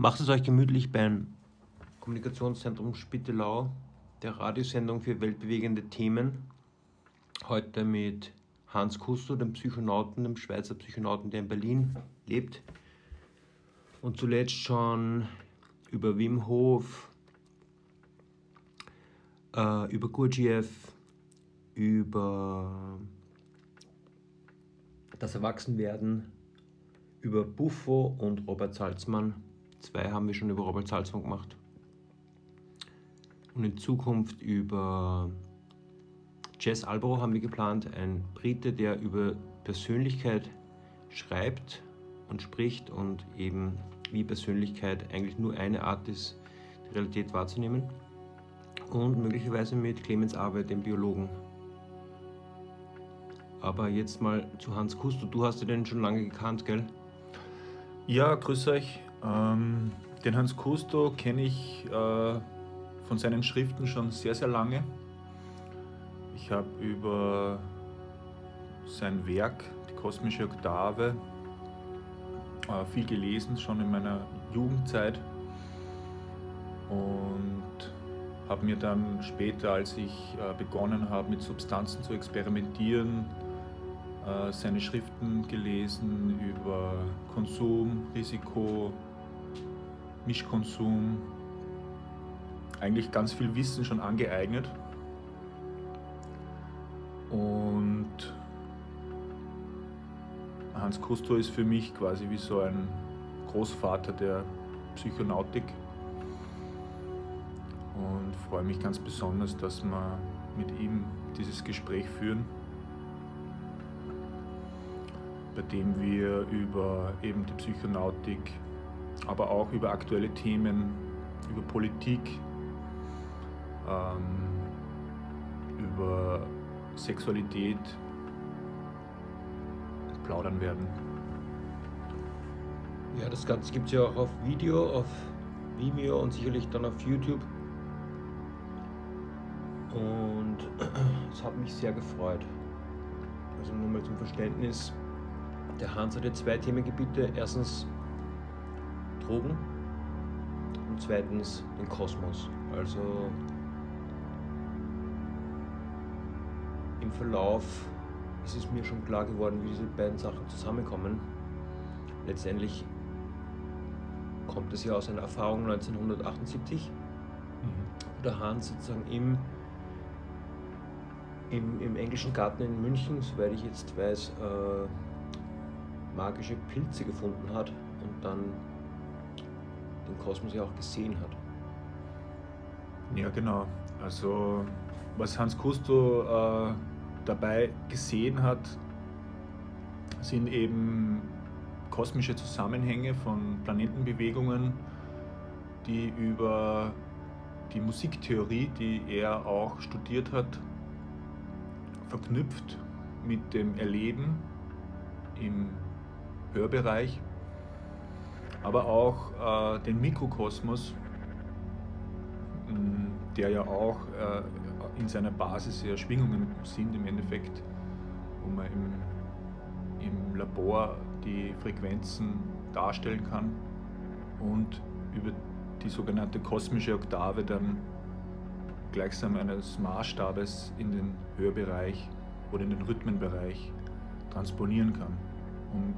Macht es euch gemütlich beim Kommunikationszentrum Spittelau, der Radiosendung für weltbewegende Themen. Heute mit Hans Kusto, dem Psychonauten, dem Schweizer Psychonauten, der in Berlin lebt. Und zuletzt schon über Wim Hof, äh, über Gurdjieff, über das Erwachsenwerden, über Buffo und Robert Salzmann. Zwei haben wir schon über Robert Salzmann gemacht. Und in Zukunft über Jess Albro haben wir geplant, ein Brite, der über Persönlichkeit schreibt und spricht und eben wie Persönlichkeit eigentlich nur eine Art ist, die Realität wahrzunehmen. Und möglicherweise mit Clemens Arbeit, dem Biologen. Aber jetzt mal zu Hans Kusto. Du hast den schon lange gekannt, gell? Ja, grüß euch. Ähm, den Hans Kusto kenne ich äh, von seinen Schriften schon sehr, sehr lange. Ich habe über sein Werk, die kosmische Oktave, äh, viel gelesen, schon in meiner Jugendzeit. Und habe mir dann später, als ich äh, begonnen habe, mit Substanzen zu experimentieren, äh, seine Schriften gelesen über Konsum, Risiko, Mischkonsum, eigentlich ganz viel Wissen schon angeeignet. Und Hans Kusto ist für mich quasi wie so ein Großvater der Psychonautik und freue mich ganz besonders, dass wir mit ihm dieses Gespräch führen, bei dem wir über eben die Psychonautik, aber auch über aktuelle Themen, über Politik, ähm, über Sexualität plaudern werden. Ja, das Ganze gibt es ja auch auf Video, auf Vimeo und sicherlich dann auf YouTube. Und es hat mich sehr gefreut. Also nur mal zum Verständnis. Der Hans hatte zwei Themengebiete. Erstens Drogen und zweitens den Kosmos. Also im Verlauf ist es mir schon klar geworden, wie diese beiden Sachen zusammenkommen. Letztendlich kommt es ja aus einer Erfahrung 1978, mhm. wo der Hans sozusagen im, im, im englischen Garten in München, soweit ich jetzt weiß, äh, magische Pilze gefunden hat und dann den Kosmos ja auch gesehen hat. Ja, genau. Also, was Hans Kusto äh, dabei gesehen hat, sind eben kosmische Zusammenhänge von Planetenbewegungen, die über die Musiktheorie, die er auch studiert hat, verknüpft mit dem Erleben im Hörbereich, aber auch äh, den Mikrokosmos, der ja auch äh, in seiner Basis ja Schwingungen sind im Endeffekt, wo man im, im Labor die Frequenzen darstellen kann und über die sogenannte kosmische Oktave dann gleichsam eines Maßstabes in den Hörbereich oder in den Rhythmenbereich transponieren kann, um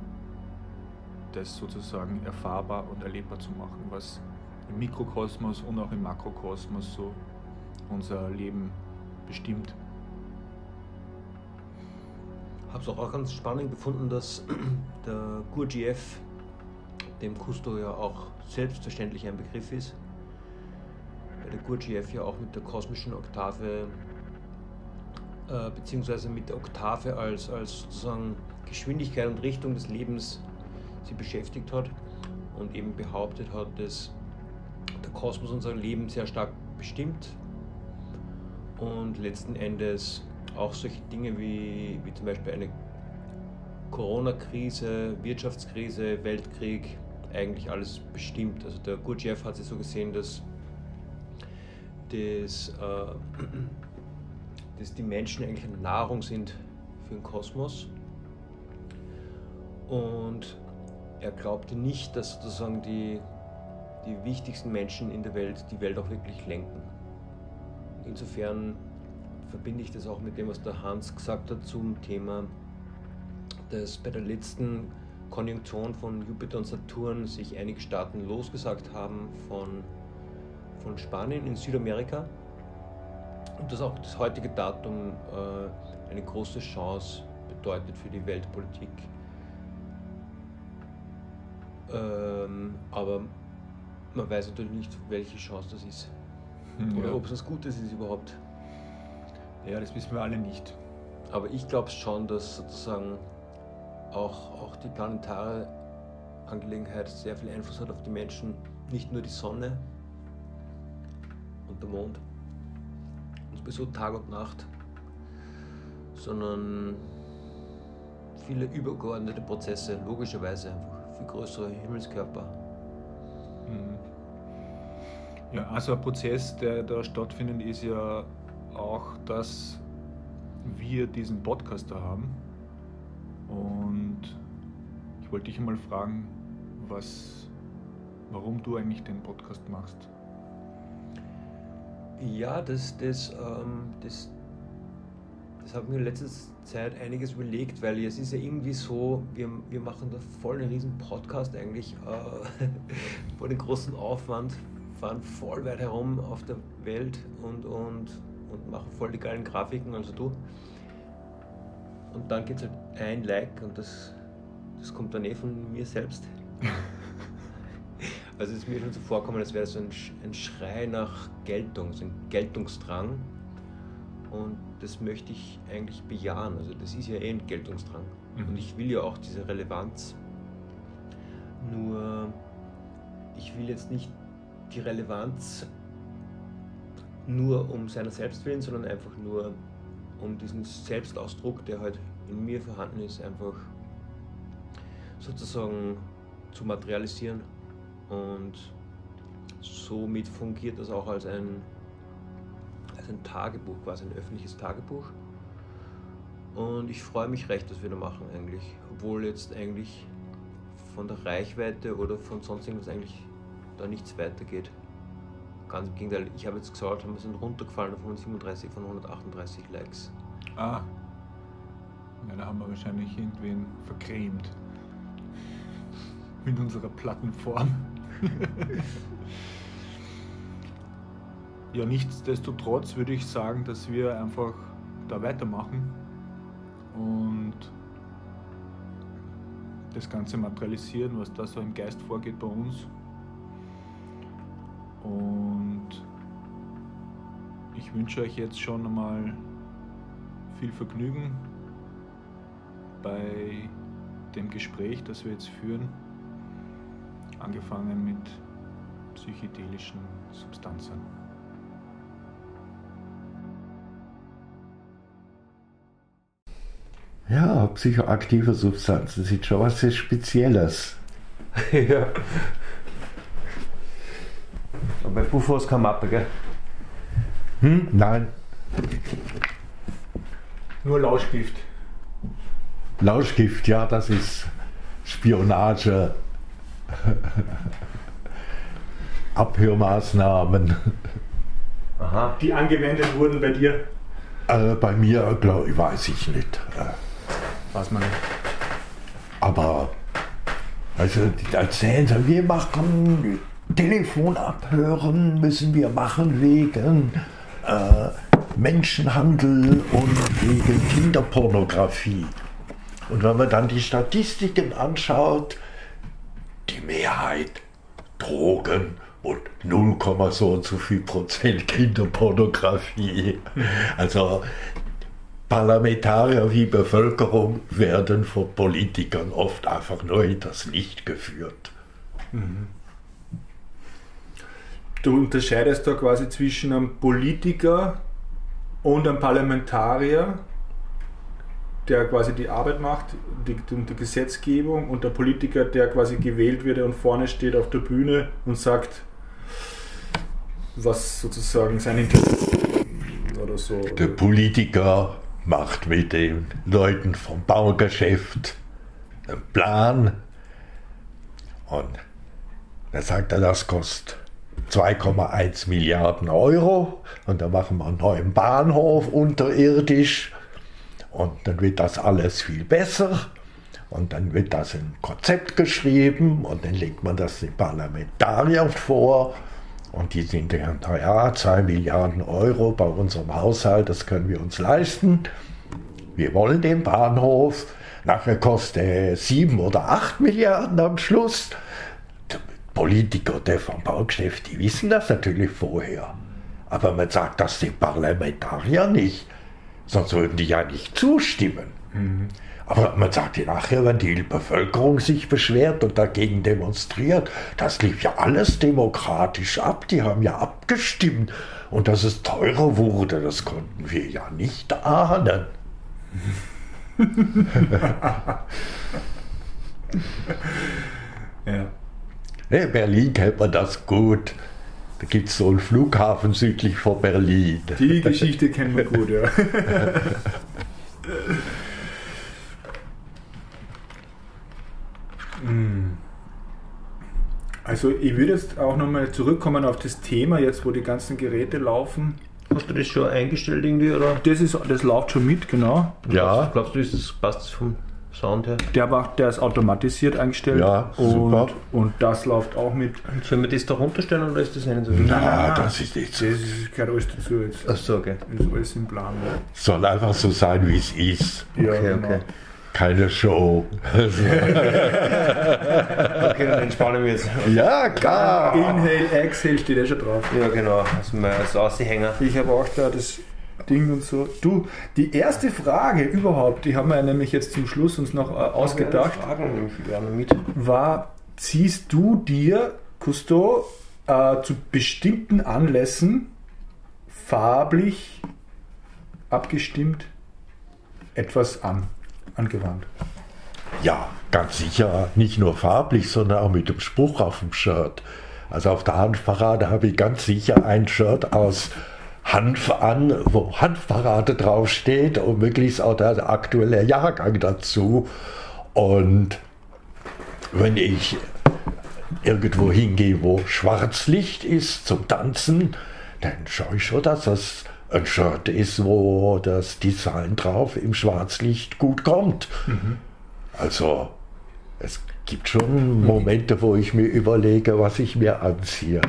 das sozusagen erfahrbar und erlebbar zu machen, was im Mikrokosmos und auch im Makrokosmos so unser Leben bestimmt. Habe es auch ganz spannend gefunden, dass der Gurdjieff, dem Kusto ja auch selbstverständlich ein Begriff ist, weil der Gurdjieff ja auch mit der kosmischen Oktave äh, beziehungsweise mit der Oktave als, als sozusagen Geschwindigkeit und Richtung des Lebens sie beschäftigt hat und eben behauptet hat, dass der Kosmos unser Leben sehr stark bestimmt und letzten Endes auch solche Dinge wie, wie zum Beispiel eine Corona-Krise, Wirtschaftskrise, Weltkrieg, eigentlich alles bestimmt. Also der Gurdjieff hat sich so gesehen, dass, dass, äh, dass die Menschen eigentlich eine Nahrung sind für den Kosmos. Und er glaubte nicht, dass sozusagen die die wichtigsten Menschen in der Welt die Welt auch wirklich lenken. Insofern verbinde ich das auch mit dem, was der Hans gesagt hat zum Thema, dass bei der letzten Konjunktion von Jupiter und Saturn sich einige Staaten losgesagt haben von, von Spanien in Südamerika und dass auch das heutige Datum äh, eine große Chance bedeutet für die Weltpolitik. Ähm, aber man weiß natürlich nicht, welche Chance das ist. Hm, Oder ja. ob es was Gutes ist überhaupt. Ja, das wissen wir alle nicht. Aber ich glaube schon, dass sozusagen auch, auch die planetare Angelegenheit sehr viel Einfluss hat auf die Menschen. Nicht nur die Sonne und der Mond, und sowieso Tag und Nacht, sondern viele übergeordnete Prozesse, logischerweise einfach viel größere Himmelskörper. Mhm. Ja, also ein Prozess, der da stattfindet, ist ja auch, dass wir diesen Podcast da haben. Und ich wollte dich einmal fragen, was, warum du eigentlich den Podcast machst. Ja, das, das, ähm, das, das habe ich mir in letzter Zeit einiges überlegt, weil es ist ja irgendwie so, wir, wir machen da voll einen riesen Podcast eigentlich, äh, vor den großen Aufwand, fahren voll weit herum auf der Welt und, und, und machen voll die geilen Grafiken, also du. Und dann gibt es halt ein Like und das, das kommt dann eh von mir selbst. also es ist mir schon so vorkommen, als wäre es so ein, ein Schrei nach Geltung, so ein Geltungsdrang. Und das möchte ich eigentlich bejahen. Also das ist ja eh ein Geltungsdrang. Mhm. Und ich will ja auch diese Relevanz. Nur ich will jetzt nicht die Relevanz nur um seiner selbst willen, sondern einfach nur um diesen Selbstausdruck, der halt in mir vorhanden ist, einfach sozusagen zu materialisieren. Und somit fungiert das auch als ein, als ein Tagebuch, quasi ein öffentliches Tagebuch. Und ich freue mich recht, dass wir da machen eigentlich. Obwohl jetzt eigentlich von der Reichweite oder von sonst irgendwas eigentlich da nichts weitergeht. Ganz im Gegenteil, ich habe jetzt geschaut, wir sind runtergefallen auf 137 von 138 Likes. Ah. Ja, da haben wir wahrscheinlich irgendwen vercremt. Mit unserer Plattenform. ja, nichtsdestotrotz würde ich sagen, dass wir einfach da weitermachen und das Ganze materialisieren, was da so im Geist vorgeht bei uns. Und ich wünsche euch jetzt schon einmal viel Vergnügen bei dem Gespräch, das wir jetzt führen, angefangen mit psychedelischen Substanzen. Ja, psychoaktive Substanzen sind schon was sehr Spezielles. ja. Aber bei Buffo ist keine Mappe, gell? Hm? Nein. Nur Lauschgift. Lauschgift, ja, das ist Spionage. Abhörmaßnahmen. Aha. Die angewendet wurden bei dir? Äh, bei mir, glaube ich, weiß ich nicht. Weiß man nicht. Aber, also, die erzählen sie, wir machen Telefon abhören, müssen wir machen wegen äh, Menschenhandel und wegen Kinderpornografie. Und wenn man dann die Statistiken anschaut, die Mehrheit Drogen und 0, so und so viel Prozent Kinderpornografie. Also Parlamentarier wie Bevölkerung werden von Politikern oft einfach nur in das Licht geführt. Mhm. Du unterscheidest da quasi zwischen einem Politiker und einem Parlamentarier, der quasi die Arbeit macht, die, die, Gesetzgebung und der Politiker, der quasi gewählt wird und vorne steht auf der Bühne und sagt, was sozusagen sein Interesse oder so. Der Politiker macht mit den Leuten vom Baugeschäft einen Plan. Und Da sagt er, das kostet 2,1 Milliarden Euro. Und da machen wir einen neuen Bahnhof unterirdisch. Und dann wird das alles viel besser. Und dann wird das ein Konzept geschrieben. Und dann legt man das den Parlamentariern vor und die sind dann, naja, 2 Milliarden Euro bei unserem Haushalt, das können wir uns leisten. Wir wollen den Bahnhof. Nachher kostet er 7 oder 8 Milliarden am Schluss. Die Politiker der vom Baugeschäft, die wissen das natürlich vorher. Aber man sagt das den Parlamentariern nicht. Sonst würden die ja nicht zustimmen. Mhm. Aber man sagt ja nachher, wenn die Bevölkerung sich beschwert und dagegen demonstriert, das lief ja alles demokratisch ab. Die haben ja abgestimmt. Und dass es teurer wurde, das konnten wir ja nicht ahnen. ja. In Berlin kennt man das gut. Da gibt es so einen Flughafen südlich von Berlin. Die Geschichte kennen wir gut, ja. Also ich würde jetzt auch nochmal zurückkommen auf das Thema, jetzt wo die ganzen Geräte laufen. Hast du das schon eingestellt irgendwie? Oder? Das, ist, das läuft schon mit, genau. Ja. Glaubst du, ist das, passt vom Sound her? Der, war, der ist automatisiert eingestellt. Ja, super. Und, und das läuft auch mit. Sollen wir das da runterstellen oder ist das nicht so nein, das ist nicht so. Das gehört alles dazu jetzt. Ach so, okay. Das ist alles im Plan. Ja. Soll einfach so sein, wie es ist. Ja, okay, genau. okay. Keine Show. okay, dann entspannen wir jetzt. Ja, klar. Inhale, Exhale steht ja schon drauf. Ja, genau. Also als Aussiehänger. Ich habe auch da das Ding und so. Du, die erste Frage überhaupt, die haben wir nämlich jetzt zum Schluss uns noch äh, ausgedacht, war, ziehst du dir, Cousteau, äh, zu bestimmten Anlässen farblich abgestimmt etwas an, angewandt? Ja, ganz sicher. Nicht nur farblich, sondern auch mit dem Spruch auf dem Shirt. Also auf der Handparade habe ich ganz sicher ein Shirt aus Hanf an, wo Hanfparade draufsteht und möglichst auch der aktuelle Jahrgang dazu. Und wenn ich irgendwo hingehe, wo Schwarzlicht ist zum Tanzen, dann schaue ich schon, dass das ein Shirt ist, wo das Design drauf im Schwarzlicht gut kommt. Mhm. Also es gibt schon Momente, wo ich mir überlege, was ich mir anziehe.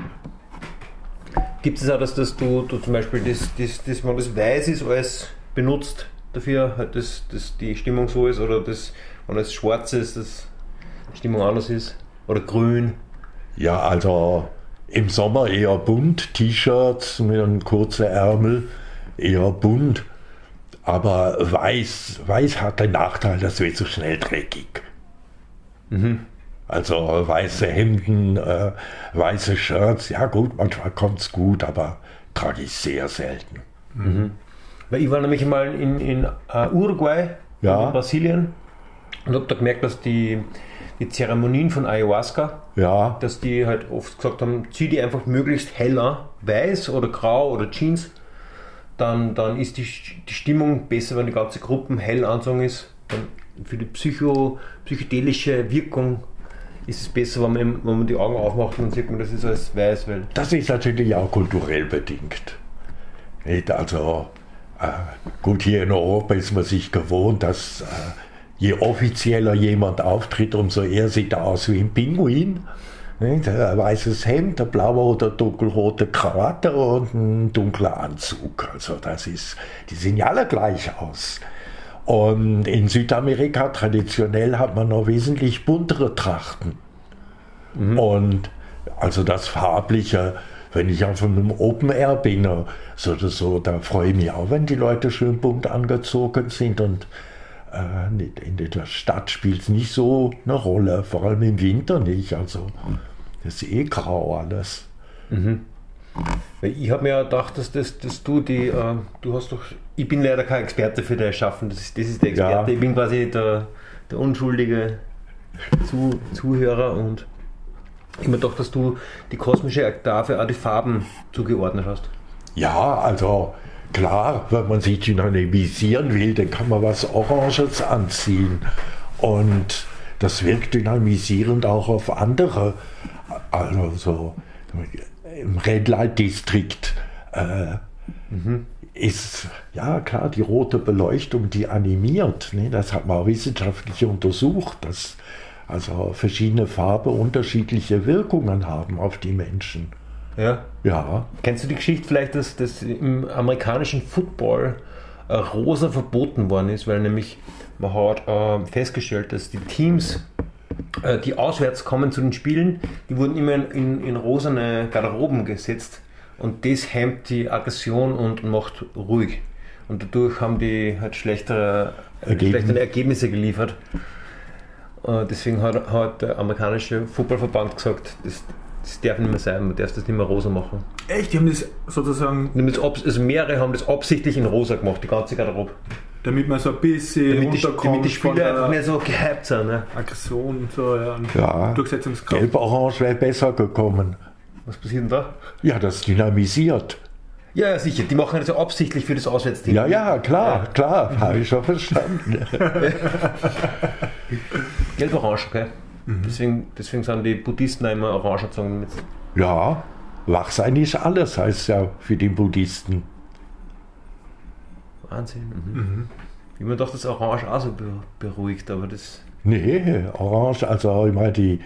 Gibt es auch, dass, dass du, du zum Beispiel das, das, das, wenn das weiß ist, alles benutzt dafür, halt dass, dass die Stimmung so ist oder das, wenn es schwarz ist, dass die Stimmung anders ist? Oder grün? Ja, also im Sommer eher bunt, T-Shirts mit einem kurzen Ärmel, eher bunt. Aber weiß, weiß hat den Nachteil, das wird so schnell dreckig. Mhm. Also weiße Hemden, äh, weiße Shirts, ja gut, manchmal kommt es gut, aber trage ich sehr selten. Mhm. Weil ich war nämlich mal in, in uh, Uruguay, ja. in Brasilien, und habe da gemerkt, dass die, die Zeremonien von Ayahuasca, ja. dass die halt oft gesagt haben, zieh die einfach möglichst heller, weiß oder grau oder Jeans, dann, dann ist die, die Stimmung besser, wenn die ganze Gruppe hell anzogen ist. Dann für die psycho, psychedelische Wirkung ist es besser, wenn man, wenn man die Augen aufmacht und sieht man, das ist alles weiß. Weil das ist natürlich auch kulturell bedingt. Also äh, gut, hier in Europa ist man sich gewohnt, dass äh, je offizieller jemand auftritt, umso eher sieht er aus wie ein Pinguin. Ein weißes Hemd, eine blaue oder dunkelrote Krawatte und ein dunkler Anzug. Also das ist, die sehen ja alle gleich aus. Und in Südamerika traditionell hat man noch wesentlich buntere Trachten. Mhm. Und also das Farbliche, wenn ich auf einem Open Air bin, so so, da freue ich mich auch, wenn die Leute schön bunt angezogen sind und in der Stadt spielt es nicht so eine Rolle, vor allem im Winter nicht. Also das ist eh grau alles. Mhm. Ich habe mir gedacht, dass, das, dass du die, äh, du hast doch, ich bin leider kein Experte für das Schaffen, das ist, das ist der Experte, ja. ich bin quasi der, der unschuldige Zu, Zuhörer und ich mir gedacht, dass du die kosmische Oktave auch die Farben zugeordnet hast. Ja, also klar, wenn man sich dynamisieren will, dann kann man was Oranges anziehen und das wirkt dynamisierend auch auf andere Also so im Red Light District äh, mhm. ist, ja klar, die rote Beleuchtung, die animiert. Ne? Das hat man auch wissenschaftlich untersucht, dass also verschiedene Farben unterschiedliche Wirkungen haben auf die Menschen. Ja. Ja. Kennst du die Geschichte vielleicht, dass, dass im amerikanischen Football äh, rosa verboten worden ist, weil nämlich man hat äh, festgestellt, dass die Teams, äh, die auswärts kommen zu den Spielen, die wurden immer in, in, in rosane Garderoben gesetzt und das hemmt die Aggression und macht ruhig. Und dadurch haben die halt schlechtere, Ergebnis. schlechtere Ergebnisse geliefert. Äh, deswegen hat, hat, der amerikanische Fußballverband gesagt, das, das darf nicht mehr sein, man darf das nicht mehr rosa machen. Echt? Die haben das sozusagen. also mehrere haben das absichtlich in rosa gemacht, die ganze Garderobe. Damit man so ein bisschen damit die, damit die Spieler einfach nicht so gehypt sind. Ne? Aggression und so, ja. Und ja Durchsetzungskraft. Gelb-Orange wäre besser gekommen. Was passiert denn da? Ja, das dynamisiert. Ja, ja, sicher. Die machen das ja absichtlich für das Auswärtsteam. Ja, ja, klar, ja. klar. Habe ich schon verstanden. Gelb-Orange, okay. Mhm. Deswegen, deswegen sind die Buddhisten immer orange gezogen. Ja, Wachsein ist alles, heißt ja für den Buddhisten. Wahnsinn. Mhm. Mhm. Ich mir dachte, das Orange auch so beruhigt, aber das. Nee, Orange, also ich meine, die,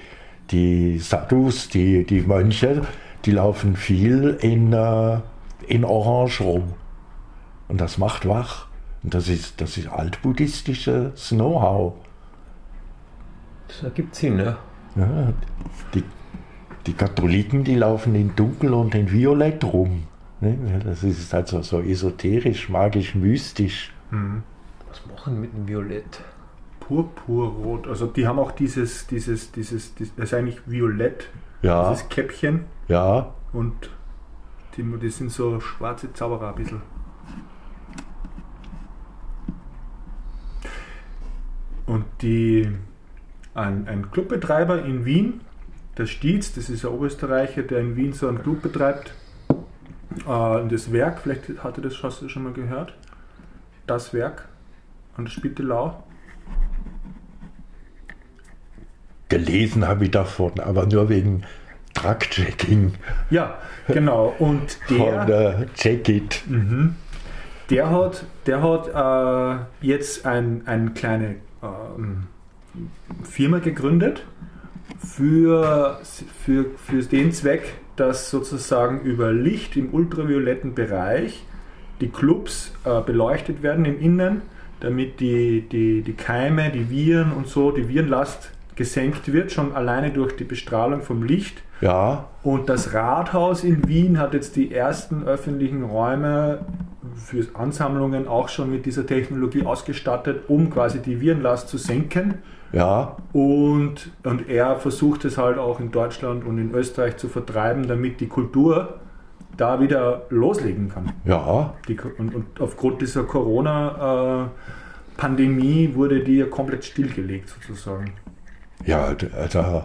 die Sadhus, die, die Mönche, die laufen viel in, äh, in Orange rum. Und das macht wach. Und das ist, das ist altbuddhistisches Know-how. Das ergibt Sinn, ja. ja die, die Katholiken, die laufen in Dunkel und in Violett rum. Ne? Das ist halt so, so esoterisch, magisch, mystisch. Mhm. Was machen mit dem Violett? Purpurrot. Also die haben auch dieses, dieses, dieses, dieses das ist eigentlich Violett, ja. dieses Käppchen. Ja. Und die, die sind so schwarze Zauberer ein bisschen. Und die ein, ein Clubbetreiber in Wien, der Stietz, das ist ein Oberösterreicher, der in Wien so einen Club betreibt. Äh, das Werk, vielleicht hatte das schon mal gehört. Das Werk an der Spittelau. Gelesen habe ich davon, aber nur wegen Truck-Checking. Ja, genau. Und der. Von der Check-It. Mhm. Der hat, der hat äh, jetzt ein, ein kleine. Ähm, Firma gegründet für, für, für den Zweck, dass sozusagen über Licht im ultravioletten Bereich die Clubs äh, beleuchtet werden im Innen, damit die, die, die Keime, die Viren und so, die Virenlast gesenkt wird, schon alleine durch die Bestrahlung vom Licht. Ja. Und das Rathaus in Wien hat jetzt die ersten öffentlichen Räume für Ansammlungen auch schon mit dieser Technologie ausgestattet, um quasi die Virenlast zu senken. Ja. Und, und er versucht es halt auch in Deutschland und in Österreich zu vertreiben, damit die Kultur da wieder loslegen kann. Ja. Die, und, und aufgrund dieser Corona-Pandemie äh, wurde die ja komplett stillgelegt sozusagen. Ja, also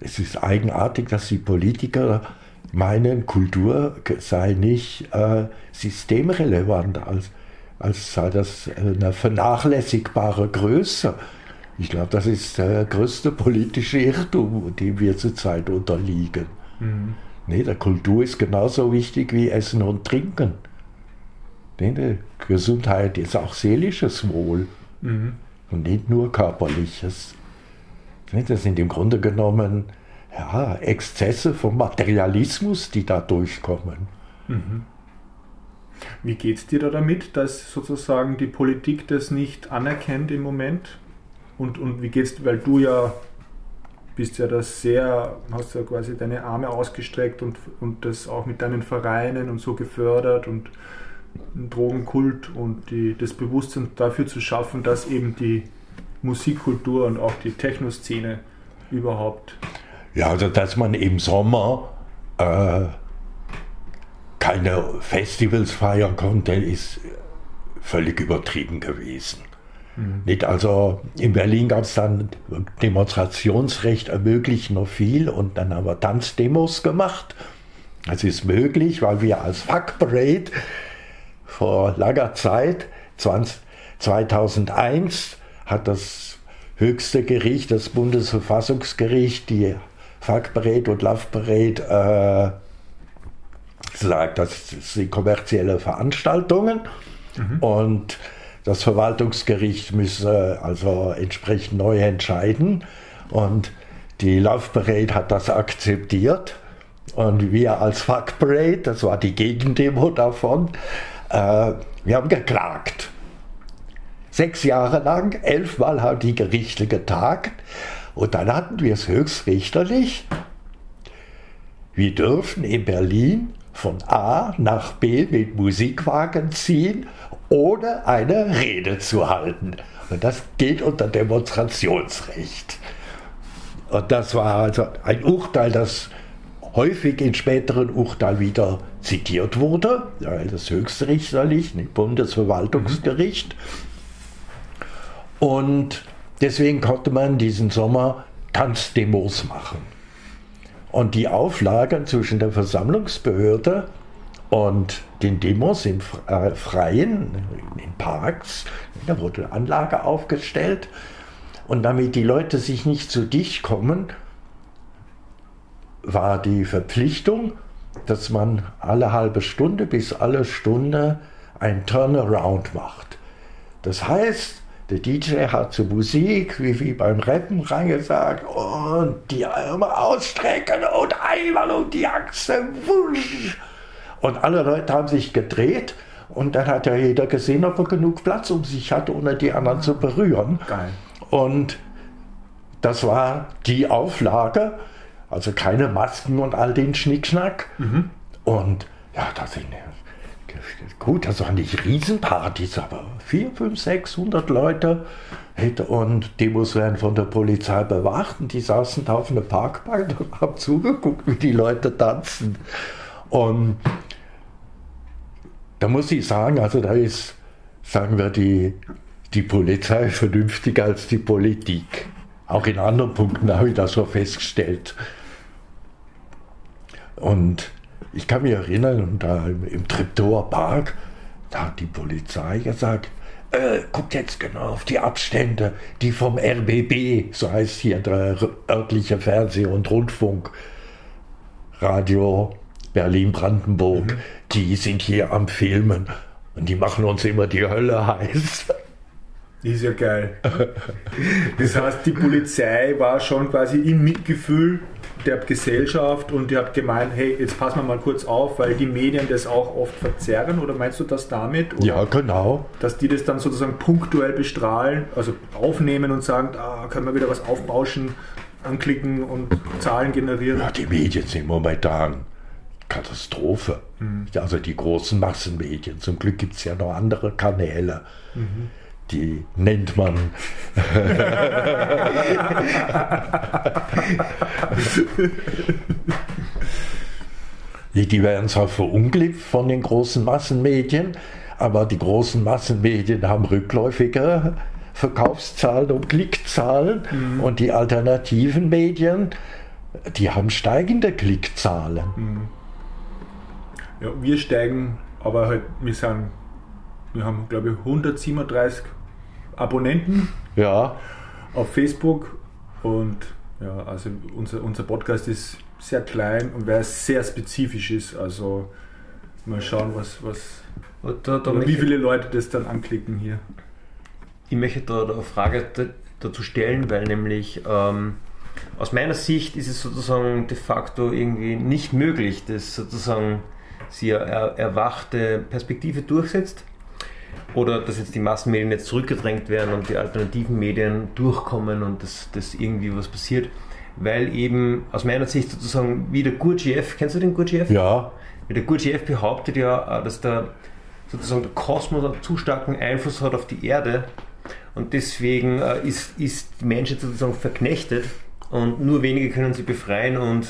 es ist eigenartig, dass die Politiker meinen, Kultur sei nicht äh, systemrelevant, als, als sei das eine vernachlässigbare Größe. Ich glaube, das ist der größte politische Irrtum, dem wir zurzeit unterliegen. Mhm. Nee, der Kultur ist genauso wichtig wie Essen und Trinken. Nee, Gesundheit ist auch seelisches Wohl mhm. und nicht nur körperliches. Nee, das sind im Grunde genommen ja, Exzesse vom Materialismus, die da durchkommen. Mhm. Wie geht es dir da damit, dass sozusagen die Politik das nicht anerkennt im Moment? Und, und wie geht's, weil du ja bist ja das sehr, hast ja quasi deine Arme ausgestreckt und, und das auch mit deinen Vereinen und so gefördert und Drogenkult und die, das Bewusstsein dafür zu schaffen, dass eben die Musikkultur und auch die Techno-Szene überhaupt. Ja, also dass man im Sommer äh, keine Festivals feiern konnte, ist völlig übertrieben gewesen. Mhm. Nicht? Also in Berlin gab es dann Demonstrationsrecht ermöglicht noch viel und dann haben wir Tanzdemos gemacht. Das ist möglich, weil wir als Fuck vor langer Zeit, 20, 2001, hat das höchste Gericht, das Bundesverfassungsgericht, die Fuck Parade und Love Parade äh, sagt, das sind kommerzielle Veranstaltungen mhm. und das Verwaltungsgericht müsse also entsprechend neu entscheiden und die Love Parade hat das akzeptiert und wir als Fuck Parade, das war die Gegendemo davon, äh, wir haben geklagt. Sechs Jahre lang, elfmal haben die Gerichte getagt und dann hatten wir es höchstrichterlich. Wir dürfen in Berlin von A nach B mit Musikwagen ziehen, ohne eine Rede zu halten. Und das geht unter Demonstrationsrecht. Und das war also ein Urteil, das häufig in späteren Urteilen wieder zitiert wurde, das höchstrichterlich, nicht Bundesverwaltungsgericht. Und deswegen konnte man diesen Sommer Tanzdemos machen. Und die Auflagen zwischen der Versammlungsbehörde und den Demos im äh, Freien, in Parks, da wurde eine Anlage aufgestellt. Und damit die Leute sich nicht zu dicht kommen, war die Verpflichtung, dass man alle halbe Stunde bis alle Stunde ein Turnaround macht. Das heißt, der DJ hat zur Musik, wie, wie beim Rappen, reingesagt und die Arme ausstrecken und einmal um die Achse. Wusch. Und alle Leute haben sich gedreht und dann hat ja jeder gesehen, ob er genug Platz um sich hat, ohne die anderen zu berühren. Geil. Und das war die Auflage, also keine Masken und all den Schnickschnack. Mhm. Und ja, das sind gut, das waren nicht Riesenpartys, aber 4, 5, 600 Leute. Und Demos werden von der Polizei bewacht und die saßen da auf einer Parkbank und haben zugeguckt, wie die Leute tanzen. Und da muss ich sagen, also da ist, sagen wir, die, die Polizei vernünftiger als die Politik. Auch in anderen Punkten habe ich das so festgestellt. Und ich kann mich erinnern, da im, im Treptower Park, da hat die Polizei gesagt, äh, guckt jetzt genau auf die Abstände, die vom RBB, so heißt hier der örtliche Fernseh- und Rundfunk, Radio Berlin-Brandenburg, mhm. die sind hier am Filmen und die machen uns immer die Hölle heiß. Ist ja geil. Das heißt, die Polizei war schon quasi im Mitgefühl der Gesellschaft und die hat gemeint, hey, jetzt passen wir mal kurz auf, weil die Medien das auch oft verzerren oder meinst du das damit? Oder ja, genau. Dass die das dann sozusagen punktuell bestrahlen, also aufnehmen und sagen, ah, können wir wieder was aufbauschen, anklicken und Zahlen generieren? Ja, die Medien sind momentan Katastrophe. Mhm. Also die großen Massenmedien. Zum Glück gibt es ja noch andere Kanäle. Mhm die nennt man. die werden zwar verunglückt von den großen Massenmedien, aber die großen Massenmedien haben rückläufige Verkaufszahlen und Klickzahlen mhm. und die alternativen Medien, die haben steigende Klickzahlen. Ja, wir steigen, aber halt, wir sind, wir haben glaube ich 137 Abonnenten ja. auf Facebook und ja, also unser, unser Podcast ist sehr klein und weil es sehr spezifisch ist. Also mal schauen, was, was da, da wie viele Leute das dann anklicken hier. Ich möchte da eine Frage dazu stellen, weil nämlich ähm, aus meiner Sicht ist es sozusagen de facto irgendwie nicht möglich, dass sozusagen sie erwachte Perspektive durchsetzt oder dass jetzt die Massenmedien jetzt zurückgedrängt werden und die alternativen Medien durchkommen und dass, dass irgendwie was passiert, weil eben aus meiner Sicht sozusagen wie der Gurdjieff, kennst du den Gurdjieff? Ja. Wie der Gurdjieff behauptet ja, äh, dass der sozusagen der Kosmos einen zu starken Einfluss hat auf die Erde und deswegen äh, ist, ist die Menschheit sozusagen verknechtet und nur wenige können sie befreien und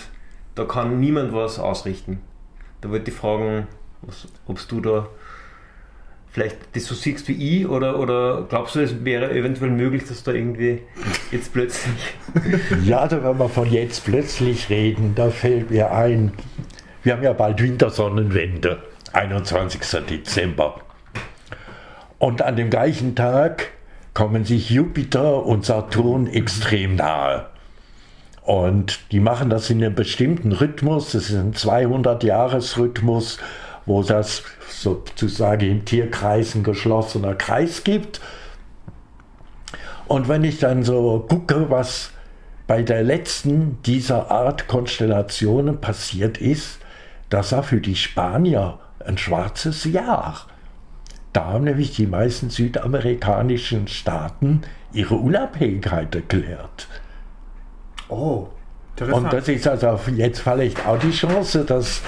da kann niemand was ausrichten. Da wollte ich fragen, ob du da vielleicht das so siehst wie ich oder, oder glaubst du, es wäre eventuell möglich, dass da irgendwie jetzt plötzlich. ja, also wenn wir von jetzt plötzlich reden, da fällt mir ein, wir haben ja bald Wintersonnenwende, 21. Dezember. Und an dem gleichen Tag kommen sich Jupiter und Saturn extrem nahe. Und die machen das in einem bestimmten Rhythmus, das ist ein 200-Jahres-Rhythmus, wo das sozusagen im Tierkreis ein geschlossener Kreis gibt. Und wenn ich dann so gucke, was bei der letzten dieser Art Konstellationen passiert ist, das war für die Spanier ein schwarzes Jahr. Da haben nämlich die meisten südamerikanischen Staaten ihre Unabhängigkeit erklärt. Oh, Und das ist also jetzt vielleicht auch die Chance, dass,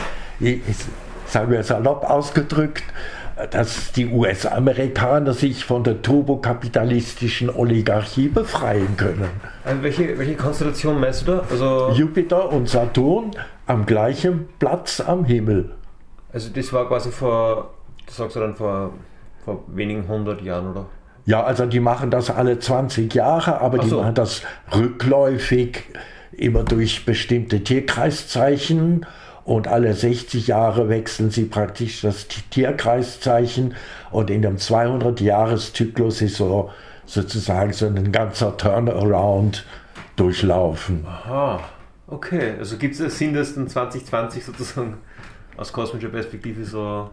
sagen wir salopp ausgedrückt, dass die US-Amerikaner sich von der turbokapitalistischen Oligarchie befreien können. Also welche, welche Konstellation meinst du da? Also Jupiter und Saturn am gleichen Platz am Himmel. Also das war quasi vor, das sagst du dann vor, vor wenigen hundert Jahren, oder? Ja, also die machen das alle 20 Jahre, aber die so. machen das rückläufig, immer durch bestimmte Tierkreiszeichen und alle 60 Jahre wechseln sie praktisch das Tierkreiszeichen und in einem 200-Jahres-Zyklus ist so sozusagen so ein ganzer Turnaround durchlaufen. Aha, okay. Also gibt es Sinn, dass dann 2020 sozusagen aus kosmischer Perspektive so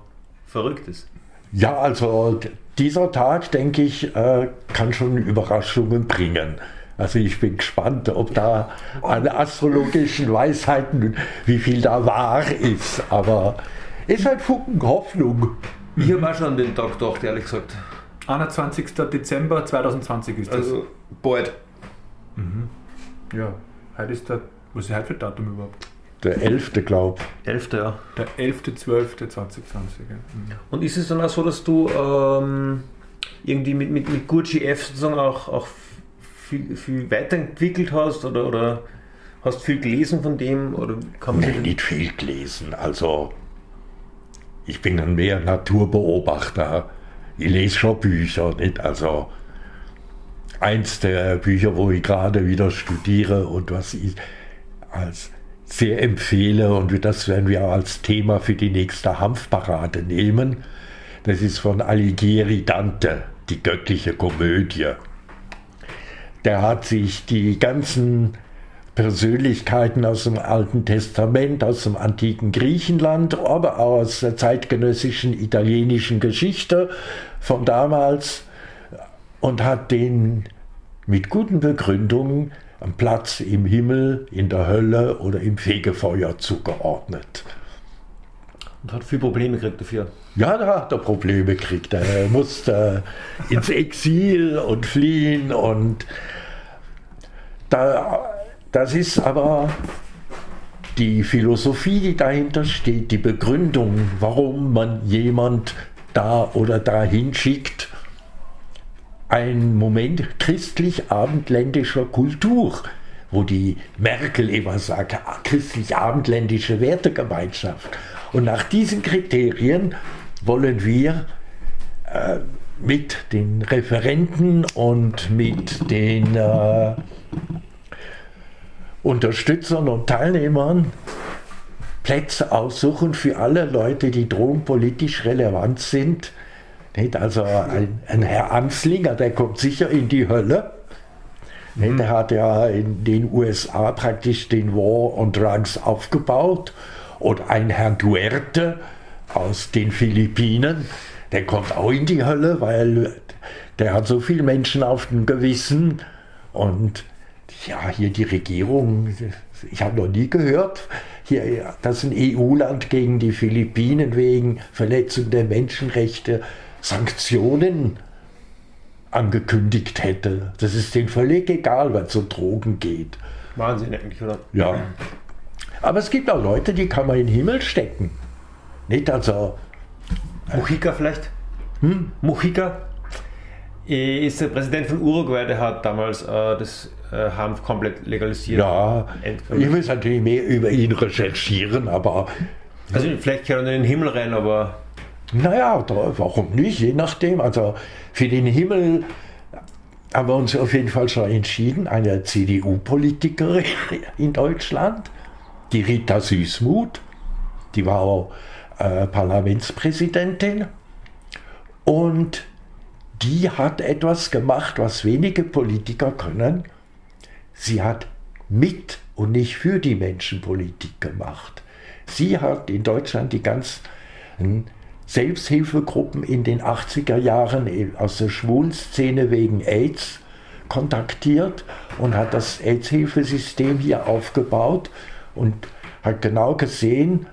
verrückt ist? Ja, also dieser Tag, denke ich, äh, kann schon Überraschungen bringen. Also ich bin gespannt, ob da an astrologischen Weisheiten, wie viel da wahr ist. Aber ist halt Funken Hoffnung. Ich habe auch schon an den Tag gedacht, ehrlich gesagt. 21. Dezember 2020 ist das. Also bald. ja, heute ist der, was ist heute für Datum überhaupt? Der 11. glaub. 11. Ja. Der 11.12.2020. Ja. Mhm. Und ist es dann auch so, dass du ähm, irgendwie mit, mit, mit GurGF sozusagen auch, auch viel, viel weiterentwickelt hast oder, oder hast viel gelesen von dem? Oder kann man Nee, nicht viel gelesen. Also ich bin ein mehr Naturbeobachter. Ich lese schon Bücher, nicht? Also eins der Bücher, wo ich gerade wieder studiere und was ich als sehr empfehle und das werden wir als Thema für die nächste Hanfparade nehmen. Das ist von Alighieri Dante, die göttliche Komödie. Der hat sich die ganzen Persönlichkeiten aus dem Alten Testament, aus dem antiken Griechenland, aber auch aus der zeitgenössischen italienischen Geschichte von damals und hat den mit guten Begründungen einen Platz im Himmel, in der Hölle oder im Fegefeuer zugeordnet. Und hat viel Probleme gekriegt dafür. Ja, da hat er Probleme gekriegt. Er musste ins Exil und fliehen und da, das ist aber die Philosophie, die dahinter steht, die Begründung, warum man jemand da oder dahin schickt, ein Moment christlich-abendländischer Kultur, wo die Merkel immer sagt, ah, christlich-abendländische Wertegemeinschaft. Und nach diesen Kriterien wollen wir äh, mit den Referenten und mit den äh, Unterstützern und Teilnehmern Plätze aussuchen für alle Leute, die drogenpolitisch relevant sind. Nicht? Also ein, ein Herr Amslinger, der kommt sicher in die Hölle. Nicht? Der hat ja in den USA praktisch den War on Drugs aufgebaut. Und ein Herr Duerte aus den Philippinen, der kommt auch in die Hölle, weil der hat so viele Menschen auf dem Gewissen. Und ja, hier die Regierung, ich habe noch nie gehört, hier, dass ein EU-Land gegen die Philippinen wegen Verletzung der Menschenrechte Sanktionen angekündigt hätte. Das ist denen völlig egal, wenn es um Drogen geht. Wahnsinn eigentlich, oder? Ja. Aber es gibt auch Leute, die kann man in den Himmel stecken. Nicht also, Mujica vielleicht? Hm? Mujica ist der Präsident von Uruguay, der hat damals äh, das äh, Hanf komplett legalisiert. ja, ich muss natürlich mehr über ihn recherchieren, aber Also vielleicht kann er in den Himmel rein, aber Naja, da, warum nicht? Je nachdem. Also für den Himmel haben wir uns auf jeden Fall schon entschieden. Eine CDU-Politikerin in Deutschland, die Rita Süßmuth, die war auch äh, Parlamentspräsidentin. Und die hat etwas gemacht, was wenige Politiker können. Sie hat mit und nicht für die Menschen Politik gemacht. Sie hat in Deutschland die ganzen Selbsthilfegruppen in den 80er Jahren aus der Schwulenszene wegen AIDS kontaktiert und hat das AIDS-Hilfesystem hier aufgebaut und hat genau gesehen,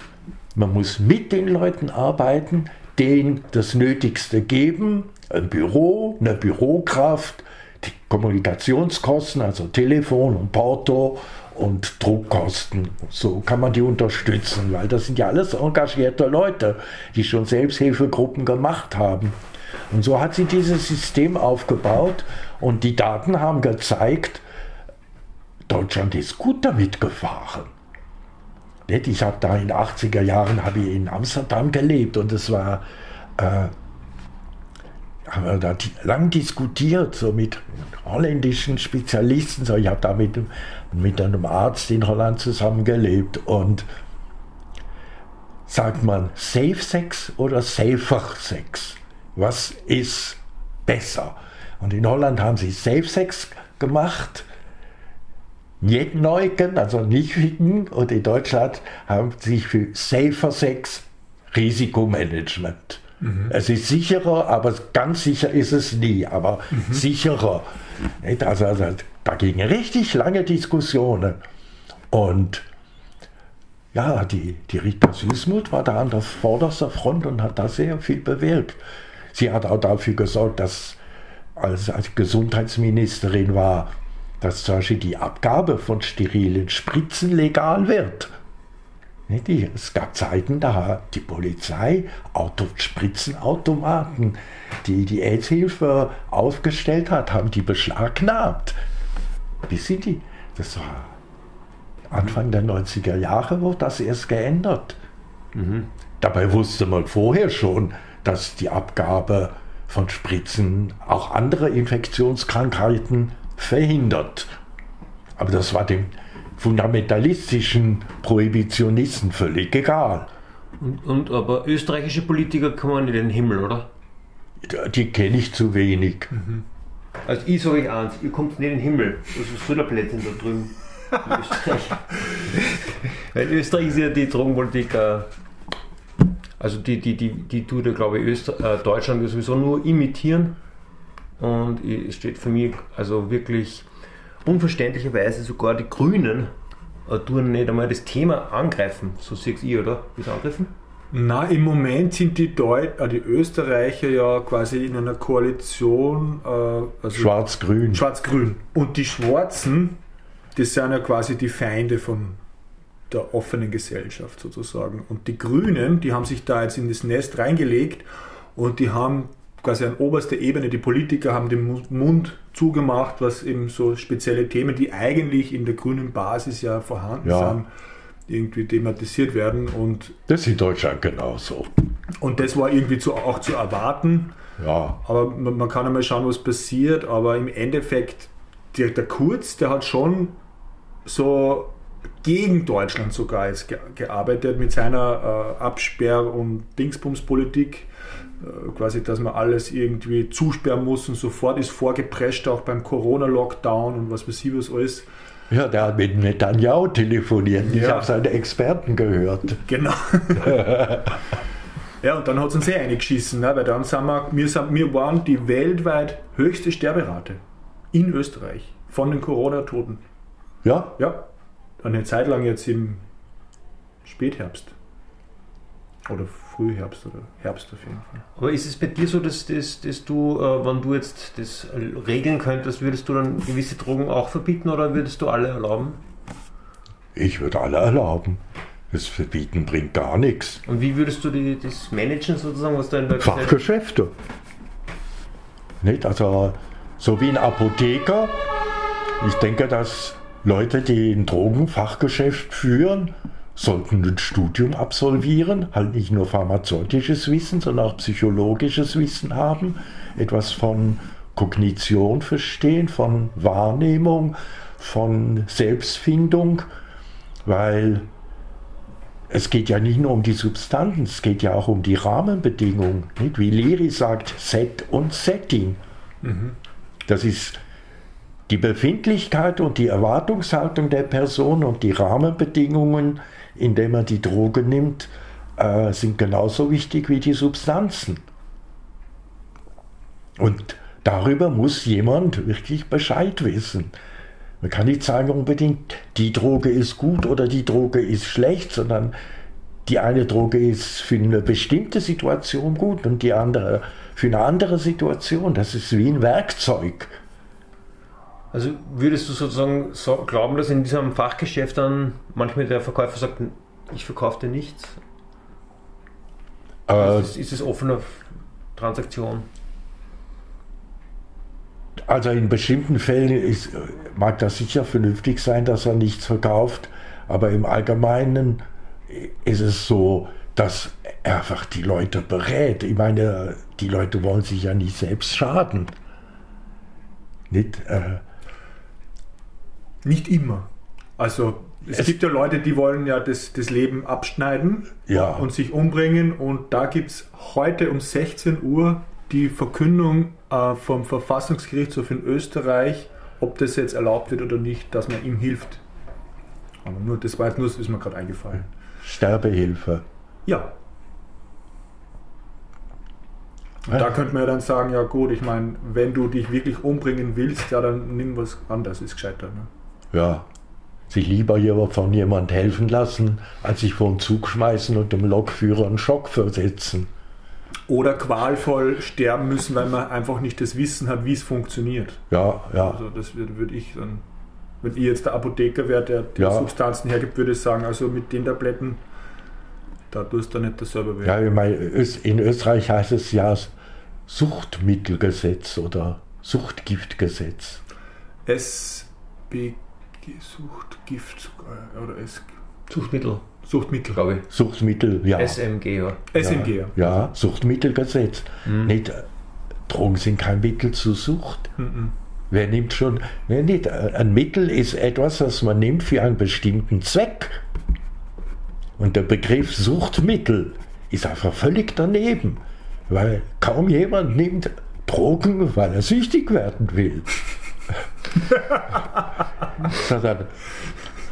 man muss mit den Leuten arbeiten, denen das Nötigste geben, ein Büro, eine Bürokraft, die Kommunikationskosten, also Telefon und Porto und Druckkosten. So kann man die unterstützen, weil das sind ja alles engagierte Leute, die schon Selbsthilfegruppen gemacht haben. Und so hat sie dieses System aufgebaut und die Daten haben gezeigt, Deutschland ist gut damit gefahren. Ich habe da in den 80er Jahren ich in Amsterdam gelebt und es war, äh, haben wir da lang diskutiert, so mit holländischen Spezialisten. So, ich habe da mit, mit einem Arzt in Holland zusammengelebt und sagt man Safe Sex oder Safer Sex? Was ist besser? Und in Holland haben sie Safe Sex gemacht Neuken, also niedrigen, und in Deutschland haben sich für Safer Sex Risikomanagement. Mhm. Es ist sicherer, aber ganz sicher ist es nie, aber mhm. sicherer. Also, also da gingen richtig lange Diskussionen. Und ja, die, die Rita Süßmuth war da an der vordersten Front und hat da sehr viel bewirkt. Sie hat auch dafür gesorgt, dass als, als Gesundheitsministerin war, dass zum Beispiel die Abgabe von sterilen Spritzen legal wird. Es gab Zeiten, da hat die Polizei Auto Spritzenautomaten, die die AIDS-Hilfe aufgestellt hat, haben die beschlagnahmt. Die? Das war Anfang der 90er Jahre, wurde das erst geändert. Mhm. Dabei wusste man vorher schon, dass die Abgabe von Spritzen auch andere Infektionskrankheiten verhindert. Aber das war dem fundamentalistischen Prohibitionisten völlig egal. Und, und, aber österreichische Politiker kommen in den Himmel, oder? Die kenne ich zu wenig. Mhm. Also ich sage euch eins, ihr kommt nicht in den Himmel. Das ist Söderplätze da drüben. In Österreich. Weil Österreich ist ja die Drogenpolitik, äh, also die, die, die, die tut ja glaube ich Öster äh, Deutschland sowieso nur imitieren und es steht für mich also wirklich unverständlicherweise sogar die Grünen äh, tun nicht einmal das Thema angreifen. So seht ihr, oder? Wie es angegriffen? Na, im Moment sind die, Deut äh, die Österreicher ja quasi in einer Koalition. Äh, also Schwarz-Grün. Schwarz-Grün. Und die Schwarzen, das sind ja quasi die Feinde von der offenen Gesellschaft sozusagen. Und die Grünen, die haben sich da jetzt in das Nest reingelegt und die haben quasi an oberster Ebene, die Politiker haben den Mund zugemacht, was eben so spezielle Themen, die eigentlich in der grünen Basis ja vorhanden ja. sind, irgendwie thematisiert werden. Und das ist in Deutschland genauso. Und das war irgendwie zu, auch zu erwarten. Ja. Aber man, man kann einmal schauen, was passiert. Aber im Endeffekt, der, der Kurz, der hat schon so gegen Deutschland sogar jetzt gearbeitet mit seiner äh, Absperr- und Dingsbumspolitik äh, quasi, dass man alles irgendwie zusperren muss und sofort ist vorgeprescht, auch beim Corona-Lockdown und was weiß ich was alles. Ja, der hat mit Netanyahu telefoniert. Ich ja. habe seine Experten gehört. Genau. ja, und dann hat es uns sehr eingeschissen, ne? weil dann sind wir, wir, sind, wir waren die weltweit höchste Sterberate in Österreich von den Corona-Toten. Ja? Ja. Eine Zeit lang jetzt im Spätherbst. Oder Frühherbst oder Herbst auf jeden Fall. Aber ist es bei dir so, dass, dass, dass du, äh, wenn du jetzt das regeln könntest, würdest du dann gewisse Drogen auch verbieten oder würdest du alle erlauben? Ich würde alle erlauben. Das Verbieten bringt gar nichts. Und wie würdest du die, das managen sozusagen, was da in der Fachgeschäfte. Nicht? Also so wie ein Apotheker. Ich denke, dass Leute, die ein Drogenfachgeschäft führen, sollten ein Studium absolvieren, halt nicht nur pharmazeutisches Wissen, sondern auch psychologisches Wissen haben, etwas von Kognition verstehen, von Wahrnehmung, von Selbstfindung, weil es geht ja nicht nur um die Substanz, es geht ja auch um die Rahmenbedingungen. Nicht? Wie Leary sagt, Set und Setting. Mhm. Das ist die Befindlichkeit und die Erwartungshaltung der Person und die Rahmenbedingungen, in denen man die Droge nimmt, äh, sind genauso wichtig wie die Substanzen. Und darüber muss jemand wirklich Bescheid wissen. Man kann nicht sagen unbedingt, die Droge ist gut oder die Droge ist schlecht, sondern die eine Droge ist für eine bestimmte Situation gut und die andere für eine andere Situation. Das ist wie ein Werkzeug. Also würdest du sozusagen so glauben, dass in diesem Fachgeschäft dann manchmal der Verkäufer sagt, ich verkaufe dir nichts? Äh, ist, es, ist es offene Transaktion? Also in bestimmten Fällen ist, mag das sicher vernünftig sein, dass er nichts verkauft, aber im Allgemeinen ist es so, dass er einfach die Leute berät. Ich meine, die Leute wollen sich ja nicht selbst schaden. Nicht, äh, nicht immer. Also es, es, gibt ja Leute, die wollen ja das, das Leben abschneiden ja. und sich umbringen. Und da gibt es heute um 16 Uhr die Verkündung äh, vom Verfassungsgerichtshof in Österreich, ob das jetzt erlaubt wird oder nicht, dass man ihm hilft. Aber nur, das war jetzt nur, das ist mir gerade eingefallen. Sterbehilfe. Ja. Und ja. da könnte man ja dann sagen, ja gut, ich meine, wenn du dich wirklich umbringen willst, ja dann nimm was anderes, ist gescheiter. Ne? Ja. Sich lieber von jemand helfen lassen, als sich vor den Zug schmeißen und dem Lokführer einen Schock versetzen. Oder qualvoll sterben müssen, weil man einfach nicht das Wissen hat, wie es funktioniert. Ja, ja. Also das würde, ich dann, wenn ich jetzt der Apotheker wäre, der die ja. Substanzen hergibt, würde ich sagen, also mit den Tabletten, da tust du nicht dasselbe weh. Ja, ich meine, in Österreich heißt es ja Suchtmittelgesetz oder Suchtgiftgesetz. SB Suchtgift oder S Suchtmittel. Suchtmittel, glaube ich. Suchtmittel, ja. SMG, ja. SMG, ja. Ja, Suchtmittelgesetz. Mhm. Nicht, äh, Drogen sind kein Mittel zur Sucht. Mhm. Wer nimmt schon, ne, nicht, äh, ein Mittel ist etwas, was man nimmt für einen bestimmten Zweck. Und der Begriff Suchtmittel ist einfach völlig daneben, weil kaum jemand nimmt Drogen, weil er süchtig werden will. Sondern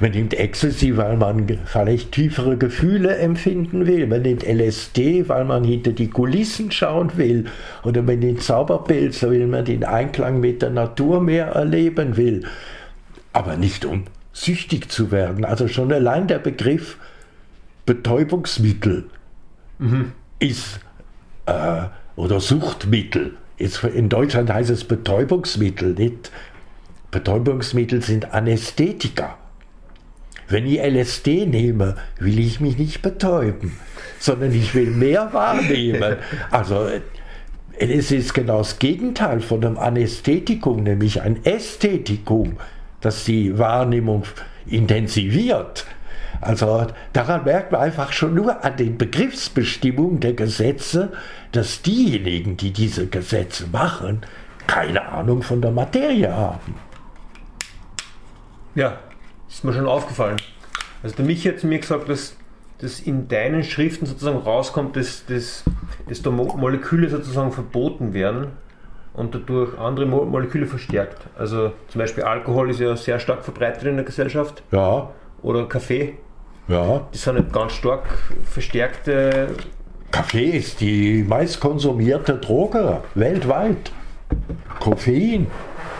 man nimmt Ecstasy, weil man vielleicht tiefere Gefühle empfinden will. Man nimmt LSD, weil man hinter die Kulissen schauen will. Oder man nimmt Zauberpilze, weil man den Einklang mit der Natur mehr erleben will. Aber nicht um süchtig zu werden. Also schon allein der Begriff Betäubungsmittel mhm. ist äh, oder Suchtmittel. Jetzt in Deutschland heißt es Betäubungsmittel, nicht? Betäubungsmittel sind Anästhetika. Wenn ich LSD nehme, will ich mich nicht betäuben, sondern ich will mehr wahrnehmen. Also es ist genau das Gegenteil von einem Anästhetikum, nämlich ein Ästhetikum, das die Wahrnehmung intensiviert. Also daran merkt man einfach schon nur an den Begriffsbestimmungen der Gesetze, dass diejenigen, die diese Gesetze machen, keine Ahnung von der Materie haben. Ja, ist mir schon aufgefallen. Also der Michi hat zu mir gesagt, dass, dass in deinen Schriften sozusagen rauskommt, dass, dass, dass da Moleküle sozusagen verboten werden und dadurch andere Mo Moleküle verstärkt. Also zum Beispiel Alkohol ist ja sehr stark verbreitet in der Gesellschaft. Ja. Oder Kaffee. Ja. Die sind nicht ganz stark verstärkte. Kaffee ist die meist konsumierte Droge weltweit. Koffein.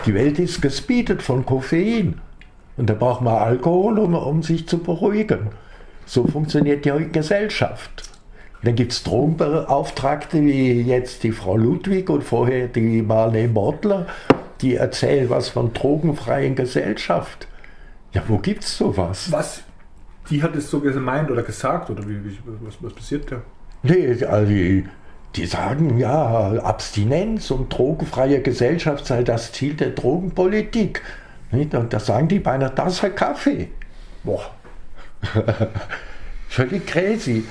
Die Welt ist gespeedet von Koffein. Und da braucht man Alkohol, um, um sich zu beruhigen. So funktioniert die Gesellschaft. Dann gibt es Drogenbeauftragte wie jetzt die Frau Ludwig und vorher die Marlene Mortler, die erzählen was von drogenfreien Gesellschaft. Ja, wo gibt es sowas? Was? Die hat es so gemeint oder gesagt oder wie, wie was, was passiert da? Nee, also die, die sagen ja, Abstinenz und drogenfreie Gesellschaft sei das Ziel der Drogenpolitik. Nicht? Und da sagen die bei einer Tasse Kaffee. Boah. Völlig crazy.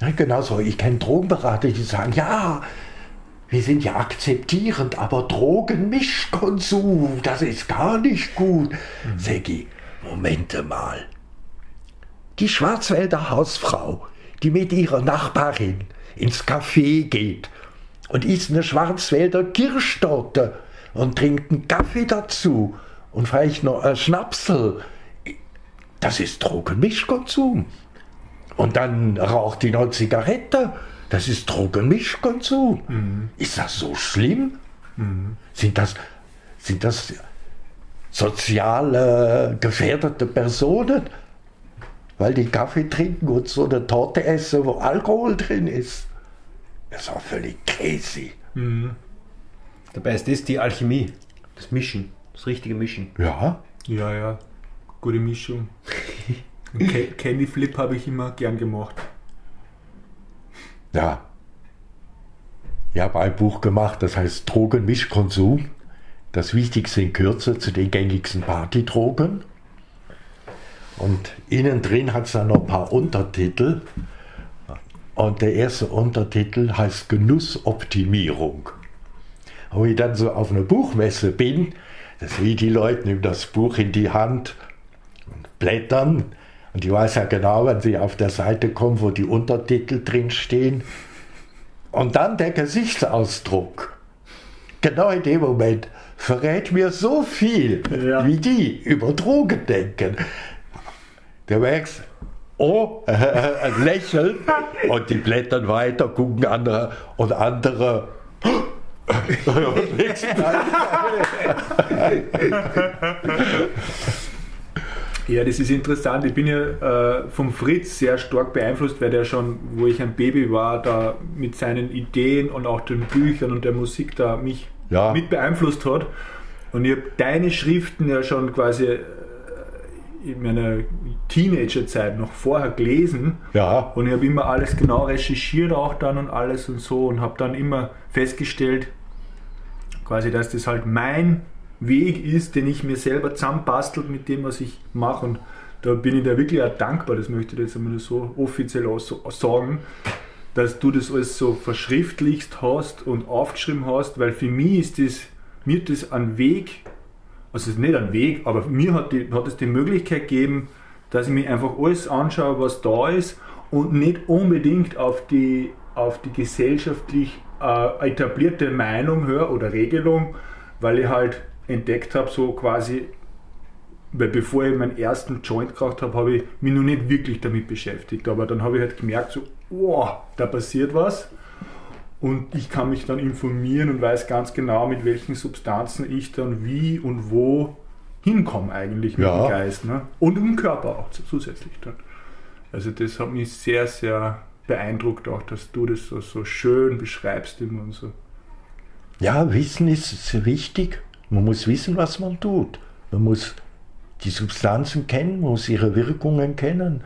Ja, genauso, ich kenne Drogenberater, die sagen, ja, wir sind ja akzeptierend, aber Drogenmischkonsum, das ist gar nicht gut. Mhm. Segi, Momente mal. Die Schwarzwälder Hausfrau, die mit ihrer Nachbarin ins Café geht und isst eine Schwarzwälder Kirschtorte und trinkt einen Kaffee dazu und vielleicht noch ein Schnapsel. Das ist Drogenmischkonsum. Und dann raucht die noch Zigarette. Das ist Drogenmischkonsum. Mhm. Ist das so schlimm? Mhm. Sind, das, sind das sozial äh, gefährdete Personen? Weil die Kaffee trinken und so eine Torte essen, wo Alkohol drin ist. Das ist auch völlig crazy. Mhm. Dabei ist das die Alchemie. Das Mischen. Das richtige Mischen. Ja. Ja, ja. Gute Mischung. Candy Flip habe ich immer gern gemacht. Ja. Ich habe ein Buch gemacht, das heißt Drogenmischkonsum. Das Wichtigste in Kürze zu den gängigsten Partydrogen. Und innen drin hat es dann noch ein paar Untertitel. Und der erste Untertitel heißt Genussoptimierung. Wo ich dann so auf einer Buchmesse bin, das wie die Leute nehmen das Buch in die Hand und blättern. Und ich weiß ja genau, wenn sie auf der Seite kommen, wo die Untertitel drin stehen. Und dann der Gesichtsausdruck. Genau in dem Moment verrät mir so viel, ja. wie die über Drogen denken. Der merkst, oh, ein Lächeln und die blättern weiter, gucken andere und andere. Ja, das ist interessant. Ich bin ja äh, vom Fritz sehr stark beeinflusst, weil der schon, wo ich ein Baby war, da mit seinen Ideen und auch den Büchern und der Musik da mich ja. mit beeinflusst hat. Und ich habe deine Schriften ja schon quasi in meiner Teenagerzeit noch vorher gelesen. Ja. Und ich habe immer alles genau recherchiert auch dann und alles und so und habe dann immer festgestellt, quasi, dass das halt mein Weg ist, den ich mir selber zusammenbastelt mit dem, was ich mache. Und da bin ich da wirklich auch dankbar, das möchte ich jetzt einmal so offiziell auch sagen, dass du das alles so verschriftlicht hast und aufgeschrieben hast, weil für mich ist das, mir das ein Weg, es ist nicht ein Weg, aber mir hat, die, hat es die Möglichkeit gegeben, dass ich mir einfach alles anschaue, was da ist und nicht unbedingt auf die, auf die gesellschaftlich äh, etablierte Meinung höre oder Regelung, weil ich halt entdeckt habe, so quasi, weil bevor ich meinen ersten Joint gekauft habe, habe ich mich noch nicht wirklich damit beschäftigt. Aber dann habe ich halt gemerkt, so, oh, da passiert was. Und ich kann mich dann informieren und weiß ganz genau, mit welchen Substanzen ich dann wie und wo hinkomme eigentlich mit ja. dem Geist. Ne? Und im Körper auch zusätzlich dann. Also das hat mich sehr, sehr beeindruckt auch, dass du das so, so schön beschreibst immer und so. Ja, Wissen ist wichtig. Man muss wissen, was man tut. Man muss die Substanzen kennen, muss ihre Wirkungen kennen.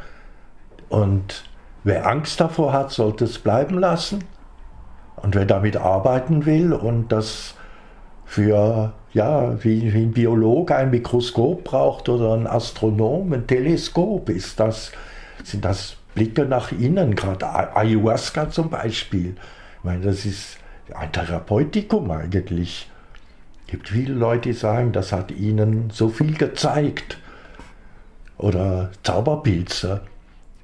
Und wer Angst davor hat, sollte es bleiben lassen. Und wer damit arbeiten will und das für, ja, wie, wie ein Biologe ein Mikroskop braucht oder ein Astronom ein Teleskop, ist das, sind das Blicke nach innen, gerade Ayahuasca zum Beispiel. Ich meine, das ist ein Therapeutikum eigentlich. Es gibt viele Leute, die sagen, das hat ihnen so viel gezeigt. Oder Zauberpilze.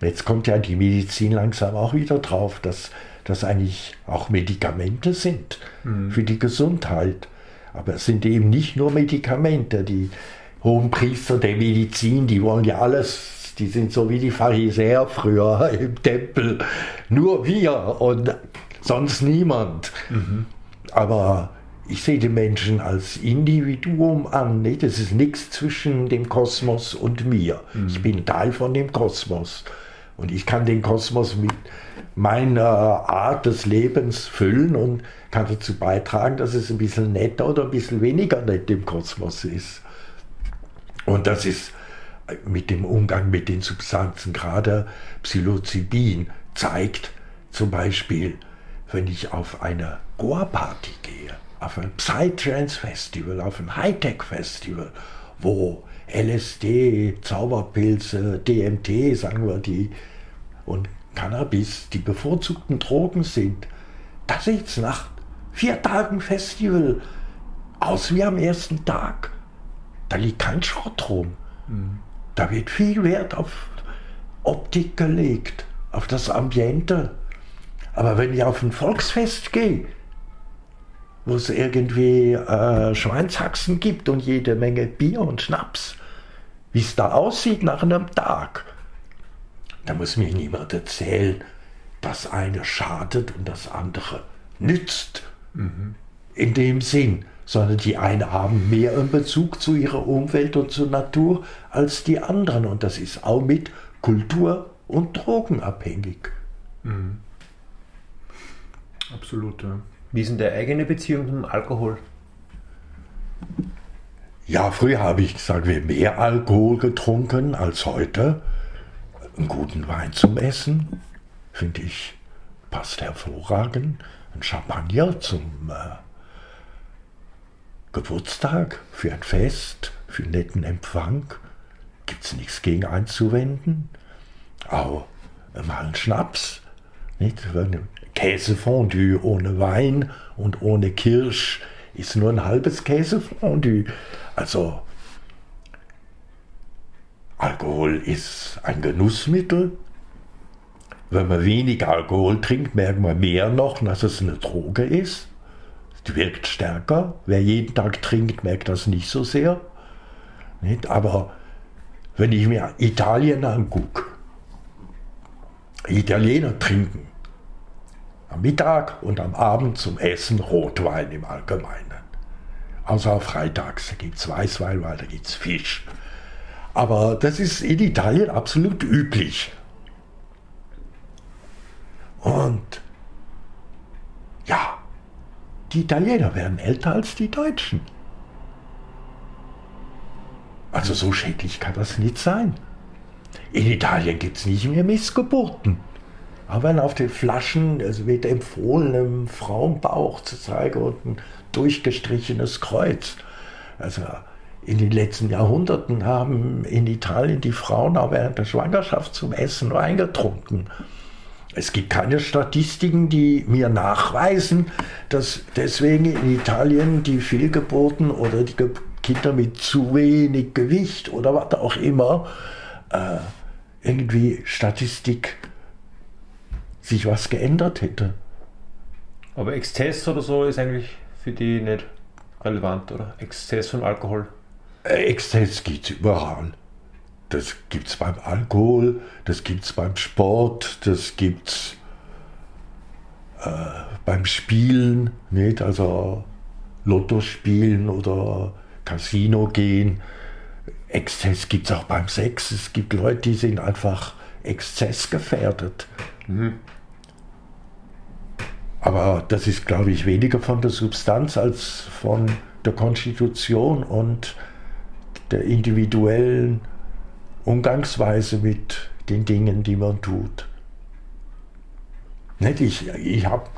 Jetzt kommt ja die Medizin langsam auch wieder drauf, dass das eigentlich auch Medikamente sind mhm. für die Gesundheit. Aber es sind eben nicht nur Medikamente. Die hohen Priester der Medizin, die wollen ja alles, die sind so wie die Pharisäer früher im Tempel. Nur wir und sonst niemand. Mhm. Aber ich sehe den Menschen als Individuum an. Nicht? Das ist nichts zwischen dem Kosmos und mir. Mhm. Ich bin Teil von dem Kosmos. Und ich kann den Kosmos mit meiner Art des Lebens füllen und kann dazu beitragen, dass es ein bisschen netter oder ein bisschen weniger nett im Kosmos ist. Und das ist mit dem Umgang mit den Substanzen, gerade Psilocybin, zeigt zum Beispiel, wenn ich auf eine Goa-Party gehe, auf ein Psytrance-Festival, auf ein Hightech-Festival, wo LSD, Zauberpilze, DMT, sagen wir die, und Cannabis die bevorzugten Drogen sind. Da sieht es nach vier Tagen Festival aus wie am ersten Tag. Da liegt kein Schrott rum. Mhm. Da wird viel Wert auf Optik gelegt, auf das Ambiente. Aber wenn ich auf ein Volksfest gehe, wo es irgendwie äh, Schweinshaxen gibt und jede Menge Bier und Schnaps. Wie es da aussieht nach einem Tag. Da muss mir niemand erzählen, das eine schadet und das andere nützt. Mhm. In dem Sinn, sondern die einen haben mehr einen Bezug zu ihrer Umwelt und zur Natur als die anderen. Und das ist auch mit Kultur und Drogen abhängig. Mhm. Absolut, ja. Wie ist denn deine eigene Beziehung zum Alkohol? Ja, früher habe ich, sagen wir, mehr Alkohol getrunken als heute. Einen guten Wein zum Essen, finde ich, passt hervorragend. Ein Champagner zum äh, Geburtstag, für ein Fest, für einen netten Empfang. Gibt es nichts gegen einzuwenden. Auch mal ein Schnaps. Nicht? Käsefondue ohne Wein und ohne Kirsch ist nur ein halbes Käsefondue. Also Alkohol ist ein Genussmittel. Wenn man wenig Alkohol trinkt, merkt man mehr noch, dass es eine Droge ist. Die wirkt stärker. Wer jeden Tag trinkt, merkt das nicht so sehr. Nicht? Aber wenn ich mir Italien angucke, Italiener trinken am Mittag und am Abend zum Essen Rotwein im Allgemeinen. Außer freitags, da gibt es Weißwein, weil da gibt es Fisch. Aber das ist in Italien absolut üblich. Und ja, die Italiener werden älter als die Deutschen. Also so schädlich kann das nicht sein. In Italien gibt es nicht mehr Missgeburten. Aber wenn auf den Flaschen, es wird empfohlen, einem Frauenbauch zu zeigen und ein durchgestrichenes Kreuz. Also in den letzten Jahrhunderten haben in Italien die Frauen auch während der Schwangerschaft zum Essen Wein getrunken. Es gibt keine Statistiken, die mir nachweisen, dass deswegen in Italien die Fehlgeburten oder die Kinder mit zu wenig Gewicht oder was auch immer äh, irgendwie Statistik sich was geändert hätte. Aber Exzess oder so ist eigentlich für die nicht relevant, oder? Exzess von Alkohol? Exzess gibt es überall. Das gibt es beim Alkohol, das gibt es beim Sport, das gibt es äh, beim Spielen, nicht? also Lotto spielen oder Casino gehen. Exzess gibt es auch beim Sex. Es gibt Leute, die sind einfach exzessgefährdet. Mhm. Aber das ist, glaube ich, weniger von der Substanz als von der Konstitution und der individuellen Umgangsweise mit den Dingen, die man tut. Ich, ich habe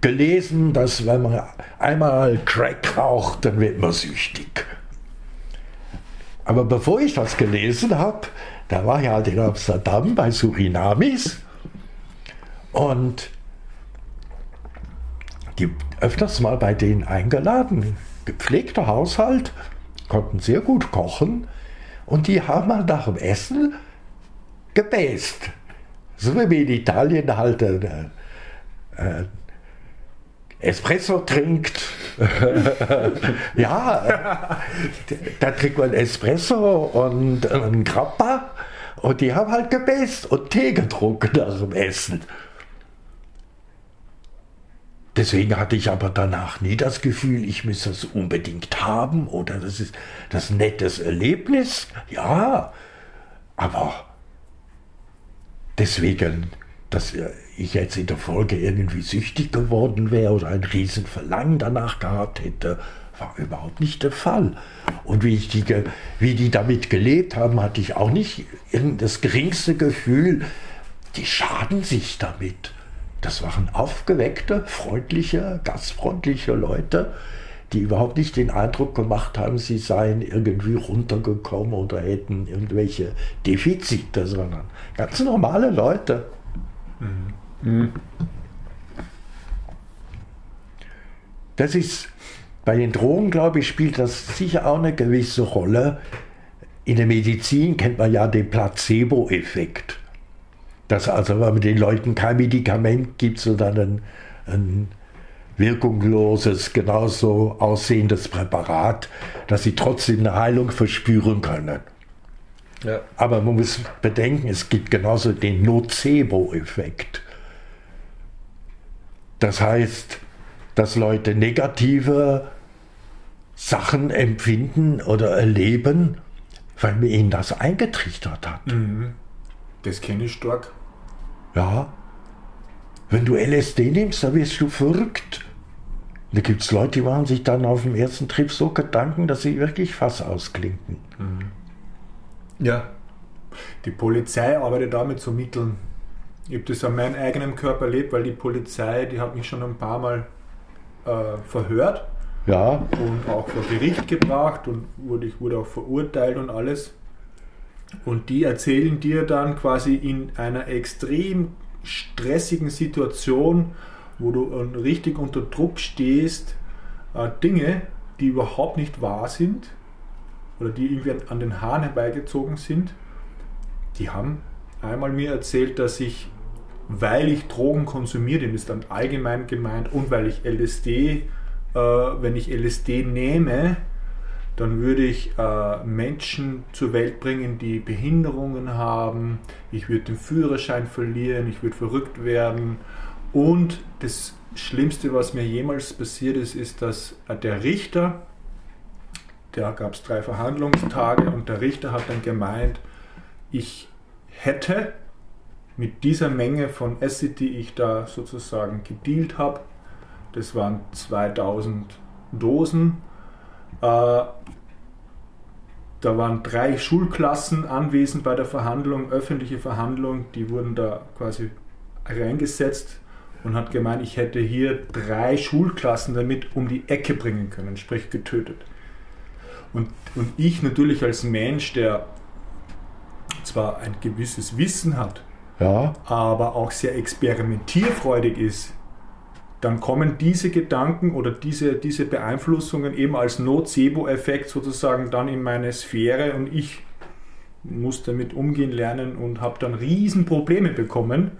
gelesen, dass wenn man einmal Crack raucht, dann wird man süchtig. Aber bevor ich das gelesen habe, da war ich halt in Amsterdam bei Surinamis und die öfters mal bei denen eingeladen, gepflegter Haushalt, konnten sehr gut kochen und die haben halt nach dem Essen gebäst. So wie in Italien halt ein, ein Espresso trinkt. ja, da trinkt man Espresso und einen Grappa und die haben halt gebäst und Tee getrunken nach dem Essen. Deswegen hatte ich aber danach nie das Gefühl, ich müsse das unbedingt haben oder das ist das nettes Erlebnis. Ja, aber deswegen, dass ich jetzt in der Folge irgendwie süchtig geworden wäre oder ein Riesenverlangen danach gehabt hätte, war überhaupt nicht der Fall. Und wie, die, wie die damit gelebt haben, hatte ich auch nicht das geringste Gefühl, die schaden sich damit. Das waren aufgeweckte, freundliche, gastfreundliche Leute, die überhaupt nicht den Eindruck gemacht haben, sie seien irgendwie runtergekommen oder hätten irgendwelche Defizite, sondern ganz normale Leute. Mhm. Mhm. Das ist bei den Drogen, glaube ich, spielt das sicher auch eine gewisse Rolle. In der Medizin kennt man ja den Placebo-Effekt. Dass also, wenn man den Leuten kein Medikament gibt, sondern ein, ein wirkungloses, genauso aussehendes Präparat, dass sie trotzdem eine Heilung verspüren können. Ja. Aber man muss bedenken, es gibt genauso den Nocebo-Effekt. Das heißt, dass Leute negative Sachen empfinden oder erleben, weil mir ihnen das eingetrichtert hat. Mhm. Das kenne ich stark. Ja. Wenn du LSD nimmst, dann wirst du verrückt. Da gibt es Leute, die machen sich dann auf dem ersten Trip so Gedanken, dass sie wirklich Fass ausklinken. Mhm. Ja. Die Polizei arbeitet da mit so Mitteln. Ich habe das an meinem eigenen Körper erlebt, weil die Polizei, die hat mich schon ein paar Mal äh, verhört. Ja. Und auch vor Gericht gebracht und wurde, ich wurde auch verurteilt und alles. Und die erzählen dir dann quasi in einer extrem stressigen Situation, wo du richtig unter Druck stehst, äh, Dinge, die überhaupt nicht wahr sind oder die irgendwie an den Haaren herbeigezogen sind. Die haben einmal mir erzählt, dass ich, weil ich Drogen konsumiere, dem ist dann allgemein gemeint, und weil ich LSD, äh, wenn ich LSD nehme, dann würde ich äh, Menschen zur Welt bringen, die Behinderungen haben, ich würde den Führerschein verlieren, ich würde verrückt werden. Und das Schlimmste, was mir jemals passiert ist, ist, dass äh, der Richter, da gab es drei Verhandlungstage und der Richter hat dann gemeint, ich hätte mit dieser Menge von Acid, die ich da sozusagen gedealt habe, das waren 2000 Dosen, da waren drei Schulklassen anwesend bei der Verhandlung, öffentliche Verhandlung, die wurden da quasi reingesetzt und hat gemeint, ich hätte hier drei Schulklassen damit um die Ecke bringen können, sprich getötet. Und, und ich natürlich als Mensch, der zwar ein gewisses Wissen hat, ja. aber auch sehr experimentierfreudig ist, dann kommen diese Gedanken oder diese, diese Beeinflussungen eben als Nocebo-Effekt sozusagen dann in meine Sphäre und ich muss damit umgehen lernen und habe dann Riesenprobleme bekommen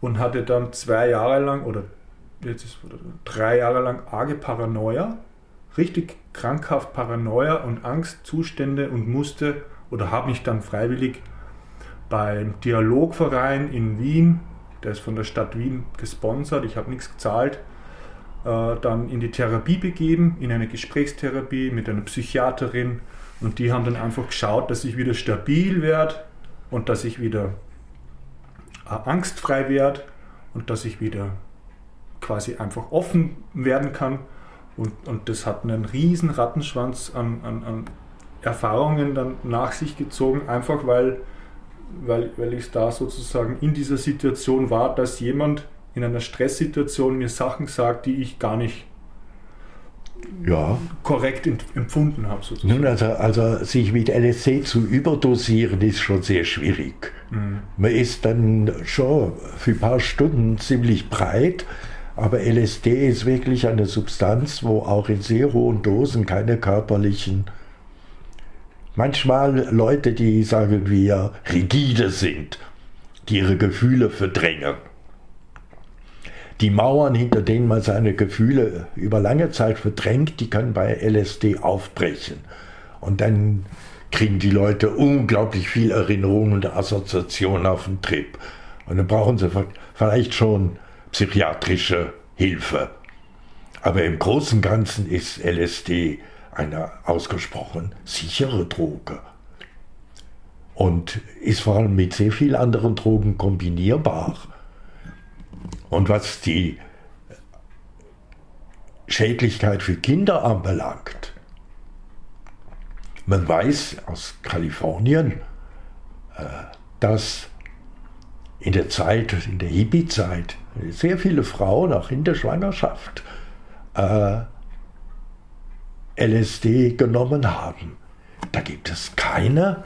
und hatte dann zwei Jahre lang oder jetzt ist drei Jahre lang arge Paranoia, richtig krankhaft Paranoia und Angstzustände und musste oder habe mich dann freiwillig beim Dialogverein in Wien der ist von der Stadt Wien gesponsert, ich habe nichts gezahlt, äh, dann in die Therapie begeben, in eine Gesprächstherapie mit einer Psychiaterin. Und die haben dann einfach geschaut, dass ich wieder stabil werde und dass ich wieder äh, angstfrei werde und dass ich wieder quasi einfach offen werden kann. Und, und das hat einen riesen Rattenschwanz an, an, an Erfahrungen dann nach sich gezogen, einfach weil weil, weil ich da sozusagen in dieser Situation war, dass jemand in einer Stresssituation mir Sachen sagt, die ich gar nicht ja. korrekt empfunden habe. Sozusagen. Nun, also, also sich mit LSD zu überdosieren, ist schon sehr schwierig. Mhm. Man ist dann schon für ein paar Stunden ziemlich breit, aber LSD ist wirklich eine Substanz, wo auch in sehr hohen Dosen keine körperlichen Manchmal Leute, die, sagen wir, rigide sind, die ihre Gefühle verdrängen. Die Mauern, hinter denen man seine Gefühle über lange Zeit verdrängt, die können bei LSD aufbrechen. Und dann kriegen die Leute unglaublich viel Erinnerungen und Assoziationen auf den Trip. Und dann brauchen sie vielleicht schon psychiatrische Hilfe. Aber im Großen und Ganzen ist LSD eine ausgesprochen sichere Droge und ist vor allem mit sehr vielen anderen Drogen kombinierbar. Und was die Schädlichkeit für Kinder anbelangt, man weiß aus Kalifornien, äh, dass in der Zeit, in der Hippie-Zeit, sehr viele Frauen auch in der Schwangerschaft äh, LSD genommen haben. Da gibt es keine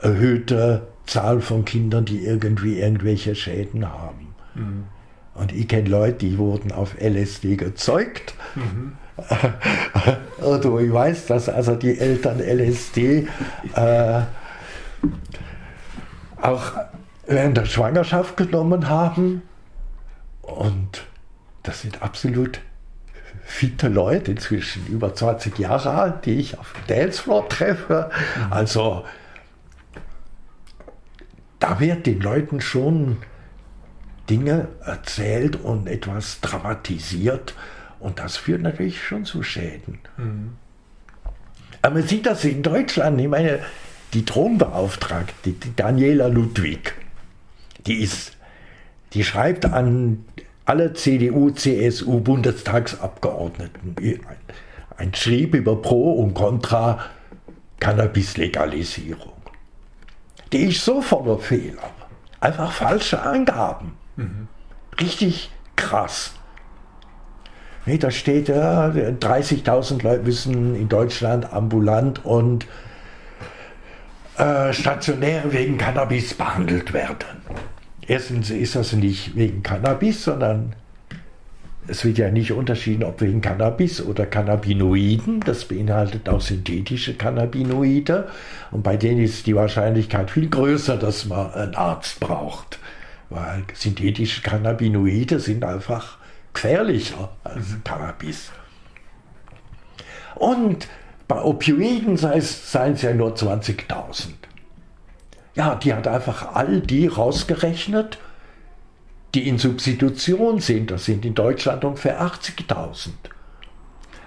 erhöhte Zahl von Kindern, die irgendwie irgendwelche Schäden haben. Mhm. Und ich kenne Leute, die wurden auf LSD gezeugt. Mhm. Und ich weiß, dass also die Eltern LSD äh, auch während der Schwangerschaft genommen haben. Und das sind absolut fitte Leute, inzwischen über 20 Jahre alt, die ich auf dem Dancefloor treffe. Mhm. Also da wird den Leuten schon Dinge erzählt und etwas dramatisiert und das führt natürlich schon zu Schäden. Mhm. Aber man sieht das in Deutschland, ich meine, die Drogenbeauftragte, die Daniela Ludwig, die ist, die schreibt an alle CDU, CSU Bundestagsabgeordneten ein Schrieb über Pro und Contra Cannabis-Legalisierung. Die ist so voller Fehler. Einfach falsche Angaben. Mhm. Richtig krass. Nee, da steht ja, 30.000 Leute müssen in Deutschland ambulant und äh, stationär wegen Cannabis behandelt werden. Erstens ist das nicht wegen Cannabis, sondern es wird ja nicht unterschieden, ob wegen Cannabis oder Cannabinoiden. Das beinhaltet auch synthetische Cannabinoide. Und bei denen ist die Wahrscheinlichkeit viel größer, dass man einen Arzt braucht. Weil synthetische Cannabinoide sind einfach gefährlicher als Cannabis. Und bei Opioiden seien es ja nur 20.000. Ja, die hat einfach all die rausgerechnet, die in Substitution sind. Das sind in Deutschland ungefähr 80.000.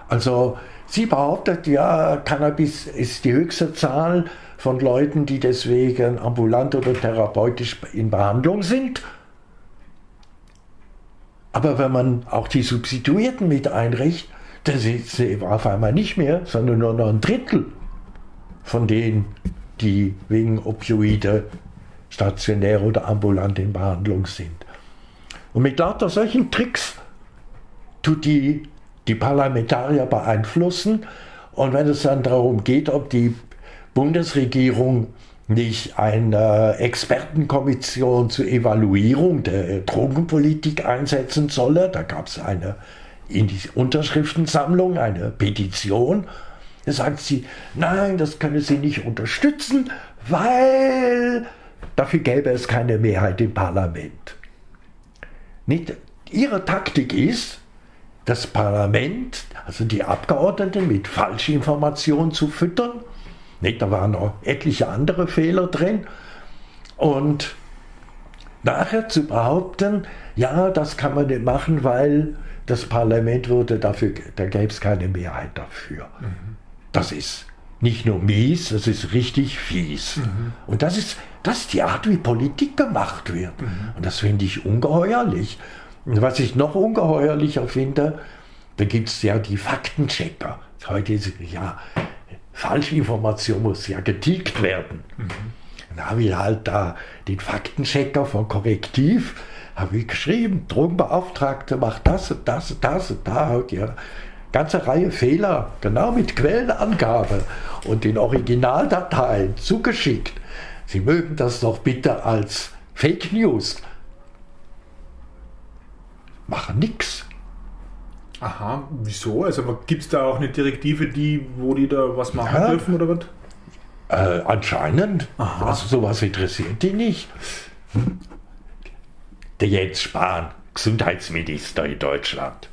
Also sie behauptet, ja, Cannabis ist die höchste Zahl von Leuten, die deswegen ambulant oder therapeutisch in Behandlung sind. Aber wenn man auch die Substituierten mit einrichtet, dann sind sie auf einmal nicht mehr, sondern nur noch ein Drittel von denen, die wegen Opioide stationär oder ambulant in Behandlung sind. Und mit lauter solchen Tricks tut die die Parlamentarier beeinflussen. Und wenn es dann darum geht, ob die Bundesregierung nicht eine Expertenkommission zur Evaluierung der Drogenpolitik einsetzen solle, da gab es eine in die Unterschriftensammlung, eine Petition, sagt sie, nein, das könne sie nicht unterstützen, weil dafür gäbe es keine Mehrheit im Parlament. Nicht? Ihre Taktik ist, das Parlament, also die Abgeordneten mit Falschinformationen zu füttern. Nicht? Da waren noch etliche andere Fehler drin. Und nachher zu behaupten, ja, das kann man nicht machen, weil das Parlament würde dafür, da gäbe es keine Mehrheit dafür. Mhm. Das ist nicht nur mies, das ist richtig fies. Mhm. Und das ist, das ist die Art, wie Politik gemacht wird. Mhm. Und das finde ich ungeheuerlich. Und was ich noch ungeheuerlicher finde, da gibt es ja die Faktenchecker. Heute ist ja, Falschinformation muss ja getilgt werden. Mhm. Dann habe ich halt da den Faktenchecker von Korrektiv, habe ich geschrieben, Drogenbeauftragte macht das und das und das und da. Ja, ganze Reihe Fehler, genau mit Quellenangabe und den Originaldateien zugeschickt. Sie mögen das doch bitte als Fake News. Machen nichts. Aha, wieso? Also gibt es da auch eine Direktive, die, wo die da was machen ja, dürfen oder was? Äh, anscheinend. Aha. Also sowas interessiert die nicht. Der Jens Spahn, Gesundheitsminister in Deutschland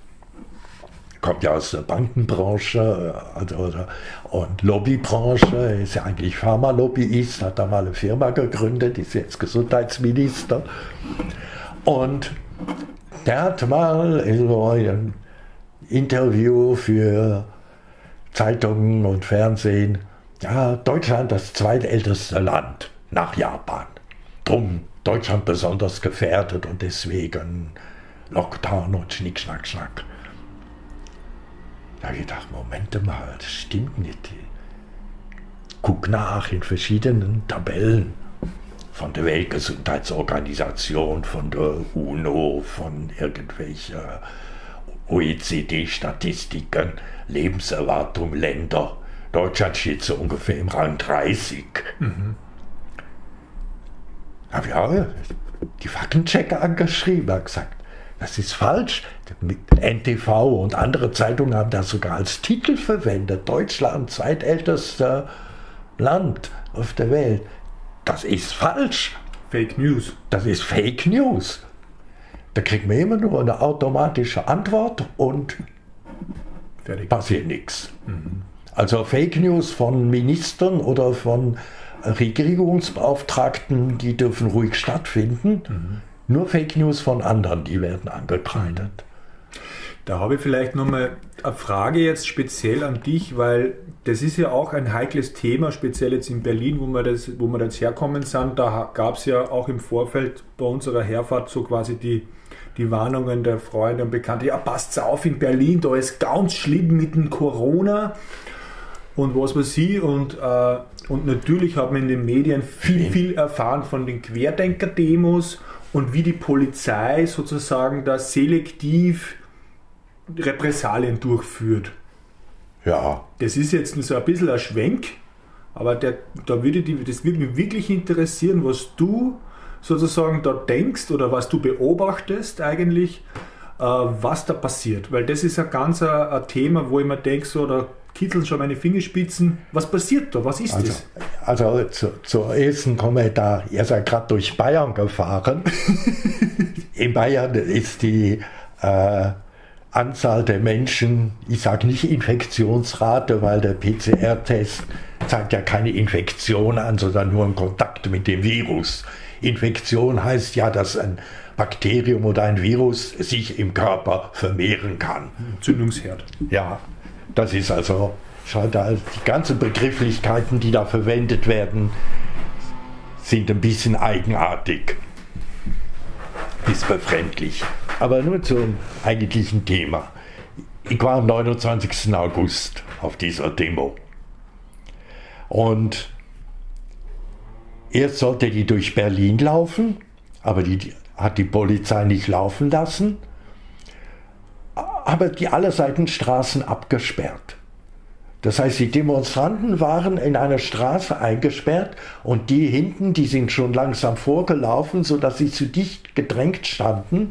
kommt ja aus der Bankenbranche oder, und Lobbybranche, ist ja eigentlich Pharmalobbyist, hat da mal eine Firma gegründet, ist jetzt Gesundheitsminister. Und der hat mal in einem Interview für Zeitungen und Fernsehen, ja, Deutschland das zweitälteste Land nach Japan. Drum Deutschland besonders gefährdet und deswegen Lockdown und Schnick, Schnack, Schnack. Da habe ich gedacht, Moment mal, das stimmt nicht. Guck nach in verschiedenen Tabellen von der Weltgesundheitsorganisation, von der UNO, von irgendwelchen OECD-Statistiken, Lebenserwartung, Länder. Deutschland steht so ungefähr im Rang 30. Mhm. Habe ich auch die Faktenchecker angeschrieben, habe gesagt, das ist falsch. NTV und andere Zeitungen haben das sogar als Titel verwendet. Deutschland, zweitältester Land auf der Welt. Das ist falsch. Fake News. Das ist Fake News. Da kriegt man immer nur eine automatische Antwort und Fertig. passiert nichts. Mhm. Also Fake News von Ministern oder von Regierungsbeauftragten, die dürfen ruhig stattfinden. Mhm. Nur Fake News von anderen, die werden angekreidet. Da habe ich vielleicht nochmal eine Frage jetzt speziell an dich, weil das ist ja auch ein heikles Thema, speziell jetzt in Berlin, wo wir, das, wo wir jetzt herkommen sind. Da gab es ja auch im Vorfeld bei unserer Herfahrt so quasi die, die Warnungen der Freunde und Bekannte, ja, passt auf in Berlin, da ist ganz schlimm mit dem Corona und was weiß ich. Und, äh, und natürlich hat man in den Medien viel, viel erfahren von den Querdenker-Demos und wie die Polizei sozusagen da selektiv Repressalien durchführt. Ja. Das ist jetzt so ein bisschen ein Schwenk, aber der, da würde die, das würde mich wirklich interessieren, was du sozusagen da denkst oder was du beobachtest eigentlich, äh, was da passiert. Weil das ist ein ganz ein, ein Thema, wo ich mir denke, so, da kitzeln schon meine Fingerspitzen. Was passiert da? Was ist also, das? Also zu, zur ersten Kommentar. Ihr seid gerade durch Bayern gefahren. In Bayern ist die äh, Anzahl der Menschen, ich sage nicht Infektionsrate, weil der PCR-Test zeigt ja keine Infektion an, sondern nur einen Kontakt mit dem Virus. Infektion heißt ja, dass ein Bakterium oder ein Virus sich im Körper vermehren kann. Zündungsherd. Ja, das ist also da, die ganzen Begrifflichkeiten, die da verwendet werden, sind ein bisschen eigenartig bis befremdlich. Aber nur zum eigentlichen Thema. Ich war am 29. August auf dieser Demo. Und erst sollte die durch Berlin laufen, aber die hat die Polizei nicht laufen lassen. Aber die alle Seitenstraßen abgesperrt. Das heißt, die Demonstranten waren in einer Straße eingesperrt und die hinten, die sind schon langsam vorgelaufen, sodass sie zu dicht gedrängt standen,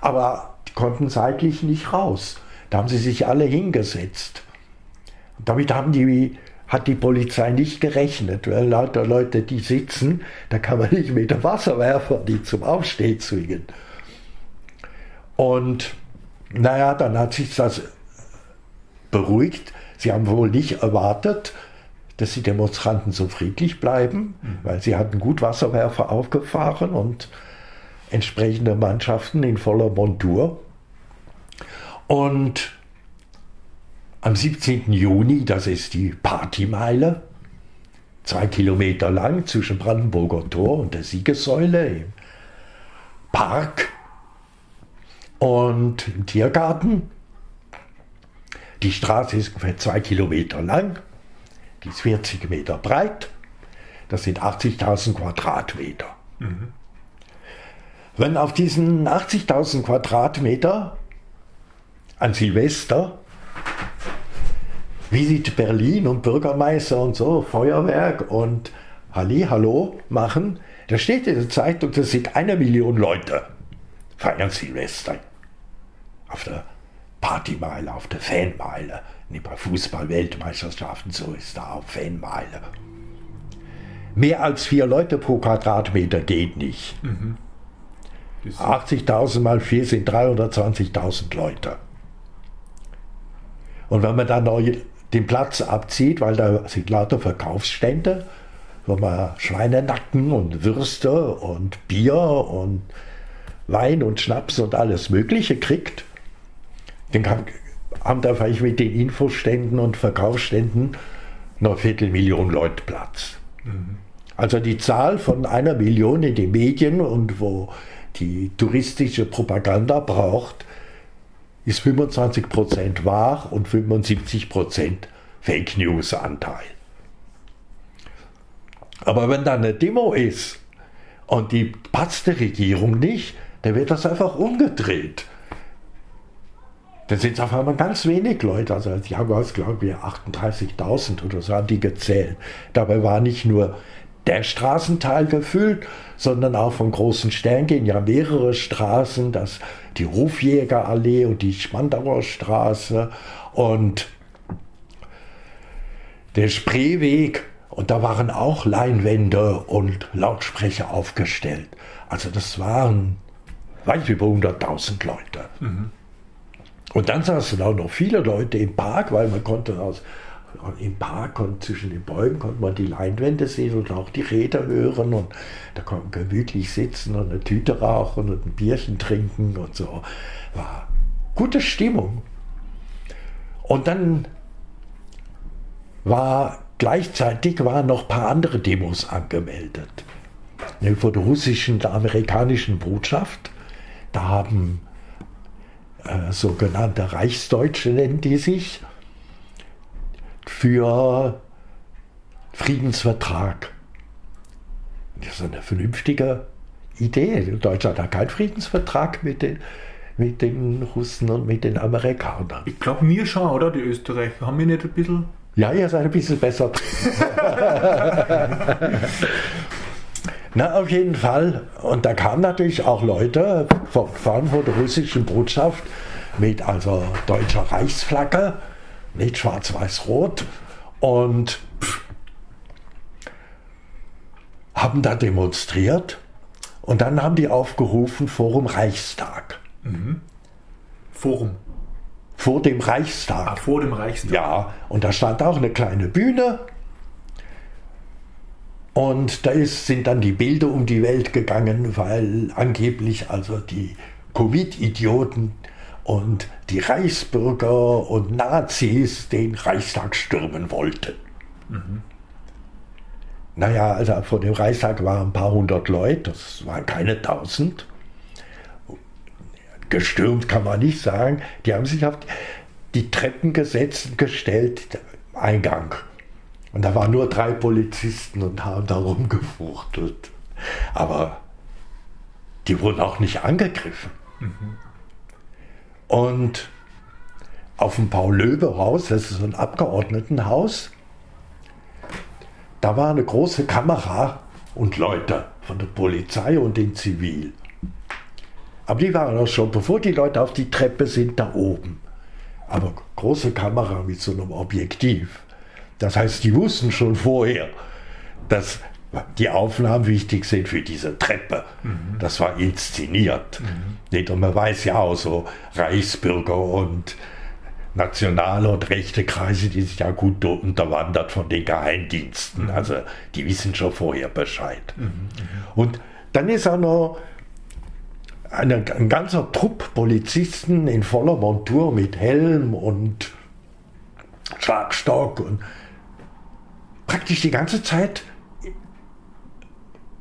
aber konnten seitlich nicht raus. Da haben sie sich alle hingesetzt. Damit haben die, hat die Polizei nicht gerechnet, weil lauter Leute, die sitzen, da kann man nicht mit dem Wasserwerfer die zum Aufstehen zwingen. Und naja, dann hat sich das beruhigt Sie haben wohl nicht erwartet, dass die Demonstranten so friedlich bleiben, weil sie hatten gut Wasserwerfer aufgefahren und entsprechende Mannschaften in voller Montur. Und am 17. Juni, das ist die Partymeile, zwei Kilometer lang zwischen Brandenburger Tor und der Siegessäule im Park und im Tiergarten. Die Straße ist ungefähr zwei Kilometer lang, die ist 40 Meter breit, das sind 80.000 Quadratmeter. Mhm. Wenn auf diesen 80.000 Quadratmeter an Silvester Visit Berlin und Bürgermeister und so, Feuerwerk und Halli, Hallo machen, da steht in der Zeitung, das sind eine Million Leute feiern Silvester auf der Partymeile, auf der Fanmeile. Nicht bei Fußball-Weltmeisterschaften, so ist da auch Fanmeile. Mehr als vier Leute pro Quadratmeter geht nicht. Mhm. 80.000 mal 4 sind 320.000 Leute. Und wenn man dann noch den Platz abzieht, weil da sind lauter Verkaufsstände, wo man Schweinenacken und Würste und Bier und Wein und Schnaps und alles Mögliche kriegt, dann haben da vielleicht mit den Infoständen und Verkaufsständen noch eine Viertelmillion Leute Platz. Mhm. Also die Zahl von einer Million in den Medien und wo die touristische Propaganda braucht, ist 25 Prozent wahr und 75 Prozent Fake News Anteil. Aber wenn da eine Demo ist und die passt der Regierung nicht, dann wird das einfach umgedreht. Da sind es auf einmal ganz wenig Leute. Also die haben aus, glaube ich, 38.000 oder so haben die gezählt. Dabei war nicht nur der Straßenteil gefüllt, sondern auch von großen Sternen gehen ja mehrere Straßen, das, die Hofjägerallee und die Spandauer Straße und der Spreeweg. Und da waren auch Leinwände und Lautsprecher aufgestellt. Also das waren weit über 100.000 Leute. Mhm. Und dann saßen auch noch viele Leute im Park, weil man konnte aus, im Park und zwischen den Bäumen konnte man die Leinwände sehen und auch die Räder hören und da konnte man gemütlich sitzen und eine Tüte rauchen und ein Bierchen trinken und so. War gute Stimmung. Und dann war gleichzeitig waren noch ein paar andere Demos angemeldet. Vor der russischen, der amerikanischen Botschaft. Da haben äh, sogenannte Reichsdeutsche, nennen die sich, für Friedensvertrag. Das ist eine vernünftige Idee. Deutschland hat keinen Friedensvertrag mit den, mit den Russen und mit den Amerikanern. Ich glaube, wir schon, oder? Die Österreicher. Haben wir nicht ein bisschen. Ja, ihr seid ein bisschen besser. Na, auf jeden Fall. Und da kamen natürlich auch Leute von, von der russischen Botschaft mit also deutscher Reichsflagge, nicht schwarz-weiß-rot. Und haben da demonstriert. Und dann haben die aufgerufen, Forum Reichstag. Mhm. Forum. Vor dem Reichstag. Ah, vor dem Reichstag. Ja, und da stand auch eine kleine Bühne. Und da ist, sind dann die Bilder um die Welt gegangen, weil angeblich also die Covid-Idioten und die Reichsbürger und Nazis den Reichstag stürmen wollten. Mhm. Naja, also vor dem Reichstag waren ein paar hundert Leute, das waren keine tausend gestürmt kann man nicht sagen. Die haben sich auf die Treppen gesetzt gestellt, Eingang. Und da waren nur drei Polizisten und haben da rumgefuchtelt. Aber die wurden auch nicht angegriffen. Mhm. Und auf dem Paul-Löbe-Haus, das ist ein Abgeordnetenhaus, da war eine große Kamera und Leute von der Polizei und den Zivil. Aber die waren auch schon, bevor die Leute auf die Treppe sind, da oben. Aber große Kamera mit so einem Objektiv. Das heißt, die wussten schon vorher, dass die Aufnahmen wichtig sind für diese Treppe. Mhm. Das war inszeniert. Mhm. Und man weiß ja auch so, Reichsbürger und nationale und rechte Kreise, die sind ja gut unterwandert von den Geheimdiensten. Mhm. Also die wissen schon vorher Bescheid. Mhm. Mhm. Und dann ist auch noch eine, ein ganzer Trupp Polizisten in voller Montur mit Helm und Schlagstock und praktisch die ganze Zeit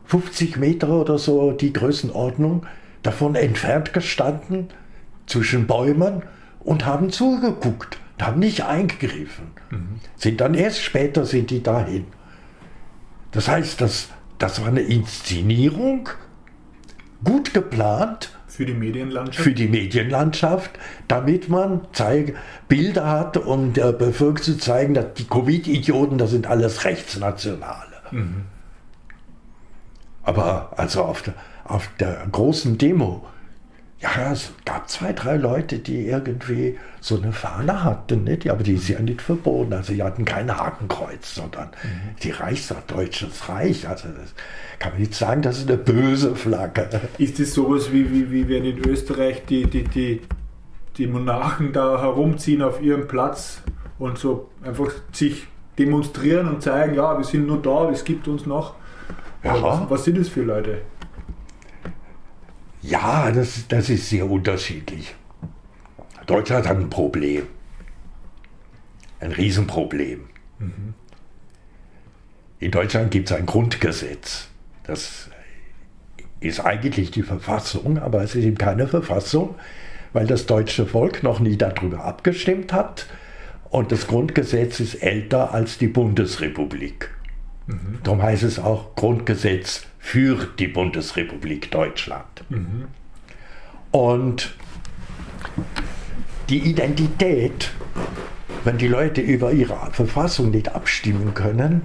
50 Meter oder so die Größenordnung davon entfernt gestanden zwischen Bäumen und haben zugeguckt, haben nicht eingegriffen. Mhm. Sind dann erst später sind die dahin. Das heißt, das, das war eine Inszenierung gut geplant. Für die Medienlandschaft? Für die Medienlandschaft, damit man zeig, Bilder hat, um der Bevölkerung zu zeigen, dass die Covid-Idioten, das sind alles Rechtsnationale. Mhm. Aber also auf der, auf der großen Demo, ja, es gab zwei, drei Leute, die irgendwie so eine Fahne hatten, nicht? aber die ist ja nicht verboten. Also die hatten kein Hakenkreuz, sondern mhm. die Reichsstadt Deutsches Reich. Also das kann man nicht sagen, das ist eine böse Flagge. Ist es sowas wie, wie, wie wenn in Österreich die, die, die, die Monarchen da herumziehen auf ihrem Platz und so einfach sich demonstrieren und zeigen, ja, wir sind nur da, es gibt uns noch. Was, was sind das für Leute? Ja, das, das ist sehr unterschiedlich. Deutschland hat ein Problem. Ein Riesenproblem. Mhm. In Deutschland gibt es ein Grundgesetz. Das ist eigentlich die Verfassung, aber es ist eben keine Verfassung, weil das deutsche Volk noch nie darüber abgestimmt hat. Und das Grundgesetz ist älter als die Bundesrepublik. Mhm. Darum heißt es auch Grundgesetz für die Bundesrepublik Deutschland. Mhm. Und die Identität, wenn die Leute über ihre Verfassung nicht abstimmen können,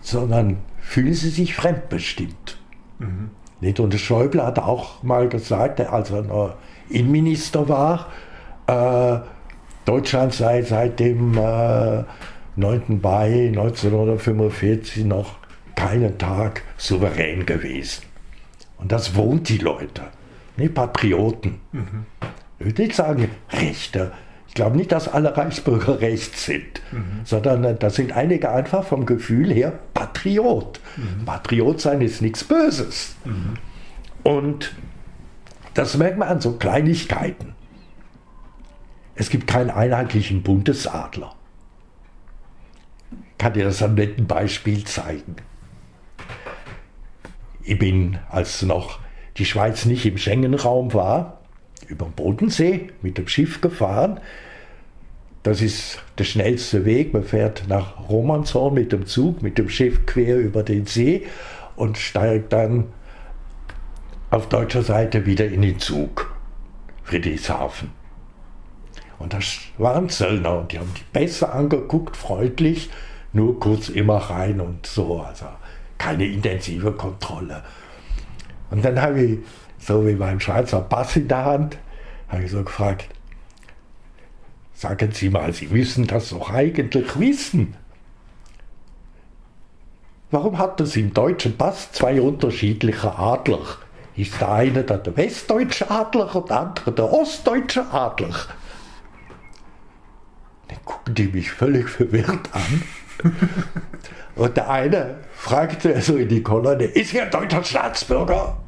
sondern fühlen sie sich fremdbestimmt. Mhm. Nicht? Und Schäuble hat auch mal gesagt, als er noch Innenminister war, äh, Deutschland sei seit dem äh, 9. Mai 1945 noch keinen Tag souverän gewesen. Und das wohnt die Leute, nicht Patrioten. Mhm. ich würde nicht sagen Rechte. Ich glaube nicht, dass alle Reichsbürger rechts sind, mhm. sondern äh, da sind einige einfach vom Gefühl her Patriot. Mhm. Patriot sein ist nichts Böses. Mhm. Und das merkt man an so Kleinigkeiten. Es gibt keinen einheitlichen Bundesadler. Kann dir das am netten Beispiel zeigen. Ich bin, als noch die Schweiz nicht im Schengen-Raum war, über den Bodensee mit dem Schiff gefahren. Das ist der schnellste Weg. Man fährt nach Romanshorn mit dem Zug, mit dem Schiff quer über den See und steigt dann auf deutscher Seite wieder in den Zug. Friedrichshafen. Und das waren Zöllner und die haben die Pässe angeguckt, freundlich, nur kurz immer rein und so. Also keine intensive Kontrolle. Und dann habe ich, so wie mein Schweizer Pass in der Hand, habe ich so gefragt, sagen Sie mal, Sie müssen das doch eigentlich wissen. Warum hat es im deutschen Pass zwei unterschiedliche Adler? Ist der eine der westdeutsche Adler und der andere der ostdeutsche Adler? Dann gucken die mich völlig verwirrt an. Und der eine fragte so in die Kolonne, ist hier ein deutscher Staatsbürger?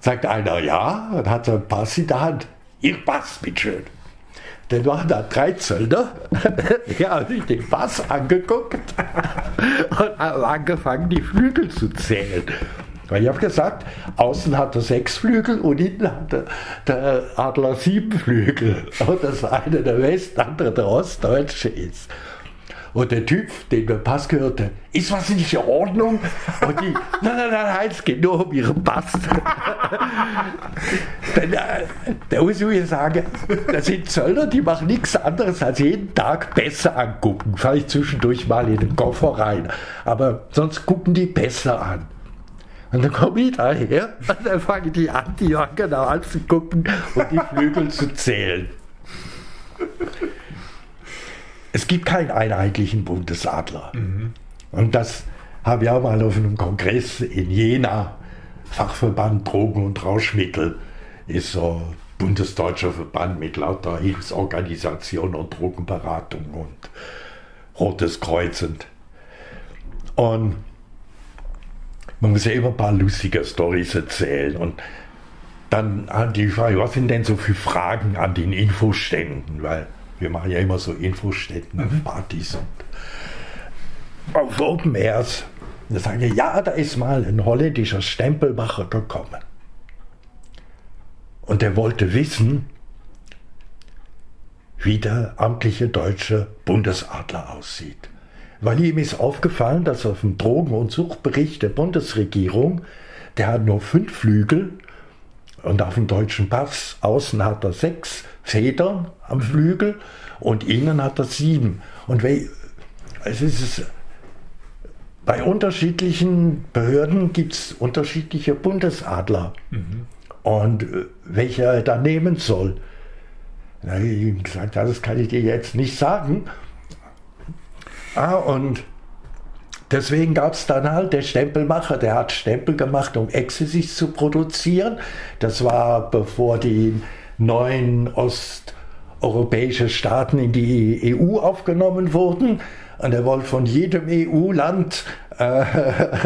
Sagt einer, ja, und hat so einen Pass in der Hand. Ihr Pass, bitteschön. Dann waren da drei Zöllner, die haben sich den Pass angeguckt und haben angefangen, die Flügel zu zählen. Weil ich habe gesagt, außen hat er sechs Flügel und innen hat der, der Adler sieben Flügel. Und das eine der West, andere der Ostdeutsche ist. Und der Typ, den der Pass gehörte, ist was nicht in Ordnung? Und die, nein, nein, nein, es geht nur um ihren Pass. Denn, äh, da muss ich mir sagen, das sind Zöllner, die machen nichts anderes als jeden Tag Pässe angucken. Vielleicht zwischendurch mal in den Koffer rein. Aber sonst gucken die Pässe an. Und dann komme ich daher und dann fangen die an, die ja genau anzugucken und die Flügel zu zählen. Es gibt keinen einheitlichen Bundesadler. Mhm. Und das habe ich auch mal auf einem Kongress in Jena, Fachverband Drogen und Rauschmittel, ist so bundesdeutscher Verband mit lauter Hilfsorganisationen und Drogenberatung und Rotes Kreuz und, und man muss ja immer ein paar lustige Storys erzählen und dann an die Frage, was sind denn so viele Fragen an den Infoständen, weil wir machen ja immer so Infostätten mhm. auf Partys und auf Open Airs. Da sagen ja, da ist mal ein holländischer Stempelmacher gekommen. Und der wollte wissen, wie der amtliche deutsche Bundesadler aussieht. Weil ihm ist aufgefallen, dass auf dem Drogen- und Suchbericht der Bundesregierung, der hat nur fünf Flügel und auf dem deutschen Pass außen hat er sechs Federn am Flügel und innen hat er sieben. Und es ist bei unterschiedlichen Behörden gibt es unterschiedliche Bundesadler. Mhm. Und äh, welcher er da nehmen soll. Da habe ich ihm gesagt, das kann ich dir jetzt nicht sagen. Ah, und deswegen gab es dann halt der Stempelmacher, der hat Stempel gemacht, um Ecstasy zu produzieren. Das war bevor die neuen osteuropäischen Staaten in die EU aufgenommen wurden. Und er wollte von jedem EU-Land äh,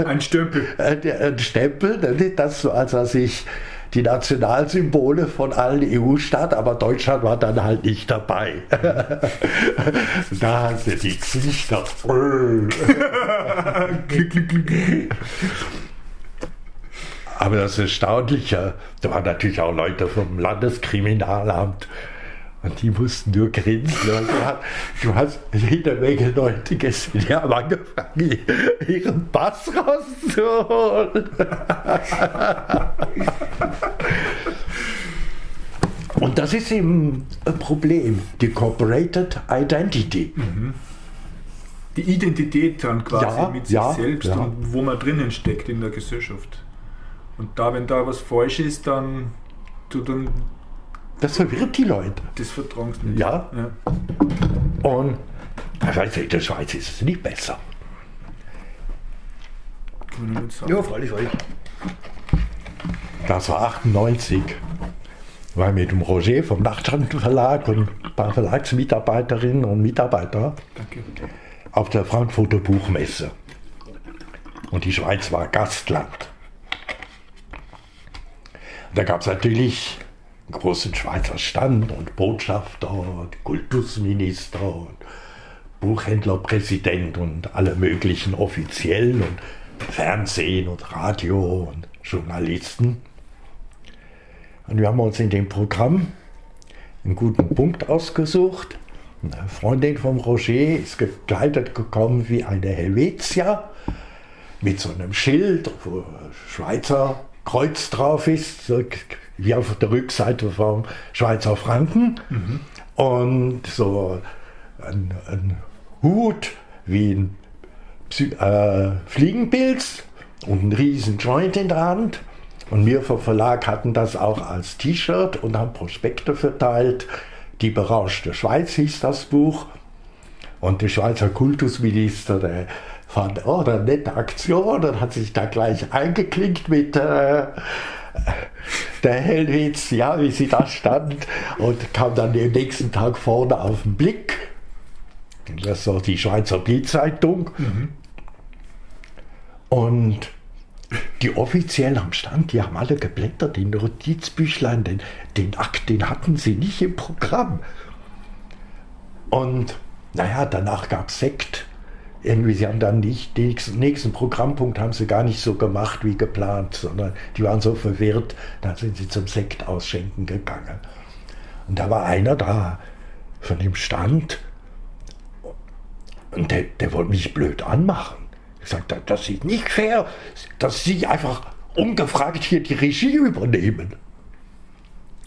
ein Stempel. Äh, ein Stempel, das so, als er sich die Nationalsymbole von allen EU-Staaten, aber Deutschland war dann halt nicht dabei. da sind die Gesichter. aber das Erstaunliche, da waren natürlich auch Leute vom Landeskriminalamt, und die mussten nur grinsen. Du hast jede Menge Leute gesehen, die haben angefangen, ihren Pass rauszuholen. Und das ist eben ein Problem, die Corporated Identity. Mhm. Die Identität dann quasi ja, mit sich ja, selbst ja. und wo man drinnen steckt in der Gesellschaft. Und da, wenn da was falsch ist, dann, du, dann das verwirrt die Leute. Das vertraust nicht. Ja. ja. Und also in der Schweiz ist es nicht besser. Ja, freilich, freilich. Das war 98. war mit dem Roger vom Nachtschandenverlag und ein paar Verlagsmitarbeiterinnen und Mitarbeiter Danke. auf der Frankfurter Buchmesse. Und die Schweiz war Gastland. Da gab es natürlich einen großen Schweizer Stand und Botschafter und Kultusminister und Buchhändlerpräsident und alle möglichen Offiziellen und Fernsehen und Radio und Journalisten. Und wir haben uns in dem Programm einen guten Punkt ausgesucht. Eine Freundin vom Roger ist gekleidet gekommen wie eine Helvetia mit so einem Schild, wo Schweizer Kreuz drauf ist, so wie auf der Rückseite vom Schweizer Franken. Und so ein, ein Hut wie ein Psy äh, Fliegenpilz und einen riesen Joint in der Hand. Und wir vom Verlag hatten das auch als T-Shirt und haben Prospekte verteilt. Die berauschte Schweiz hieß das Buch. Und der Schweizer Kultusminister, der fand, oh, eine nette Aktion und hat sich da gleich eingeklinkt mit äh, der Hellwitz, ja, wie sie da stand und kam dann den nächsten Tag vorne auf den Blick. Das war die Schweizer Bildzeitung. Und die Offiziellen am Stand, die haben alle geblättert in Notizbüchlein, den, den Akt, den hatten sie nicht im Programm. Und naja, danach gab es Sekt. Irgendwie, sie haben dann nicht, den nächsten- Programmpunkt haben sie gar nicht so gemacht wie geplant, sondern die waren so verwirrt, dann sind sie zum Sekt ausschenken gegangen. Und da war einer da von dem Stand und der, der wollte mich blöd anmachen. Ich sagte, das ist nicht fair, dass Sie einfach ungefragt hier die Regie übernehmen.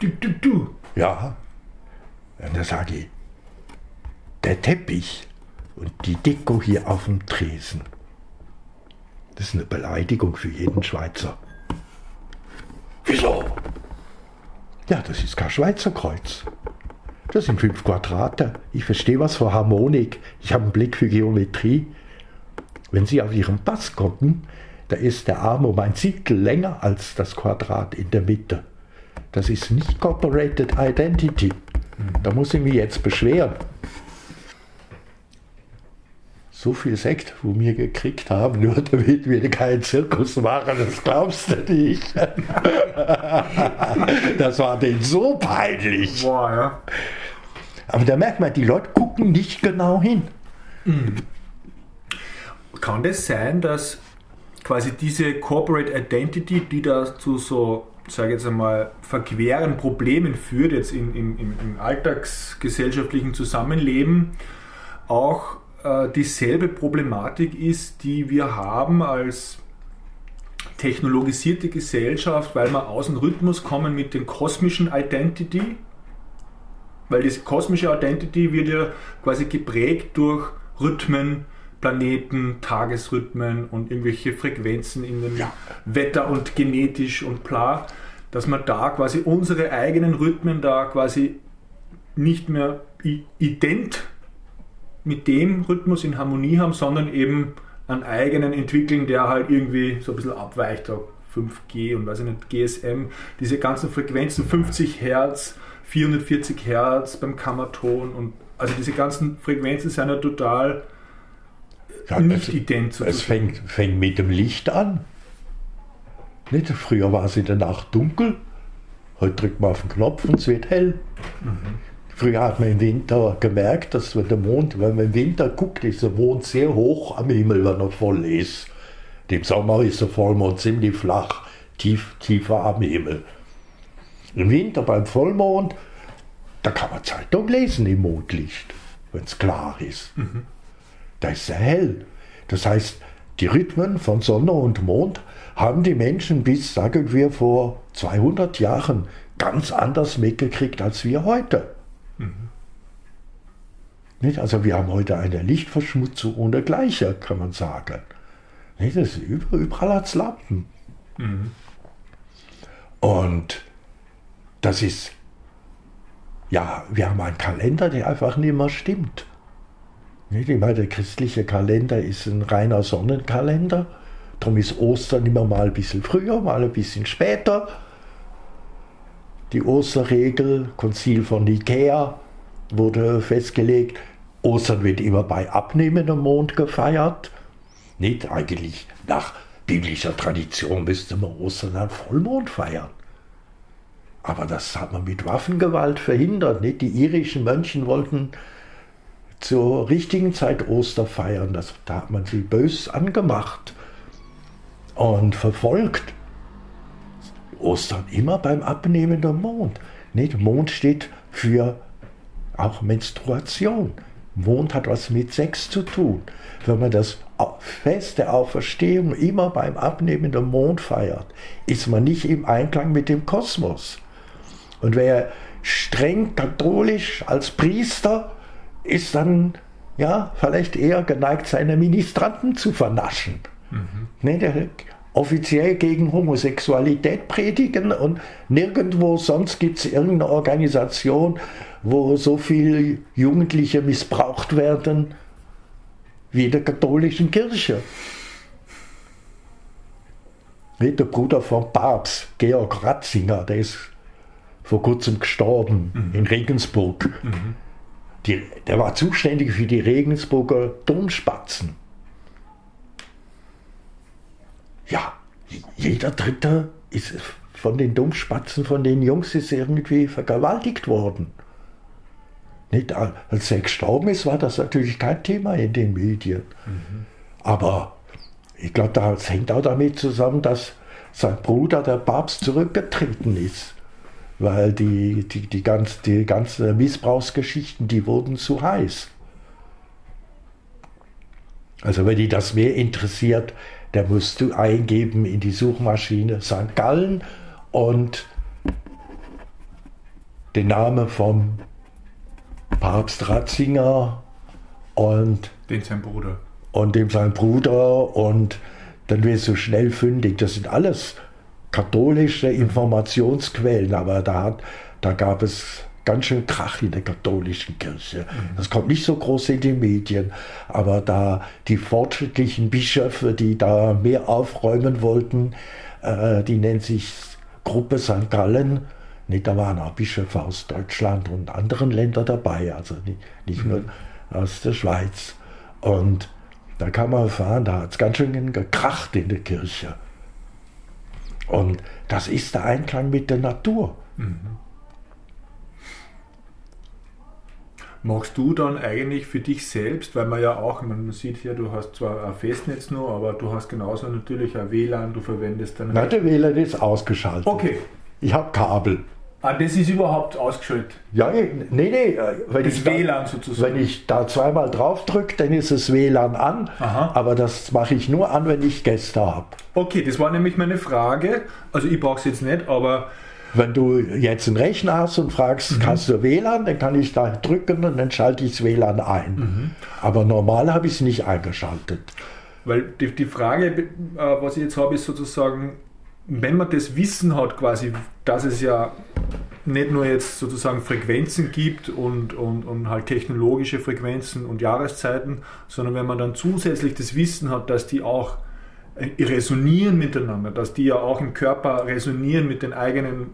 Du, du, du. Ja. Und da sage ich, der Teppich und die Deko hier auf dem Tresen, das ist eine Beleidigung für jeden Schweizer. Wieso? Ja, das ist kein Schweizer Kreuz. Das sind fünf Quadrate. Ich verstehe was für Harmonik. Ich habe einen Blick für Geometrie. Wenn Sie auf Ihren Pass gucken, da ist der Arm um ein Siebtel länger als das Quadrat in der Mitte. Das ist nicht Corporated Identity. Da muss ich mich jetzt beschweren. So viel Sekt, wo wir gekriegt haben, nur damit wir keinen Zirkus machen, das glaubst du nicht. das war denen so peinlich. Boah, ja. Aber da merkt man, die Leute gucken nicht genau hin. Kann das sein, dass quasi diese Corporate Identity, die da zu so, sage ich jetzt einmal, verqueren Problemen führt, jetzt in, im, im, alltagsgesellschaftlichen Zusammenleben, auch dieselbe Problematik ist, die wir haben als technologisierte Gesellschaft, weil wir aus dem Rhythmus kommen mit den kosmischen Identity, weil diese kosmische Identity wird ja quasi geprägt durch Rhythmen, Planeten, Tagesrhythmen und irgendwelche Frequenzen in dem Ja. Wetter und genetisch und bla, dass man da quasi unsere eigenen Rhythmen da quasi nicht mehr ident mit dem Rhythmus in Harmonie haben, sondern eben einen eigenen entwickeln, der halt irgendwie so ein bisschen abweicht, da 5G und weiß ich nicht, GSM, diese ganzen Frequenzen, 50 Hertz, 440 Hertz beim Kammerton und also diese ganzen Frequenzen sind ja total Ja, nicht es, ident es fängt, fängt mit dem Licht an. Nicht? Früher war es in der Nacht dunkel, heute drückt man auf den Knopf und es wird hell. Früher hat man im Winter gemerkt, dass wenn der Mond, wenn man im Winter guckt, ist der Mond sehr hoch am Himmel, wenn er voll ist. Im Sommer ist der Vollmond ziemlich flach, tief, tiefer am Himmel. Im Winter beim Vollmond, da kann man Zeitung lesen im Mondlicht, wenn es klar ist. Da ist sehr hell. Das heißt, die Rhythmen von Sonne und Mond haben die Menschen bis, sagen wir, vor 200 Jahren ganz anders mitgekriegt als wir heute. Nicht? Also wir haben heute eine Lichtverschmutzung ohne Gleiche, kann man sagen. Nicht? Das ist überall, überall hat's Lampen. Und das ist, ja, wir haben einen Kalender, der einfach nicht mehr stimmt. Nicht? Ich meine, der christliche Kalender ist ein reiner Sonnenkalender. Darum ist Ostern immer mal ein bisschen früher, mal ein bisschen später. Die Osterregel, Konzil von Nikea wurde festgelegt, Ostern wird immer bei abnehmendem Mond gefeiert. Nicht eigentlich nach biblischer Tradition müsste man Ostern an Vollmond feiern. Aber das hat man mit Waffengewalt verhindert. Nicht? Die irischen Mönchen wollten zur richtigen Zeit Oster feiern. Das, da hat man sie bös angemacht und verfolgt. Ostern immer beim abnehmenden Mond. Nicht? Mond steht für auch Menstruation. Mond hat was mit Sex zu tun. Wenn man das Fest der Auferstehung immer beim abnehmenden Mond feiert, ist man nicht im Einklang mit dem Kosmos. Und wer streng katholisch als Priester ist dann ja vielleicht eher geneigt, seine Ministranten zu vernaschen. Mhm. Ne, der offiziell gegen Homosexualität predigen und nirgendwo sonst gibt es irgendeine Organisation, wo so viele Jugendliche missbraucht werden wie in der katholischen Kirche. Der Bruder vom Papst, Georg Ratzinger, der ist vor kurzem gestorben mhm. in Regensburg. Mhm. Die, der war zuständig für die Regensburger Domspatzen. Ja, jeder Dritte ist von den Domspatzen, von den Jungs ist irgendwie vergewaltigt worden. Nicht, als er gestorben ist, war das natürlich kein Thema in den Medien. Mhm. Aber ich glaube, das hängt auch damit zusammen, dass sein Bruder, der Papst, zurückgetreten ist. Weil die, die, die, ganz, die ganzen Missbrauchsgeschichten, die wurden zu heiß. Also wenn dich das mehr interessiert, dann musst du eingeben in die Suchmaschine St. Gallen und den Namen vom Papst Ratzinger und den sein Bruder. Und dem sein Bruder und dann wirst du schnell fündig. Das sind alles katholische Informationsquellen, aber da, hat, da gab es ganz schön Krach in der katholischen Kirche. Das kommt nicht so groß in die Medien, aber da die fortschrittlichen Bischöfe, die da mehr aufräumen wollten, äh, die nennt sich Gruppe St. Gallen, Nee, da waren auch Bischöfe aus Deutschland und anderen Ländern dabei, also nicht, nicht nur aus der Schweiz. Und da kann man erfahren, da hat es ganz schön gekracht in der Kirche. Und das ist der Einklang mit der Natur. Mhm. Machst du dann eigentlich für dich selbst, weil man ja auch, man sieht hier, du hast zwar ein Festnetz nur, aber du hast genauso natürlich ein WLAN, du verwendest dann. Nein, der WLAN ist ausgeschaltet. Okay. Ich habe Kabel. Ah, das ist überhaupt ausgeschaltet? Ja, nee, nee. Äh, wenn das ich WLAN da, sozusagen. Wenn ich da zweimal drauf drücke, dann ist das WLAN an. Aha. Aber das mache ich nur an, wenn ich Gäste habe. Okay, das war nämlich meine Frage. Also ich brauche es jetzt nicht, aber... Wenn du jetzt einen Rechner hast und fragst, mhm. kannst du WLAN, dann kann ich da drücken und dann schalte ich das WLAN ein. Mhm. Aber normal habe ich es nicht eingeschaltet. Weil die, die Frage, äh, was ich jetzt habe, ist sozusagen, wenn man das Wissen hat, quasi, dass es ja nicht nur jetzt sozusagen Frequenzen gibt und, und, und halt technologische Frequenzen und Jahreszeiten, sondern wenn man dann zusätzlich das Wissen hat, dass die auch resonieren miteinander, dass die ja auch im Körper resonieren mit den eigenen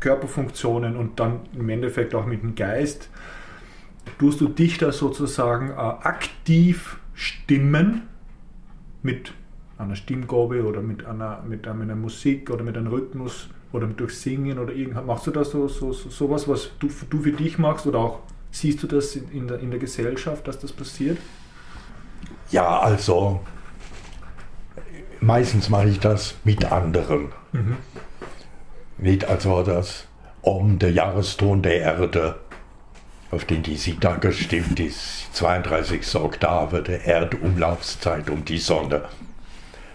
Körperfunktionen und dann im Endeffekt auch mit dem Geist, tust du dich da sozusagen äh, aktiv stimmen mit einer Stimmgabe oder mit einer, mit einer Musik oder mit einem Rhythmus oder durch Singen oder irgendwas. Machst du da so, so, so sowas, was du, du für dich machst oder auch siehst du das in der, in der Gesellschaft, dass das passiert? Ja, also meistens mache ich das mit anderen. Mhm. Nicht also das Om, der Jahreston der Erde, auf den die Sita gestimmt ist, 32. Oktave der Erdumlaufszeit um die Sonne.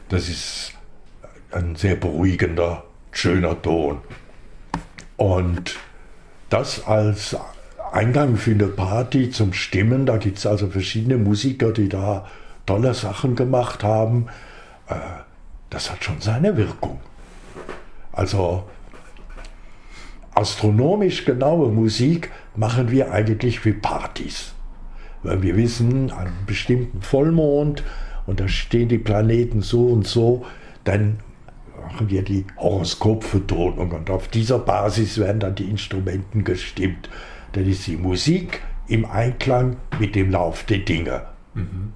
Das ist ein sehr beruhigender schöner Ton. Und das als Eingang für eine Party zum Stimmen, da gibt es also verschiedene Musiker, die da tolle Sachen gemacht haben. Äh, das hat schon seine Wirkung. Also astronomisch genaue Musik machen wir eigentlich für Partys. Wenn wir wissen, an einem bestimmten Vollmond und da stehen die Planeten so und so, dann machen wir die Horoskopvertonung und auf dieser Basis werden dann die Instrumenten gestimmt. Dann ist die Musik im Einklang mit dem Lauf der Dinge. Mhm.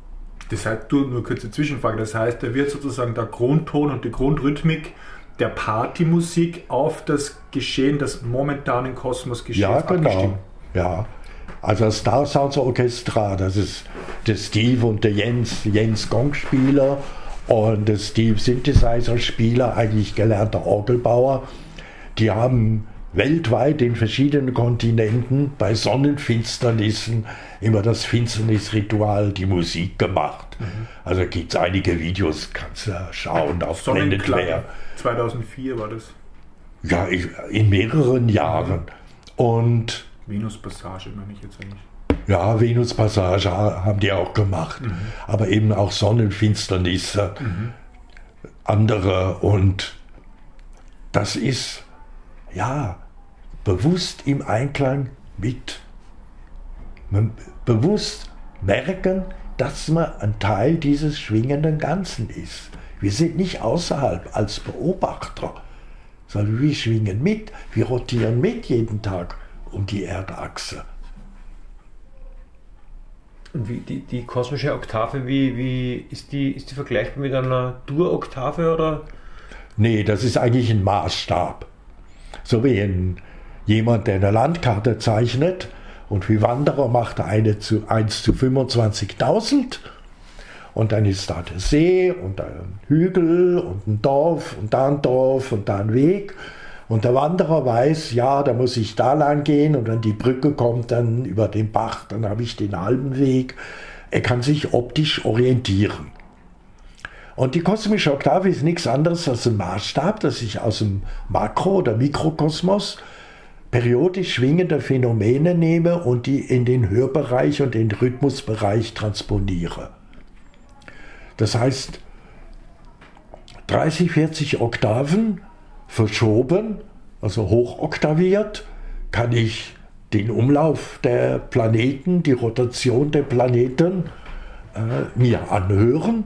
Das heißt, nur kurze Zwischenfrage, das heißt, da wird sozusagen der Grundton und die Grundrhythmik der Partymusik auf das Geschehen, das momentan im Kosmos geschieht. Ja, genau. Ja. Also das Star Sounds Orchestra, das ist der Steve und der Jens, Jens Gongspieler und der Steve Synthesizer-Spieler, eigentlich gelernter Orgelbauer. Die haben weltweit in verschiedenen Kontinenten bei Sonnenfinsternissen immer das Finsternisritual, die Musik gemacht. Mhm. Also gibt es einige Videos, kannst du schauen auf Planet 2004 war das. Ja, in mehreren Jahren. Und Venus-Passage meine ich jetzt eigentlich. Ja, Venus-Passage haben die auch gemacht. Mhm. Aber eben auch Sonnenfinsternisse, mhm. andere. Und das ist, ja, bewusst im Einklang mit, bewusst merken, dass man ein Teil dieses schwingenden Ganzen ist. Wir sind nicht außerhalb als Beobachter, sondern wir schwingen mit, wir rotieren mit jeden Tag um die Erdachse. Und wie, die, die kosmische Oktave, wie, wie ist, die, ist die vergleichbar mit einer Dur-Oktave oder? Nee, das ist eigentlich ein Maßstab. So wie ein, jemand, der eine Landkarte zeichnet und wie Wanderer macht er eine zu 1 zu 25.000 und dann ist da der See und ein Hügel und ein Dorf und da ein Dorf und da ein Weg und der Wanderer weiß, ja, da muss ich da lang gehen und wenn die Brücke kommt dann über den Bach, dann habe ich den halben Weg. Er kann sich optisch orientieren. Und die kosmische Oktave ist nichts anderes als ein Maßstab, das sich aus dem Makro- oder Mikrokosmos periodisch schwingende Phänomene nehme und die in den Hörbereich und den Rhythmusbereich transponiere. Das heißt, 30, 40 Oktaven verschoben, also hochoktaviert, kann ich den Umlauf der Planeten, die Rotation der Planeten äh, mir anhören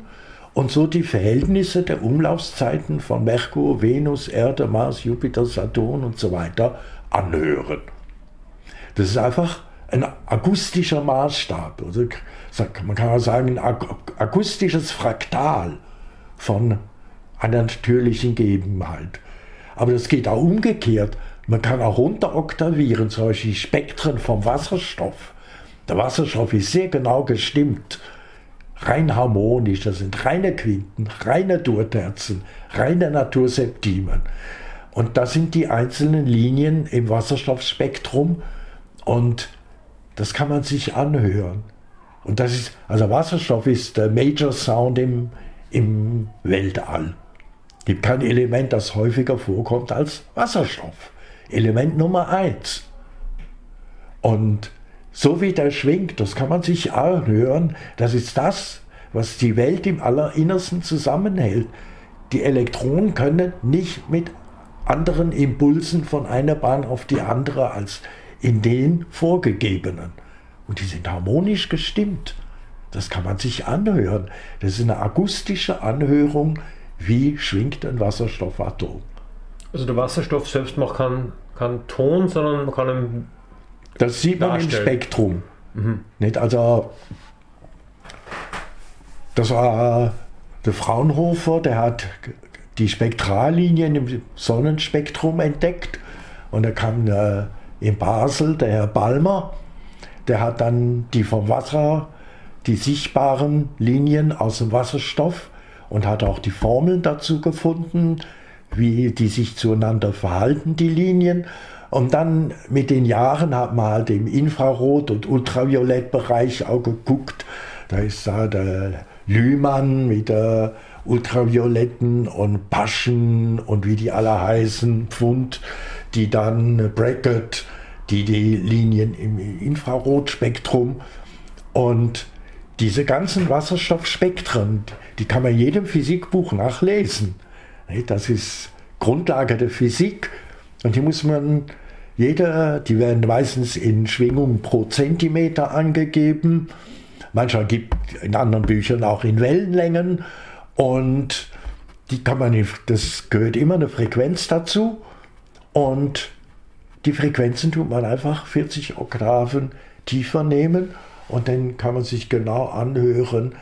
und so die Verhältnisse der Umlaufszeiten von Merkur, Venus, Erde, Mars, Jupiter, Saturn und so weiter anhören. Das ist einfach ein akustischer Maßstab. Also man kann auch sagen, ein akustisches Fraktal von einer natürlichen Gegebenheit. Aber das geht auch umgekehrt. Man kann auch runteroktavieren, solche Spektren vom Wasserstoff. Der Wasserstoff ist sehr genau gestimmt, rein harmonisch. Das sind reine Quinten, reine Durterzen, reine Naturseptimen. Und das sind die einzelnen Linien im Wasserstoffspektrum und das kann man sich anhören. Und das ist, also Wasserstoff ist der Major Sound im, im Weltall gibt kein Element, das häufiger vorkommt als Wasserstoff. Element Nummer eins. Und so wie der schwingt, das kann man sich anhören, das ist das, was die Welt im Allerinnersten zusammenhält. Die Elektronen können nicht mit anderen Impulsen von einer Bahn auf die andere als in den vorgegebenen. Und die sind harmonisch gestimmt. Das kann man sich anhören. Das ist eine akustische Anhörung wie schwingt ein Wasserstoffatom. Also der Wasserstoff selbst macht keinen kein Ton, sondern man kann ihn Das sieht man darstellen. im Spektrum. Mhm. Nicht? Also das war der Fraunhofer, der hat die Spektrallinien im Sonnenspektrum entdeckt und da kam äh, in Basel der Herr Balmer, der hat dann die vom Wasser, die sichtbaren Linien aus dem Wasserstoff und hat auch die Formeln dazu gefunden, wie die sich zueinander verhalten, die Linien. Und dann mit den Jahren hat man halt im Infrarot- und Ultraviolettbereich auch geguckt. Da ist da der Lühmann mit der Ultravioletten und Paschen und wie die alle heißen, Pfund, die dann Bracket, die die Linien im Infrarotspektrum und diese ganzen Wasserstoffspektren, die kann man jedem Physikbuch nachlesen. Das ist Grundlage der Physik und die muss man, jeder, die werden meistens in Schwingungen pro Zentimeter angegeben. Manchmal gibt in anderen Büchern auch in Wellenlängen und die kann man, das gehört immer eine Frequenz dazu und die Frequenzen tut man einfach 40 Oktaven tiefer nehmen und dann kann man sich genau anhören,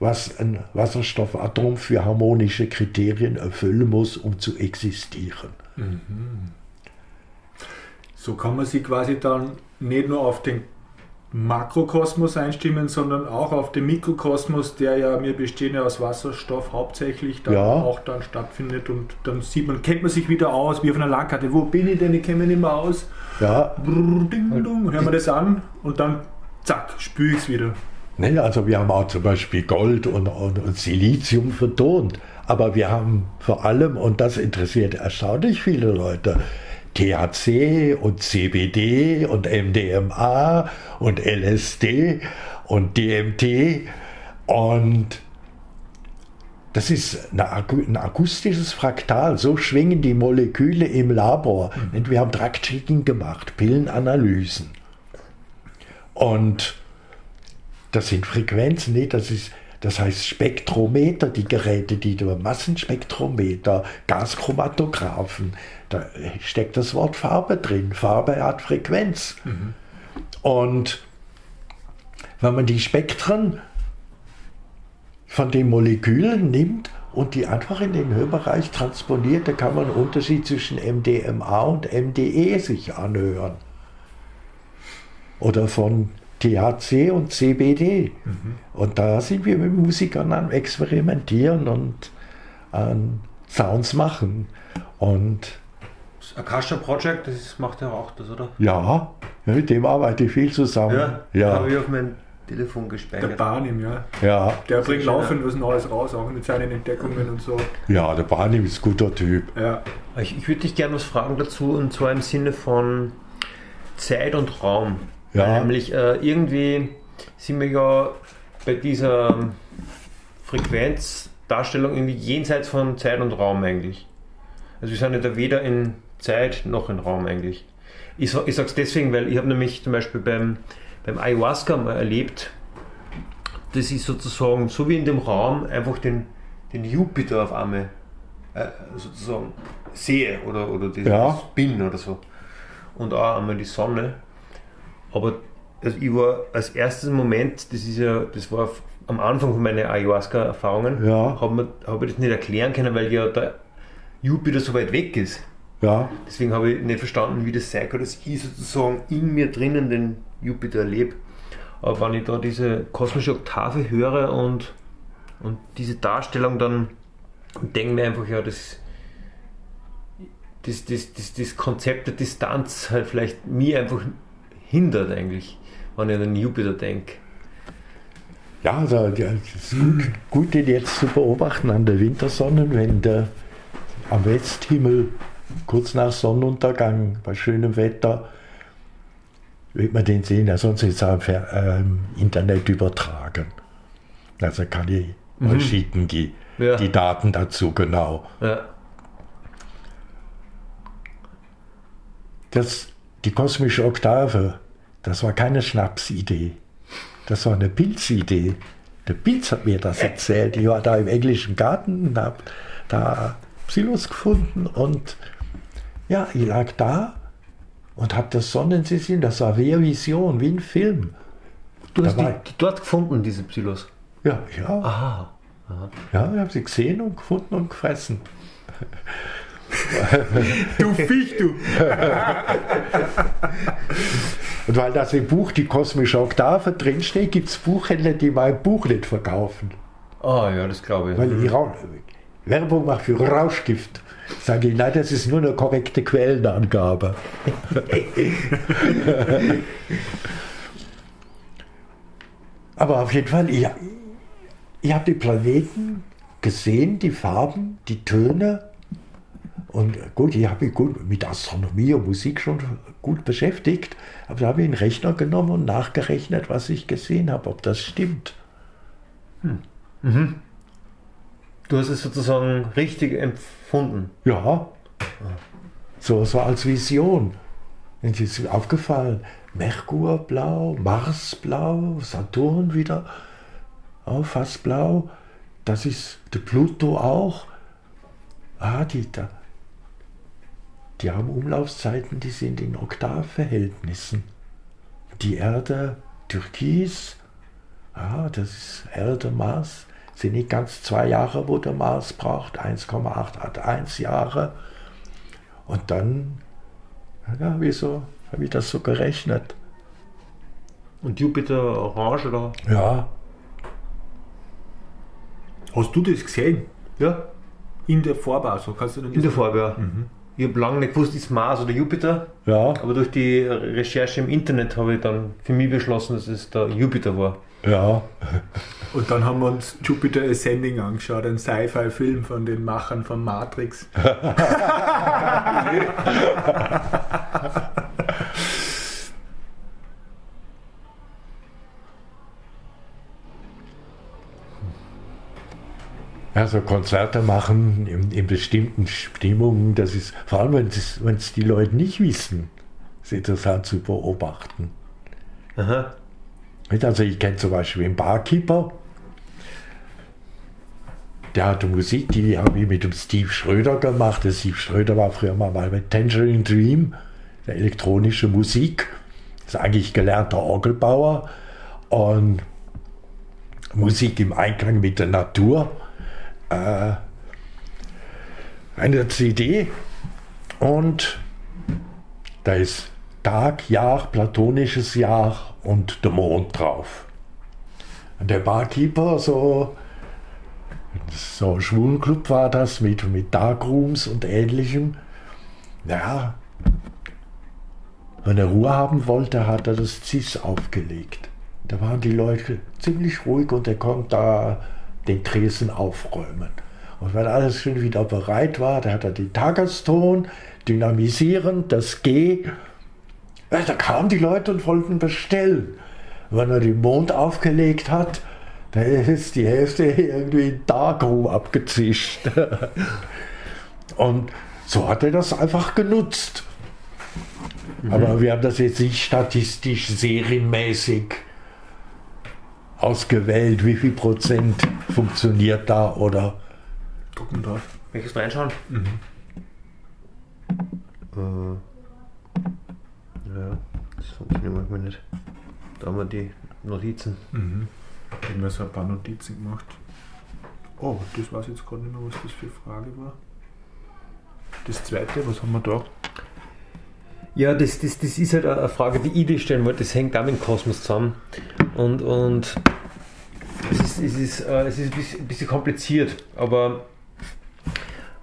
was ein Wasserstoffatom für harmonische Kriterien erfüllen muss, um zu existieren. So kann man sich quasi dann nicht nur auf den Makrokosmos einstimmen, sondern auch auf den Mikrokosmos, der ja, wir bestehen ja aus Wasserstoff hauptsächlich, dann Ja. auch dann stattfindet und dann sieht man, kennt man sich wieder aus, wie auf einer Landkarte. Wo bin ich denn? Ich kenne mich nicht mehr aus. Ja, Brrr, ding, dong, hören wir das an und dann zack, spüre ich es wieder. Ne, also wir haben auch zum Beispiel Gold und, und, und Silizium vertont. Aber wir haben vor allem, und das interessiert erstaunlich viele Leute, THC und CBD und MDMA und LSD und DMT und das ist ein akustisches Fraktal. So schwingen die Moleküle im Labor. Und wir haben Drug-Checking gemacht, Pillenanalysen. Und das sind Frequenzen, nee, das ist, das heißt Spektrometer, die Geräte, die du Massenspektrometer, Gaschromatographen, da steckt das Wort Farbe drin. Farbe hat Frequenz. Und wenn man die Spektren von den Molekülen nimmt und die einfach in den Hörbereich transponiert, da kann man einen Unterschied zwischen MDMA und MDE sich anhören. Oder von THC und CBD. Und da sind wir mit Musikern am Experimentieren und an Sounds machen. Und Das Akasha Project, das macht ja auch das, oder? ja, mit dem arbeite ich viel zusammen. ja, habe ich auf mein Telefon Der gespeichert. Barnim, ja. ja, Der bringt laufend was Neues raus, auch mit seinen Entdeckungen und so. ja, der Barney ist ein guter Typ. Ja. Ich, ich würde dich gerne was fragen dazu, und zwar im Sinne von Zeit und Raum. Ja. Weil Nämlich äh, irgendwie sind wir ja bei dieser ähm, Frequenzdarstellung irgendwie jenseits von Zeit und Raum eigentlich. Also wir sind ja da weder in Zeit noch in Raum eigentlich. Ich, ich sage es deswegen, weil ich habe nämlich zum Beispiel beim, beim Ayahuasca mal erlebt, dass ich sozusagen so wie in dem Raum einfach den, den Jupiter auf einmal äh, sozusagen sehe oder, oder das Ja. bin oder so. Und auch einmal die Sonne. Aber also ich war als erstes Moment, das ist ja, das war am Anfang von meinen Ayahuasca-Erfahrungen, Ja. habe habe ich das nicht erklären können, weil ja der Jupiter so weit weg ist. Ja, Deswegen habe ich nicht verstanden, wie das sein kann, dass ich sozusagen in mir drinnen den Jupiter erlebe. Aber wenn ich da diese kosmische Oktave höre und, und diese Darstellung, dann denke ich mir einfach, ja, das, das, das, das, das Konzept der Distanz halt vielleicht mir einfach hindert eigentlich, wenn ich an den Jupiter denke. ja also, ja, es ist gut, gut, den jetzt zu beobachten an der Wintersonne, wenn der am Westhimmel kurz nach Sonnenuntergang bei schönem Wetter wird man den sehen, ja, sonst ist es auch im Fer- äh, im Internet übertragen. Also kann ich mal schicken, die, Ja. die Daten dazu genau. Ja, Das, die kosmische Oktave, das war keine Schnapsidee. Das war eine Pilzidee. Der Pilz hat mir das erzählt. Ich war da im englischen Garten und habe da Psilos gefunden und ja, ich lag da und habe das Sonnensystem, das war wie eine Vision, wie ein Film. du hast die, die dort gefunden, diese Psylos. Ja, ja, Aha. ja, ich habe sie gesehen und gefunden und gefressen. Du Viech, du! Und weil das im Buch die kosmische Oktave drinsteht, gibt es Buchhändler, die mein Buch nicht verkaufen. Ah ja, das glaube ich. Weil ich Werbung mache für Rauschgift. Sage ich, nein, das ist nur eine korrekte Quellenangabe. Aber auf jeden Fall, ich, ich habe die Planeten gesehen, die Farben, die Töne. Und gut, ich habe mich gut mit Astronomie und Musik schon gut beschäftigt. Aber da habe ich einen Rechner genommen und nachgerechnet, was ich gesehen habe, ob das stimmt. Du hast es sozusagen richtig empfunden. Ja. So, so als Vision. Und es ist aufgefallen, Merkur blau, Mars blau, Saturn wieder auch fast blau. das ist der Pluto auch. Ah, die, da, die haben Umlaufszeiten, die sind in Oktavverhältnissen. Die Erde, Türkis, ah, das ist Erde, Mars, sind nicht ganz zwei Jahre, wo der Mars braucht, 1,881 Jahre. Und dann, ja, wieso habe ich das so gerechnet? Und Jupiter orange oder? Ja, Hast du das gesehen? Ja, In der Farbe also? Kannst du in der Farbe, ja. Ich habe lange nicht gewusst, ist Mars oder Jupiter, ja, aber durch die Recherche im Internet habe ich dann für mich beschlossen, dass es der Jupiter war. ja. Und dann haben wir uns Jupiter Ascending angeschaut, ein Sci-Fi-Film von den Machern von Matrix. Also Konzerte machen in, in bestimmten Stimmungen, das ist, vor allem wenn es, die Leute nicht wissen, ist interessant zu beobachten. Aha. Also ich kenne zum Beispiel einen Barkeeper, der hatte Musik, die habe ich mit dem Steve Schröder gemacht. Der Steve Schröder war früher mal bei Tangerine Dream, der elektronische Musik. Ist eigentlich gelernter Orgelbauer und Musik im Einklang mit der Natur. Äh, eine CD und da ist Tag, Jahr, platonisches Jahr und der Mond drauf. Und der Barkeeper, so, so ein Schwulenclub war das mit, mit Darkrooms und ähnlichem. Ja, wenn er Ruhe haben wollte, hat er das CIS aufgelegt. Da waren die Leute ziemlich ruhig und er konnte da den Tresen aufräumen. Und wenn alles schon wieder bereit war, da hat er den Tageston dynamisieren, das G. Ja, da kamen die Leute und wollten bestellen. Wenn er den Mond aufgelegt hat, da ist die Hälfte irgendwie in Darkroom abgezischt. Und so hat er das einfach genutzt. Aber wir haben das jetzt nicht statistisch serienmäßig ausgewählt, wie viel Prozent funktioniert da oder Gucken drauf. Möchtest du reinschauen? Äh, ja, das funktioniert manchmal nicht. Da haben wir die Notizen. Mhm. Ich habe mir so ein paar Notizen gemacht. Oh, das weiß ich jetzt gerade nicht mehr, was das für eine Frage war. Das zweite, was haben wir da? Ja, das, das, das ist halt eine Frage, die ich dir stellen wollte. Das hängt auch mit dem Kosmos zusammen. Und, und es ist, es ist, äh, es ist ein bisschen, kompliziert, aber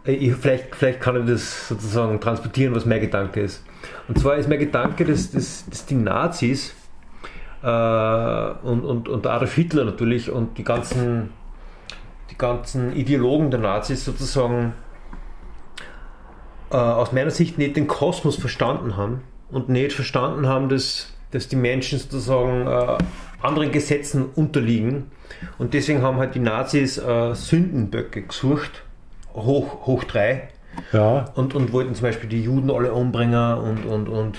ich, vielleicht, vielleicht kann ich das sozusagen transportieren, was mein Gedanke ist. Und zwar ist mein Gedanke, dass, dass, dass die Nazis äh, und, und, und Adolf Hitler natürlich und die ganzen, die ganzen Ideologen der Nazis sozusagen äh, aus meiner Sicht nicht den Kosmos verstanden haben und nicht verstanden haben, dass, dass die Menschen sozusagen äh, anderen Gesetzen unterliegen. Und deswegen haben halt die Nazis äh, Sündenböcke gesucht, hoch, hoch drei, ja, und, und wollten zum Beispiel die Juden alle umbringen und, und, und,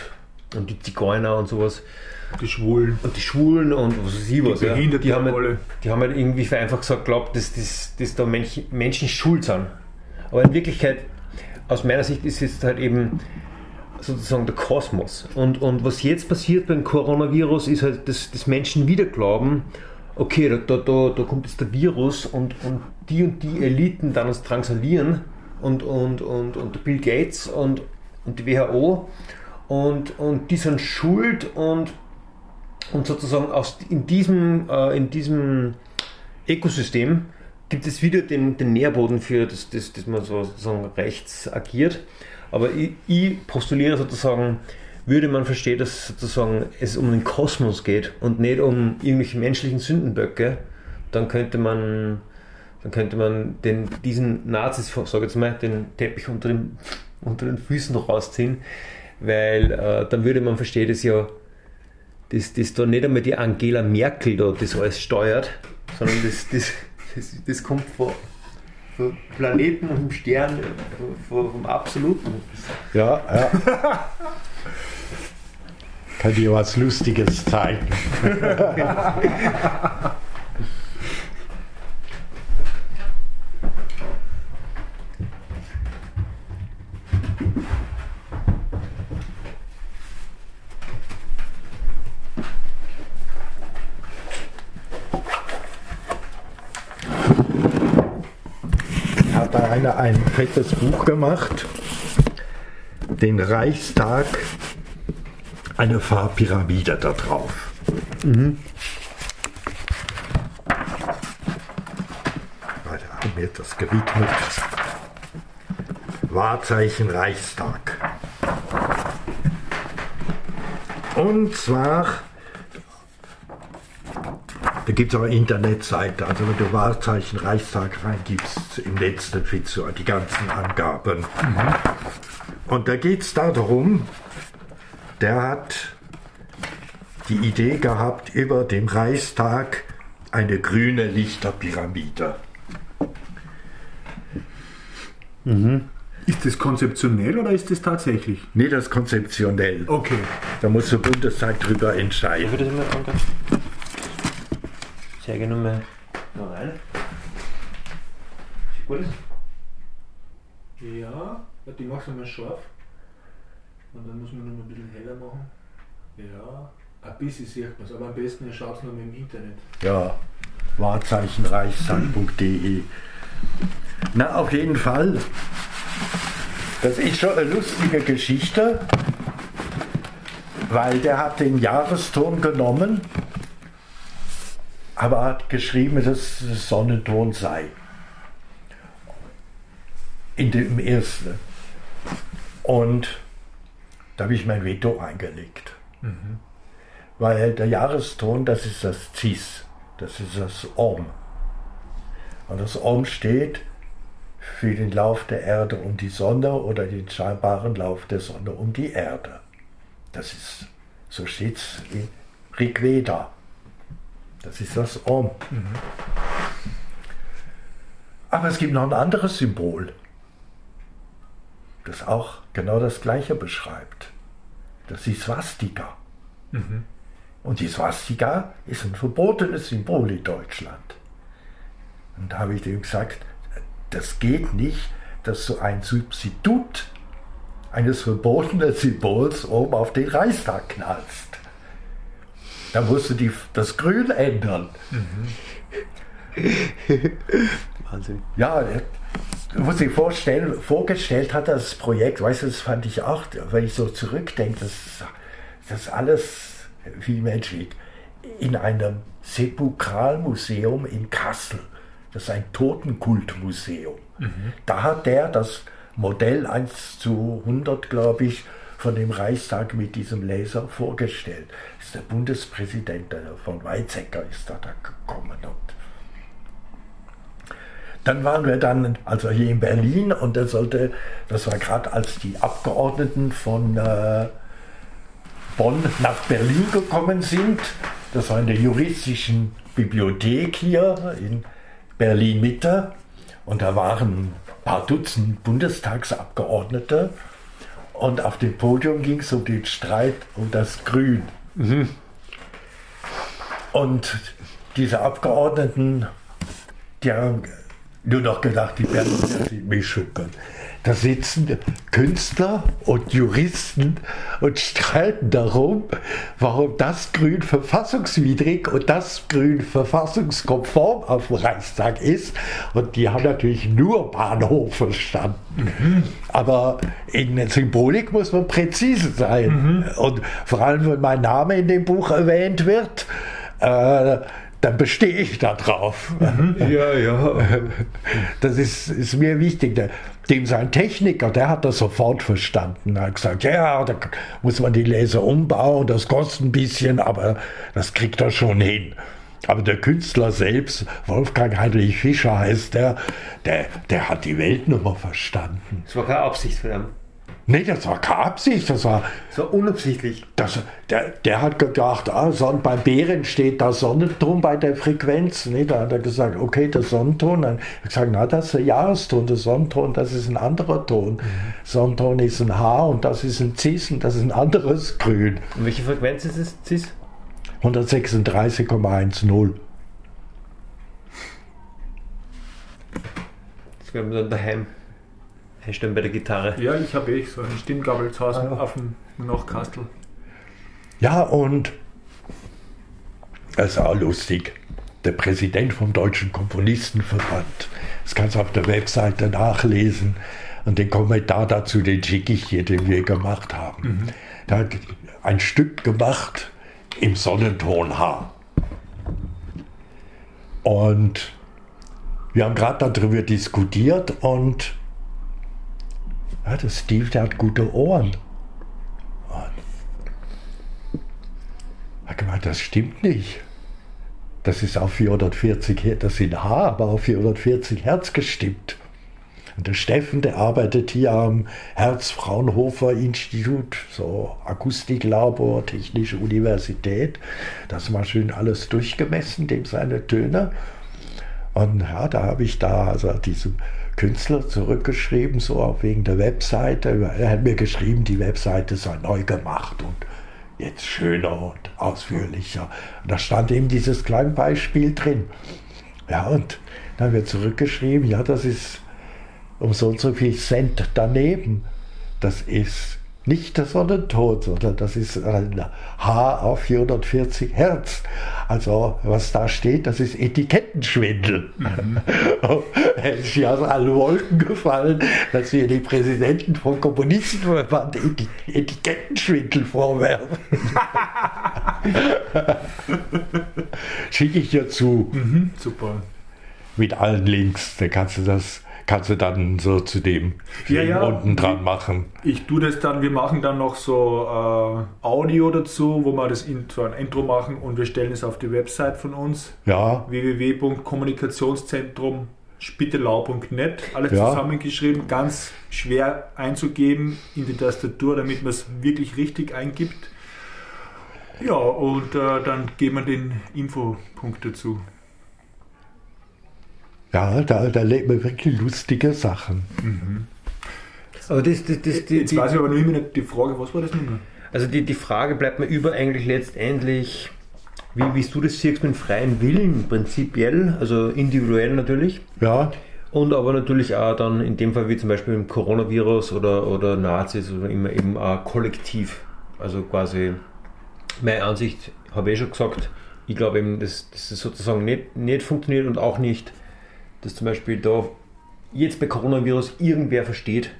und die Zigeuner und sowas. Die Schwulen. Und die Schwulen und was weiß ich was. Die ja. Die, haben alle. halt, die haben halt irgendwie einfach gesagt, glaubt, dass, dass, dass da Menschen, Menschen schuld sind. Aber in Wirklichkeit, aus meiner Sicht, ist es halt eben sozusagen der Kosmos. Und, und was jetzt passiert beim Coronavirus, ist halt, dass, dass Menschen wieder glauben, okay, da, da, da, da kommt jetzt der Virus und, und die und die Eliten dann uns drangsalieren und, und, und, und Bill Gates und, und die WHO und, und die sind schuld und, und sozusagen aus, in, diesem, äh, in diesem Ökosystem gibt es wieder den, den Nährboden für, dass, dass, dass man so sozusagen rechts agiert. Aber ich, ich postuliere sozusagen, würde man verstehen, dass sozusagen es um den Kosmos geht und nicht um irgendwelche menschlichen Sündenböcke, dann könnte man, dann könnte man den, diesen Nazis, sage jetzt mal, den Teppich unter, dem, unter den Füßen rausziehen, weil äh, dann würde man verstehen, dass ja dass, dass da nicht einmal die Angela Merkel da das alles steuert, sondern das, das, das, das kommt von, vom Planeten und vom Stern, vom, vom Absoluten. ja, ja. Kann dir was Lustiges zeigen. bei einer ein fettes Buch gemacht, den Reichstag, eine Farbpyramide da drauf. Mhm. Wir das gewidmet. Wahrzeichen Reichstag. Und zwar da gibt es auch eine Internetseite, also wenn du Wahrzeichen Reichstag reingibst, im Netz, dann findest du die ganzen Angaben. Mhm. Und da geht es darum, der hat die Idee gehabt, über dem Reichstag eine grüne Lichterpyramide. Mhm. Ist das konzeptionell oder ist das tatsächlich? Nee, das ist konzeptionell. Okay. Da muss der Bundestag drüber entscheiden. Zeige nochmal noch rein. Sieht gut aus? Ja, die machst du mal scharf. Und dann muss man noch ein bisschen heller machen. Ja, ein bisschen sieht man es, aber am besten ihr schaut es noch im Internet. Ja, Wahrzeichenreichsand.de. Na, auf jeden Fall. Das ist schon eine lustige Geschichte, weil der hat den Jahreston genommen aber hat geschrieben, dass es Sonnenton sei. In dem ersten. Und da habe ich mein Veto eingelegt. Mhm. Weil der Jahreston, das ist das Cis, das ist das Om. Und das Om steht für den Lauf der Erde um die Sonne oder den scheinbaren Lauf der Sonne um die Erde. Das ist, so steht es in Rigveda. Das ist das Om. Mhm. Aber es gibt noch ein anderes Symbol, das auch genau das Gleiche beschreibt. Das ist die Swastika. Mhm. Und die Swastika ist ein verbotenes Symbol in Deutschland. Und da habe ich dem gesagt, das geht nicht, dass du ein Substitut eines verbotenen Symbols oben auf den Reichstag knallst. Da musst du die, das Grün ändern. Mhm. Wahnsinn. Ja, du musst dir vorstellen, vorgestellt hat das Projekt, weißt du, das fand ich auch, wenn ich so zurückdenke, das, das alles wie menschlich, in einem Sepulkralmuseum in Kassel. Das ist ein Totenkultmuseum. Mhm. Da hat der das Modell 1 zu 100, glaube ich, von dem Reichstag mit diesem Laser vorgestellt. Ist der Bundespräsident von Weizsäcker ist da, da gekommen. Und dann waren wir dann also hier in Berlin und das sollte, das war gerade als die Abgeordneten von äh, Bonn nach Berlin gekommen sind. Das war in der juristischen Bibliothek hier in Berlin Mitte und da waren ein paar Dutzend Bundestagsabgeordnete und auf dem Podium ging es um den Streit um das Grün. Mhm. Und diese Abgeordneten, die haben nur noch gedacht, die werden mich schuppern. Da sitzen Künstler und Juristen und streiten darum, warum das Grün verfassungswidrig und das Grün verfassungskonform auf dem Reichstag ist. Und die haben natürlich nur Bahnhof verstanden. Mhm. Aber in der Symbolik muss man präzise sein. Mhm. Und vor allem, wenn mein Name in dem Buch erwähnt wird, äh, dann bestehe ich da drauf. Mhm. Ja, ja. Das ist, ist mir wichtig. Dem sein Techniker, der hat das sofort verstanden. Er hat gesagt, ja, da muss man die Laser umbauen, das kostet ein bisschen, aber das kriegt er schon hin. Aber der Künstler selbst, Wolfgang Heinrich Fischer heißt der, der, der hat die Weltnummer verstanden. Das war keine Absicht von ihm. Nee, das war keine Absicht, das war. War unabsichtlich. Das, der, der hat gedacht, ah, Son, beim Bären steht da Sonnenton bei der Frequenz. Nee, da hat er gesagt, okay, der Sonnenton. Dann hat er gesagt, na, das ist der Jahreston, der Sonnenton, das ist ein anderer Ton. Mhm. Sonnenton ist ein H und das ist ein Cis und das ist ein anderes Grün. Und welche Frequenz ist es, Cis? 136,10. Das wir dann daheim einstellen bei der Gitarre. Ja, ich habe eh so einen Stimmgabel zu Hause ah, auf dem Nachkastel. Ja, und das ist auch lustig. Der Präsident vom Deutschen Komponistenverband, Das kannst du auf der Webseite nachlesen. Und den Kommentar dazu, den schicke ich dir, den wir gemacht haben. Mhm. Da hat ein Stück gemacht im Sonnenton H. Und wir haben gerade darüber diskutiert und ja, der Steve, der hat gute Ohren. Und gemeint, das stimmt nicht. Das ist auf 440 Hertz, das sind H, aber auf 440 Hertz gestimmt. Und der Steffen, der arbeitet hier am Herz-Fraunhofer-Institut, so Akustiklabor, Technische Universität. Das mal schön alles durchgemessen, dem seine Töne. Und ja, da habe ich da also diesem Künstler zurückgeschrieben, so auch wegen der Webseite. Er hat mir geschrieben, die Webseite sei neu gemacht und jetzt schöner und ausführlicher. Und da stand eben dieses kleine Beispiel drin. Ja, und dann haben wir zurückgeschrieben, ja, das ist um so und so viel Cent daneben. Das ist nicht der Sonnentod, sondern das ist ein H auf 440 Hertz. Also was da steht, das ist Etikettenschwindel. Mhm. es ist ja aus allen Wolken gefallen, dass wir die Präsidenten vom Kommunistenverband Etikettenschwindel vorwerfen. Schicke ich dir zu. Mhm, super. Mit allen Links, dann kannst du das kannst du dann so zu dem ja, ja. unten dran machen. Ich tue das dann, wir machen dann noch so äh, Audio dazu, wo wir das Intro, ein Intro machen und wir stellen es auf die Website von uns. Ja. www.kommunikationszentrum spittelau.net, alles ja. zusammengeschrieben, ganz schwer einzugeben in die Tastatur, damit man es wirklich richtig eingibt. Ja, und äh, dann geben wir den Infopunkt dazu. Ja, da, da lebt man wirklich lustige Sachen. Mhm. Aber das, das, das, die, Jetzt weiß ich aber noch immer nicht die Frage, was war das nun? Also die, die Frage bleibt mir über eigentlich letztendlich, wie, wie du das siehst mit freien Willen prinzipiell, also individuell natürlich. Ja. Und aber natürlich auch dann in dem Fall wie zum Beispiel im Coronavirus oder, oder Nazis oder immer eben auch kollektiv. Also quasi meine Ansicht habe ich schon gesagt, ich glaube eben, dass, dass das sozusagen nicht, nicht funktioniert und auch nicht dass zum Beispiel da jetzt bei Coronavirus irgendwer versteht,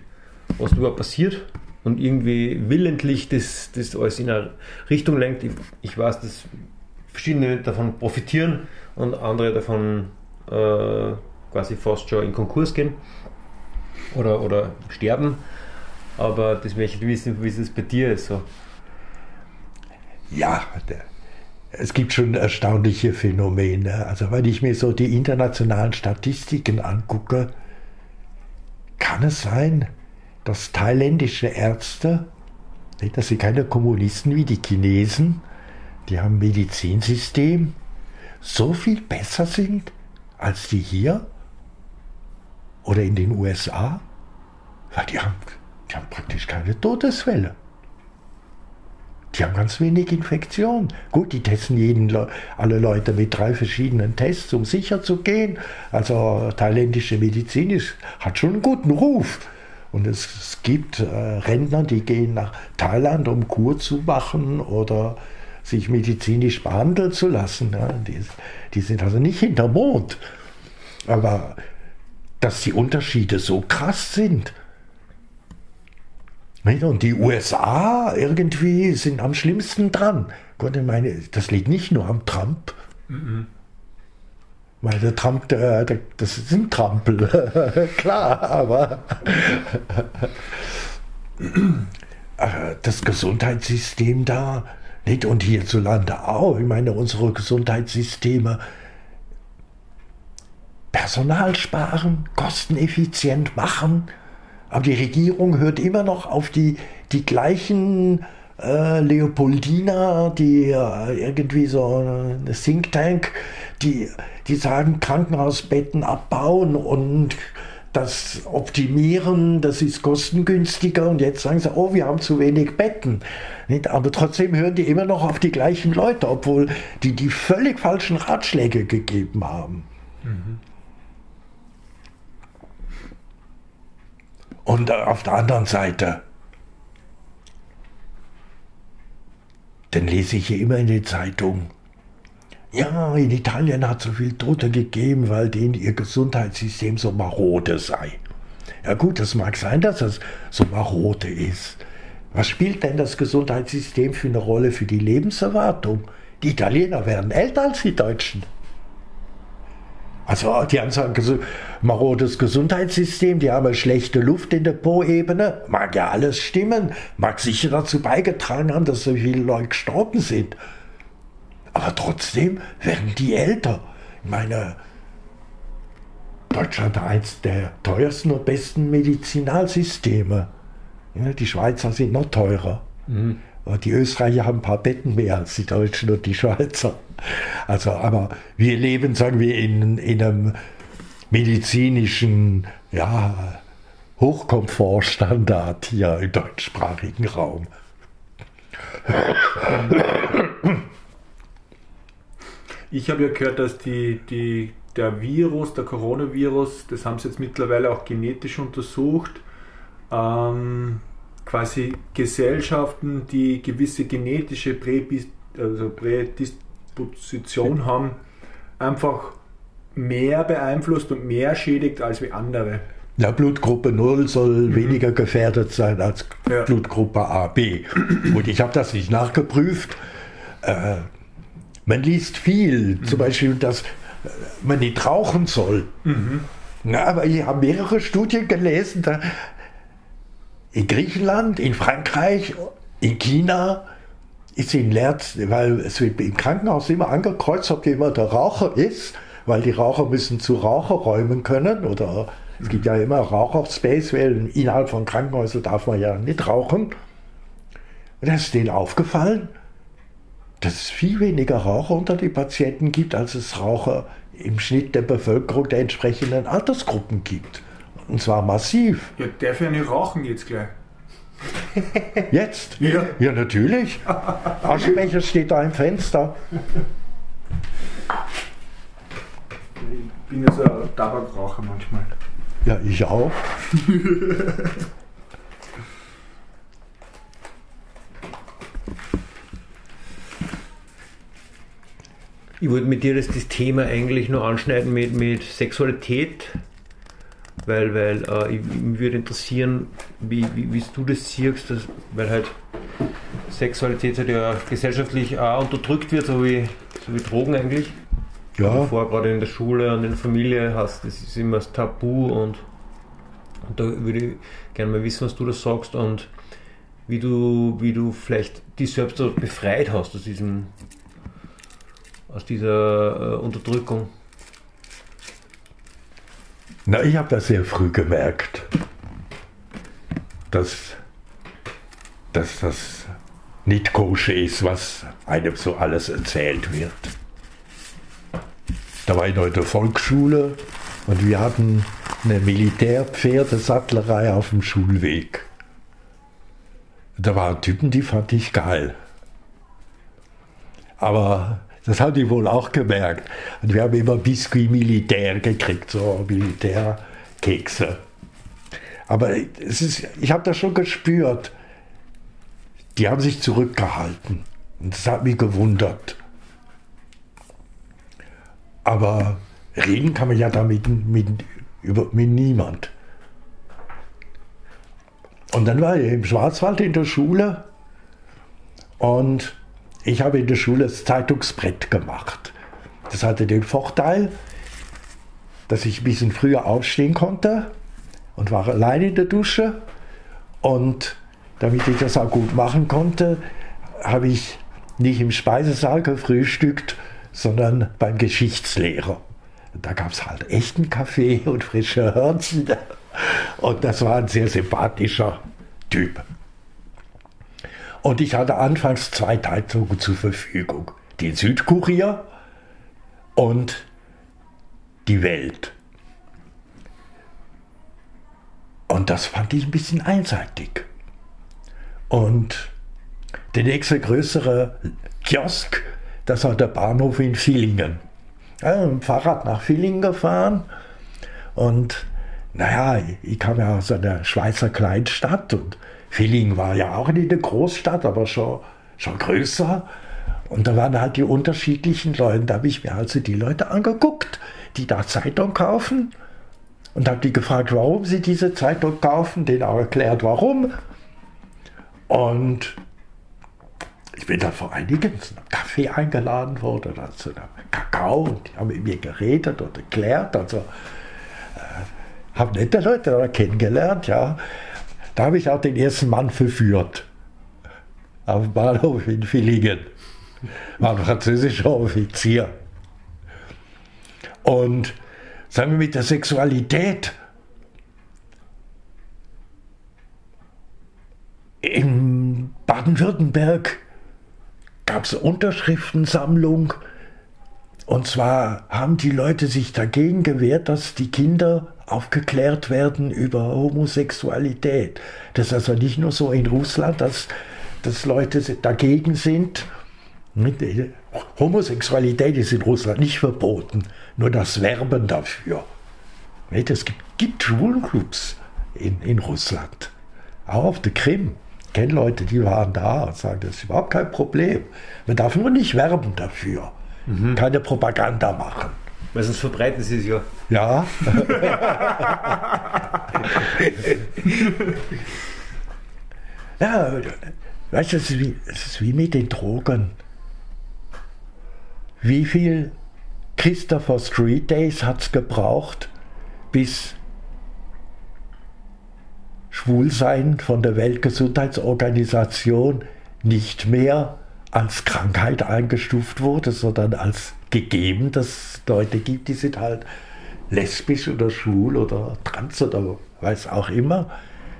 was überhaupt passiert und irgendwie willentlich das, das alles in eine Richtung lenkt. Ich, ich weiß, dass verschiedene davon profitieren und andere davon äh, quasi fast schon in Konkurs gehen oder, oder sterben. Aber das möchte ich wissen, wie es bei dir ist. So. Ja, der, es gibt schon erstaunliche Phänomene. Also wenn ich mir so die internationalen Statistiken angucke, kann es sein, dass thailändische Ärzte, das sind keine Kommunisten wie die Chinesen, die haben ein Medizinsystem, so viel besser sind als die hier oder in den USA, weil die haben, die haben praktisch keine Todesfälle. Die haben ganz wenig Infektion. Gut, die testen jeden, alle Leute mit drei verschiedenen Tests, um sicher zu gehen. Also thailändische Medizin ist, hat schon einen guten Ruf. Und es, gibt äh, Rentner, die gehen nach Thailand, um Kur zu machen oder sich medizinisch behandeln zu lassen. Ja, die, die sind also nicht hinter Mond. Aber dass die Unterschiede so krass sind, und die USA irgendwie sind am schlimmsten dran. Gott, ich meine, das liegt nicht nur am Trump. Mhm. Weil der Trump, der, der, das ist ein Trampel, klar, aber das Gesundheitssystem da, nicht? Und hierzulande auch. Ich meine, unsere Gesundheitssysteme Personal sparen, kosteneffizient machen aber die Regierung hört immer noch auf die, die gleichen äh, Leopoldina, die äh, irgendwie so eine Think Tank, die, die sagen, Krankenhausbetten abbauen und das optimieren, das ist kostengünstiger und jetzt sagen sie, oh, wir haben zu wenig Betten. Aber trotzdem hören die immer noch auf die gleichen Leute, obwohl die die völlig falschen Ratschläge gegeben haben. Mhm. Und auf der anderen Seite, dann lese ich hier immer in den Zeitungen, ja, in Italien hat es so viel Tote gegeben, weil denen ihr Gesundheitssystem so marode sei. Ja gut, es mag sein, dass es so marode ist. Was spielt denn das Gesundheitssystem für eine Rolle für die Lebenserwartung? Die Italiener werden älter als die Deutschen. Also die haben so ein marodes Gesundheitssystem, die haben schlechte Luft in der Po-Ebene. Mag ja alles stimmen, mag sicher dazu beigetragen haben, dass so viele Leute gestorben sind. Aber trotzdem werden die älter. Ich meine, Deutschland hat eins der teuersten und besten Medizinalsysteme. Ja, die Schweizer sind noch teurer. Mhm. Die Österreicher haben ein paar Betten mehr als die Deutschen und die Schweizer. Also, aber wir leben, sagen wir, in, in einem medizinischen ja, Hochkomfortstandard hier im deutschsprachigen Raum. Ich habe ja gehört, dass die, die, der Virus, der Coronavirus, das haben sie jetzt mittlerweile auch genetisch untersucht, ähm, quasi Gesellschaften, die gewisse genetische also Prädisposition haben, einfach mehr beeinflusst und mehr schädigt als wie andere. Ja, Blutgruppe 0 soll mhm. weniger gefährdet sein als ja. Blutgruppe AB. Und ich habe das nicht nachgeprüft. Äh, man liest viel, mhm. zum Beispiel, dass man nicht rauchen soll. Mhm. Na, aber ich habe mehrere Studien gelesen, da in Griechenland, in Frankreich, in China ist in Lerz, weil es wird im Krankenhaus immer angekreuzt, ob jemand der Raucher ist, weil die Raucher müssen zu Raucherräumen können oder es gibt ja immer Raucherspace, weil innerhalb von Krankenhäusern darf man ja nicht rauchen. Und da ist denen aufgefallen, dass es viel weniger Raucher unter den Patienten gibt, als es Raucher im Schnitt der Bevölkerung der entsprechenden Altersgruppen gibt. Und zwar massiv. Ja, darf ja nicht rauchen jetzt gleich. Jetzt? Ja. Ja, natürlich. Aschenbecher steht da im Fenster. Ich bin ja so ein Tabakraucher manchmal. Ja, ich auch. Ich wollte mit dir das, das Thema eigentlich nur anschneiden mit, mit Sexualität, weil, weil äh, ich, mich würde interessieren, wie, wie, wie du das siehst, dass, weil halt Sexualität halt ja gesellschaftlich auch unterdrückt wird, so wie, so wie Drogen eigentlich. Ja. Bevor gerade in der Schule und in der Familie hast, das ist immer das Tabu und, und da würde ich gerne mal wissen, was du da sagst und wie du, wie du vielleicht dich selbst befreit hast aus diesem aus dieser äh, Unterdrückung? Na, ich habe das sehr früh gemerkt, dass, dass das nicht koscher ist, was einem so alles erzählt wird. Da war ich noch in der Volksschule und wir hatten eine Militärpferdesattlerei auf dem Schulweg. Da waren Typen, die fand ich geil. Aber das haben die wohl auch gemerkt. Und wir haben immer Biscuit Militär gekriegt, so Militärkekse. Aber es ist, ich habe das schon gespürt. Die haben sich zurückgehalten. Und das hat mich gewundert. Aber reden kann man ja damit mit, über, mit niemand. Und dann war ich im Schwarzwald in der Schule und ich habe in der Schule das Zeitungsbrett gemacht. Das hatte den Vorteil, dass ich ein bisschen früher aufstehen konnte und war allein in der Dusche. Und damit ich das auch gut machen konnte, habe ich nicht im Speisesaal gefrühstückt, sondern beim Geschichtslehrer. Da gab es halt echten Kaffee und frische Hörnchen. Und das war ein sehr sympathischer Typ. Und ich hatte anfangs zwei Zeitungen zur Verfügung. Den Südkurier und die Welt. Und das fand ich ein bisschen einseitig. Und der nächste größere Kiosk, das war der Bahnhof in Villingen. Ja, mit dem Fahrrad nach Villingen gefahren und naja, ich kam ja aus einer Schweizer Kleinstadt und Villingen war ja auch nicht eine Großstadt, aber schon, schon größer. Und da waren halt die unterschiedlichen Leute. Da habe ich mir also die Leute angeguckt, die da Zeitung kaufen und habe die gefragt, warum sie diese Zeitung kaufen, denen auch erklärt, warum. Und ich bin dann vor einigen zu einem Kaffee eingeladen worden oder zu einem Kakao und die haben mit mir geredet und erklärt. Also äh, habe nette Leute da kennengelernt, ja. Da habe ich auch den ersten Mann verführt. Auf dem Bahnhof in Villingen. War ein französischer Offizier. Und sagen wir mit der Sexualität. In Baden-Württemberg gab es Unterschriftensammlung. Und zwar haben die Leute sich dagegen gewehrt, dass die Kinder aufgeklärt werden über Homosexualität. Das ist also nicht nur so in Russland, dass, dass Leute dagegen sind. Homosexualität ist in Russland nicht verboten, nur das Werben dafür. Es gibt, gibt Schwulenclubs in, in Russland, auch auf der Krim kenne Leute, die waren da und sagen, das ist überhaupt kein Problem. Man darf nur nicht werben dafür. Mhm. Keine Propaganda machen. Weil sonst verbreiten sie es ja. Ja. ja, weißt du, es ist, wie, es ist wie mit den Drogen. Wie viel Christopher Street Days hat es gebraucht, bis Schwulsein von der Weltgesundheitsorganisation nicht mehr als Krankheit eingestuft wurde, sondern als gegeben, dass es Leute gibt, die sind halt lesbisch oder schwul oder trans oder weiß auch immer.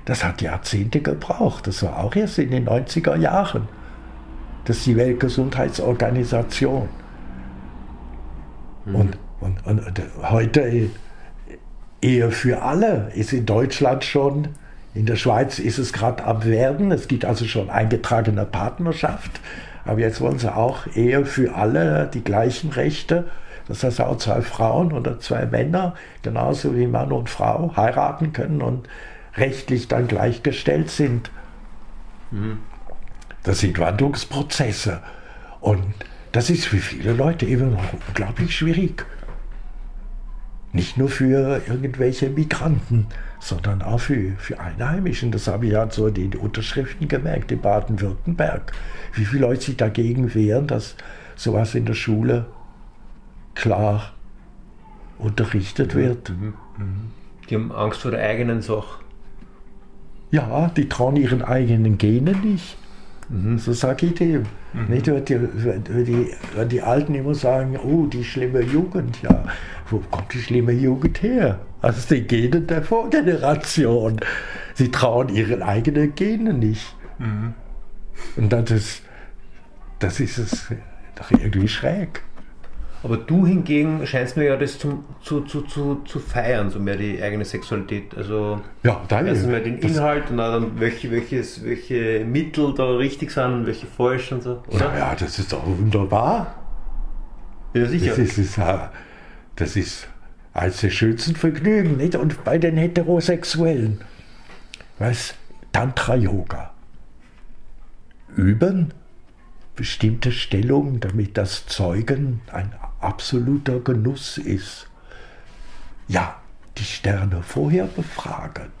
Das hat Jahrzehnte gebraucht. Das war auch erst in den 90er Jahren. Das ist die Weltgesundheitsorganisation. Mhm. Und, und, und heute Ehe für alle ist in Deutschland schon in der Schweiz ist es gerade am Werden. Es gibt also schon eingetragene Partnerschaft. Aber jetzt wollen sie auch Ehe für alle, die gleichen Rechte. Das heißt auch zwei Frauen oder zwei Männer, genauso wie Mann und Frau, heiraten können und rechtlich dann gleichgestellt sind. Mhm. Das sind Wandlungsprozesse. Und das ist für viele Leute eben unglaublich schwierig. Nicht nur für irgendwelche Migranten sondern auch für, für Einheimischen. Das habe ich ja so in den Unterschriften gemerkt in Baden-Württemberg. Wie viele Leute sich dagegen wehren, dass sowas in der Schule klar unterrichtet wird. Mhm. Mhm. Die haben Angst vor der eigenen Sache. Ja, die trauen ihren eigenen Genen nicht. Mhm. So sage ich dem. Mhm. Nicht, wenn die, die, die Alten immer sagen, oh, die schlimme Jugend, ja, wo kommt die schlimme Jugend her? Aus den Genen der Vorgeneration. Sie trauen ihren eigenen Genen nicht. Mhm. Und das ist, das ist es doch irgendwie schräg. Aber du hingegen scheinst mir ja das zum, zu, zu, zu, zu feiern, so mehr die eigene Sexualität. Also ja, erstens mal den Inhalt und dann welche, welches, welche Mittel da richtig sind und welche falsch und so. Oder? Ja, ja, das ist doch wunderbar. Ja, sicher. Das ist, ist, das ist als der schönsten Vergnügen, nicht? Und bei den Heterosexuellen, was? Tantra-Yoga. Üben bestimmte Stellungen, damit das Zeugen ein absoluter Genuss ist. Ja, die Sterne vorher befragen.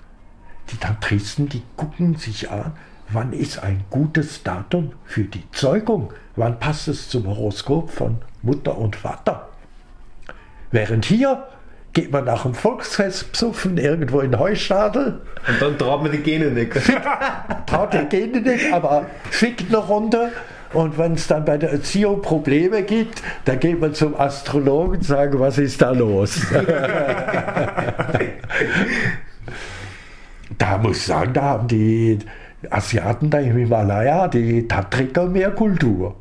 Die Tantristen, die gucken sich an, wann ist ein gutes Datum für die Zeugung, wann passt es zum Horoskop von Mutter und Vater. Während hier geht man nach dem Volksfest psuffen irgendwo in Heustadel. Und dann traut man die Gene nicht. traut die Gene nicht, aber fickt noch runter und wenn es dann bei der Erziehung Probleme gibt, dann geht man zum Astrologen und sagt, was ist da los? da muss ich sagen, da haben die Asiaten da im Himalaya, die Tantriker mehr Kultur.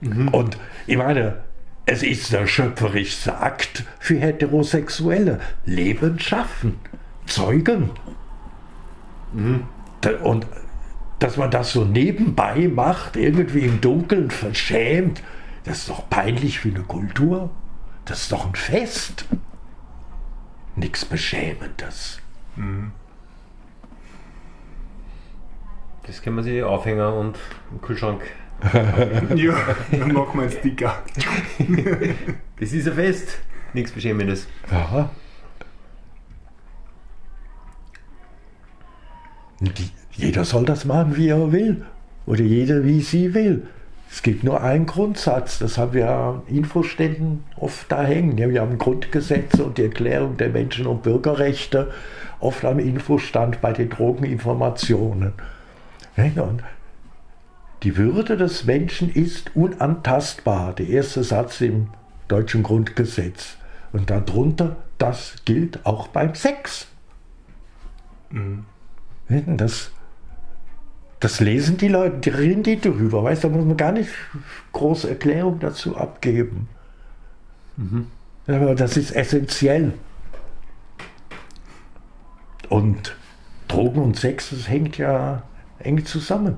Mhm. Und ich meine, es ist der schöpferischste Akt für Heterosexuelle. Leben schaffen, zeugen. Mhm. Und dass man das so nebenbei macht, irgendwie im Dunkeln verschämt, das ist doch peinlich für eine Kultur. Das ist doch ein Fest. Nichts Beschämendes. Mhm. Das kann man sich Aufhänger und im Kühlschrank ja, dann machen wir einen Sticker. das ist ein Fest. Nichts Beschämendes. Ja. Die, jeder soll das machen, wie er will. Oder jeder, wie sie will. Es gibt nur einen Grundsatz, das haben wir an Infoständen oft da hängen. Wir haben Grundgesetze und die Erklärung der Menschen- und Bürgerrechte oft am Infostand bei den Drogeninformationen. Und die Würde des Menschen ist unantastbar, der erste Satz im deutschen Grundgesetz. Und darunter, das gilt auch beim Sex. Mhm. Das, das lesen die Leute, die reden die darüber, weißt da muss man gar nicht große Erklärung dazu abgeben. Mhm. Aber das ist essentiell. Und Drogen und Sex, das hängt ja eng zusammen.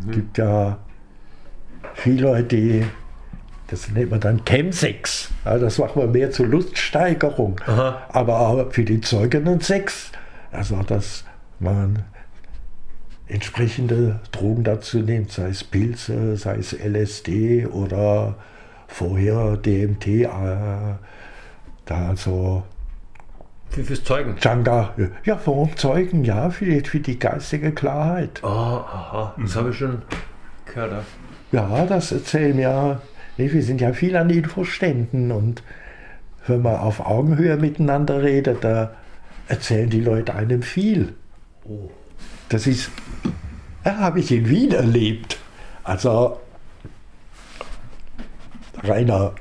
Es mhm. gibt ja viele Leute, die, das nennt man dann Chemsex. Ja, das macht man mehr zur Luststeigerung. Aha. Aber auch für die zeugenden Sex. Also, dass man entsprechende Drogen dazu nimmt, sei es Pilze, sei es LSD oder vorher DMT, äh, da also für, fürs Zeugen? Changa, ja, warum Zeugen? Ja, für die, für die geistige Klarheit. Oh, aha, das mhm. habe ich schon gehört. Ja, das erzählen ja, wir sind ja viel an Infoständen und wenn man auf Augenhöhe miteinander redet, da erzählen die Leute einem viel. Oh. Das ist, ja, habe ich in Wien erlebt. Also Rainer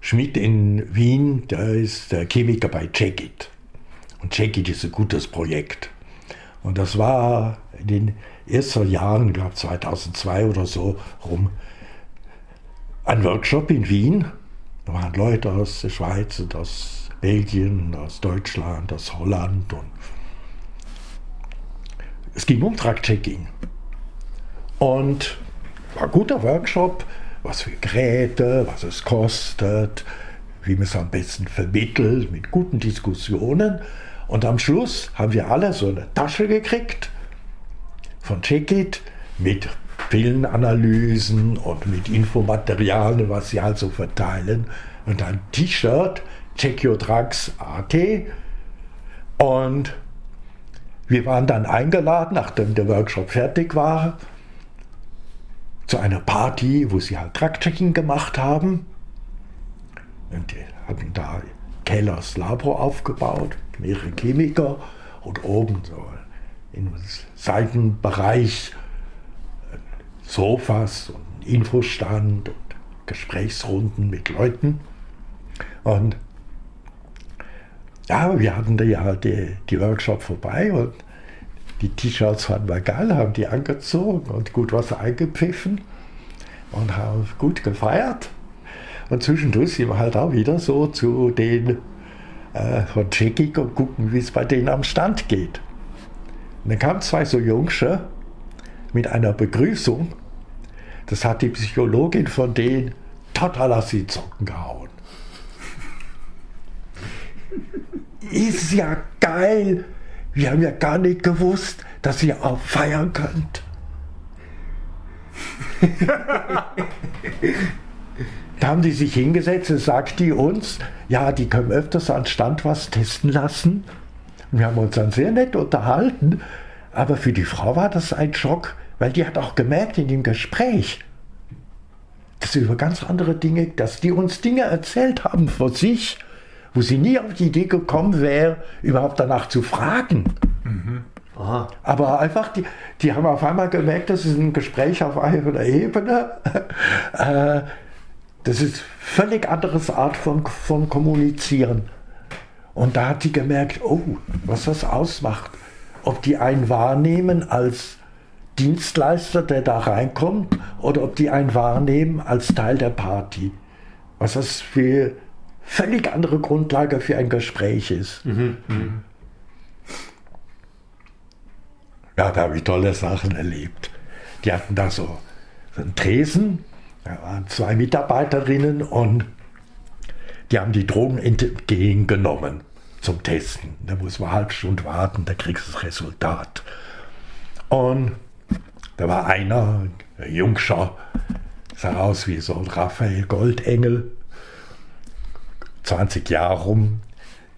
Schmidt in Wien, der ist der Chemiker bei Checkit. Und Checkit ist ein gutes Projekt. Und das war in den ersten Jahren, ich glaube 2002 oder so rum, ein Workshop in Wien. Da waren Leute aus der Schweiz und aus Belgien, aus Deutschland, aus Holland und es ging um Truck-Checking. Und war ein guter Workshop, was für Geräte, was es kostet, wie man es am besten vermittelt, mit guten Diskussionen. Und am Schluss haben wir alle so eine Tasche gekriegt von Checkit mit Pillenanalysen und mit Infomaterialien, was sie also verteilen. Und ein T-Shirt, Check Your Drugs AT. Und wir waren dann eingeladen, nachdem der Workshop fertig war, zu einer Party, wo sie halt Truck-Checking gemacht haben. Und die hatten da Kellers Labor aufgebaut, mehrere Chemiker und oben so im Seitenbereich Sofas und Infostand und Gesprächsrunden mit Leuten. Und ja, wir hatten da ja die, die Workshop vorbei und die T-Shirts fanden wir geil, haben die angezogen und gut was eingepfiffen und haben gut gefeiert. Und zwischendurch sind wir halt auch wieder so zu den äh, von Tschechik und gucken, wie es bei denen am Stand geht. Und dann kamen zwei so Jungsche mit einer Begrüßung. Das hat die Psychologin von denen total aus den Zocken gehauen. Ist ja geil. Wir haben ja gar nicht gewusst, dass ihr auch feiern könnt. da haben die sich hingesetzt und sagt die uns, ja, die können öfters an Stand was testen lassen. Wir haben uns dann sehr nett unterhalten. Aber für die Frau war das ein Schock, weil die hat auch gemerkt in dem Gespräch, dass sie über ganz andere Dinge, dass die uns Dinge erzählt haben vor sich, wo sie nie auf die Idee gekommen wäre, überhaupt danach zu fragen. Mhm. Aber einfach, die, die haben auf einmal gemerkt, das ist ein Gespräch auf einer Ebene. Äh, das ist völlig anderes Art von, von Kommunizieren. Und da hat sie gemerkt, oh, was das ausmacht. Ob die einen wahrnehmen als Dienstleister, der da reinkommt, oder ob die einen wahrnehmen als Teil der Party. Was das für völlig andere Grundlage für ein Gespräch ist. Mhm. Mhm. Ja, da habe ich tolle Sachen erlebt. Die hatten da so, so einen Tresen, da waren zwei Mitarbeiterinnen und die haben die Drogen entgegengenommen zum Testen. Da muss man eine halbe Stunde warten, da kriegst du das Resultat. Und Da war einer, ein Jungscher, sah aus wie so ein Raphael Goldengel, 20 Jahre rum,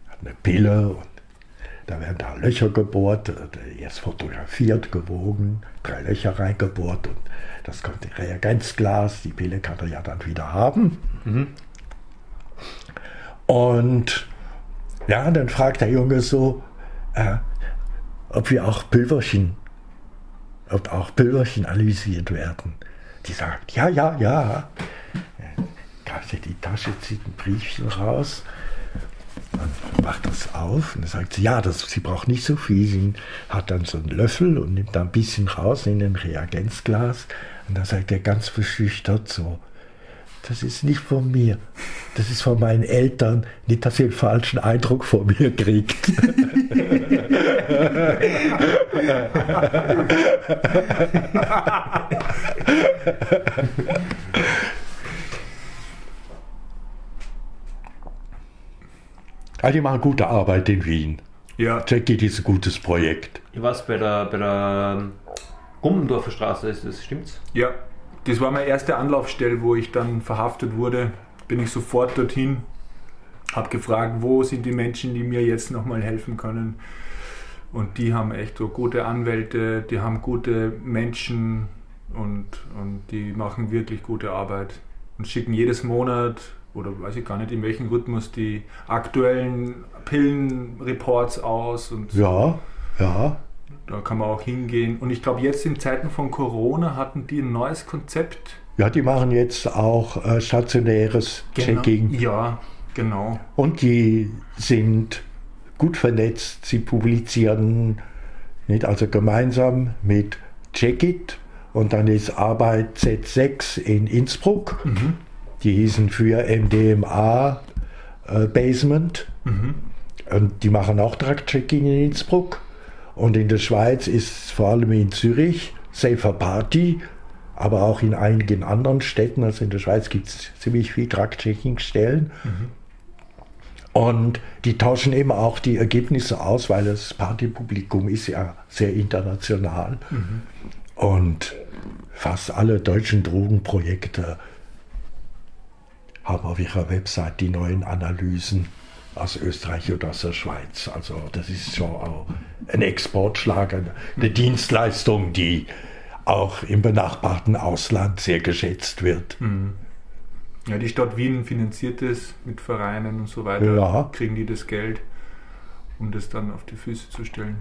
hat eine Pille und da werden da Löcher gebohrt, erst fotografiert, gewogen, drei Löcher reingebohrt und das kommt in Reagenzglas, die Pille kann er ja dann wieder haben. Mhm. Und ja, dann fragt der Junge so, äh, ob wir auch Pülverchen, ob auch Pülverchen analysiert werden. Die sagt, ja, ja, ja. Sie die Tasche, zieht ein Briefchen raus und macht das auf und sagt sie, ja, das, sie braucht nicht so viel. Sie hat dann so einen Löffel und nimmt da ein bisschen raus in ein Reagenzglas. Und dann sagt er ganz verschüchtert so, das ist nicht von mir, das ist von meinen Eltern, nicht, dass ihr einen falschen Eindruck von mir kriegt. Ja, die machen gute Arbeit in Wien. Ja. Jackie, ist ein gutes Projekt. Ich weiß, bei der, bei der Gummendorfer Straße ist das, stimmt's? Ja, das war meine erste Anlaufstelle, wo ich dann verhaftet wurde. Bin ich sofort dorthin, habe gefragt, wo sind die Menschen, die mir jetzt nochmal helfen können. Und die haben echt so gute Anwälte, die haben gute Menschen und, und die machen wirklich gute Arbeit und schicken jedes Monat oder weiß ich gar nicht in welchem Rhythmus die aktuellen Pillenreports aus. Und ja, ja. Da kann man auch hingehen. Und ich glaube, jetzt in Zeiten von Corona hatten die ein neues Konzept. Ja, die machen jetzt auch äh, stationäres genau. Checking. Ja, genau. Und die sind gut vernetzt. Sie publizieren nicht also gemeinsam mit Checkit und dann ist Arbeit Z6 in Innsbruck. Mhm. Die hießen für MDMA äh, Basement. Mhm. Und die machen auch Drug-Checking in Innsbruck. Und in der Schweiz ist vor allem in Zürich Safer Party, aber auch in einigen anderen Städten. Also in der Schweiz gibt es ziemlich viele Drug-Checking-Stellen. Mhm. Und die tauschen eben auch die Ergebnisse aus, weil das Partypublikum ist ja sehr international. Mhm. Und fast alle deutschen Drogenprojekte haben auf ihrer Website die neuen Analysen aus Österreich oder aus der Schweiz. Also das ist schon auch ein Exportschlag, eine Dienstleistung, die auch im benachbarten Ausland sehr geschätzt wird. Mhm. Ja, die Stadt Wien finanziert es mit Vereinen und so weiter. Ja. Kriegen die das Geld, um das dann auf die Füße zu stellen?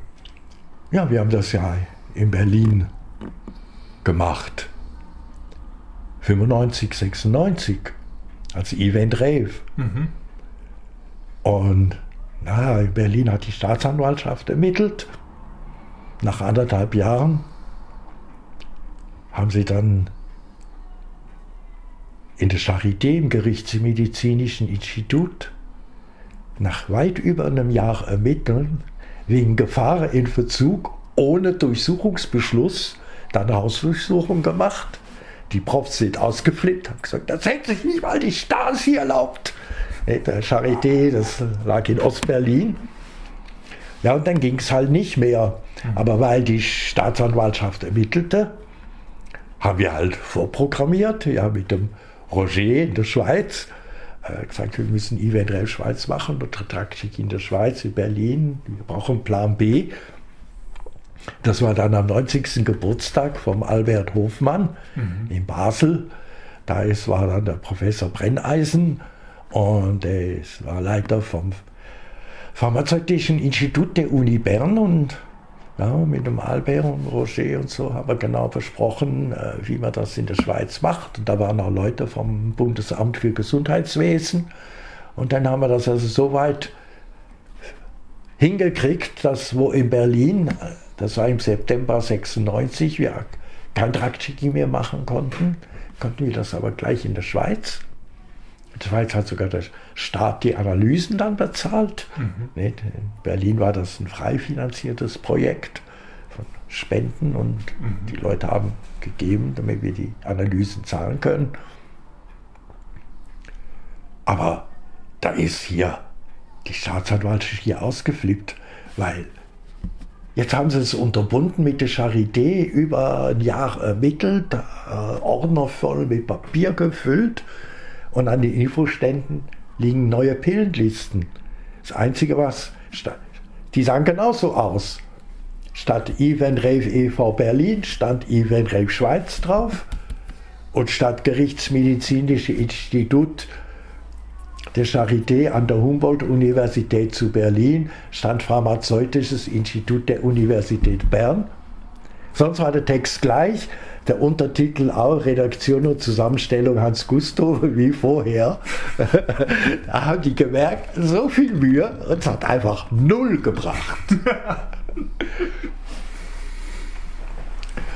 Ja, wir haben das ja in Berlin gemacht. 95, 96 als Event Rave. Mhm. Und na, in Berlin hat die Staatsanwaltschaft ermittelt. Nach anderthalb Jahren haben sie dann in der Charité im Gerichtsmedizinischen Institut nach weit über einem Jahr ermitteln, wegen Gefahr in Verzug ohne Durchsuchungsbeschluss dann eine Hausdurchsuchung gemacht. Die Profs sind ausgeflippt, haben gesagt, das hätte sich nicht mal die Stasi erlaubt. Der Charité, das lag in Ostberlin. Ja, und dann ging es halt nicht mehr. Aber weil die Staatsanwaltschaft ermittelte, haben wir halt vorprogrammiert, ja, mit dem Roger in der Schweiz, äh, gesagt, wir müssen Rail Schweiz machen, oder Traktik in der Schweiz, in Berlin, wir brauchen Plan B. Das war dann am 90. Geburtstag vom Albert Hofmann mhm. in Basel. Da ist, war dann der Professor Brenneisen und er war Leiter vom Pharmazeutischen Institut der Uni Bern und ja, mit dem Albert und Roger und so haben wir genau besprochen, äh, wie man das in der Schweiz macht. Und da waren auch Leute vom Bundesamt für Gesundheitswesen. Und dann haben wir das also so weit hingekriegt, dass wo in Berlin, das war im September 96, wir kein Drug-Checking mehr machen konnten, konnten wir das aber gleich in der Schweiz. In der Schweiz hat sogar der Staat die Analysen dann bezahlt. Mhm. In Berlin war das ein frei finanziertes Projekt von Spenden und mhm. die Leute haben gegeben, damit wir die Analysen zahlen können. Aber da ist hier die Staatsanwaltschaft hier ausgeflippt, weil Jetzt haben sie es unterbunden mit der Charité über ein Jahr ermittelt, äh, Ordner voll mit Papier gefüllt und an den Infoständen liegen neue Pillenlisten. Das Einzige, was, die sahen genauso aus. Statt Event Rave e.V. Berlin stand Event Rave Schweiz drauf und statt Gerichtsmedizinische Institut der Charité an der Humboldt-Universität zu Berlin stand Pharmazeutisches Institut der Universität Bern. Sonst war der Text gleich, der Untertitel auch Redaktion und Zusammenstellung Hans Gusto wie vorher. da haben die gemerkt, so viel Mühe und es hat einfach null gebracht.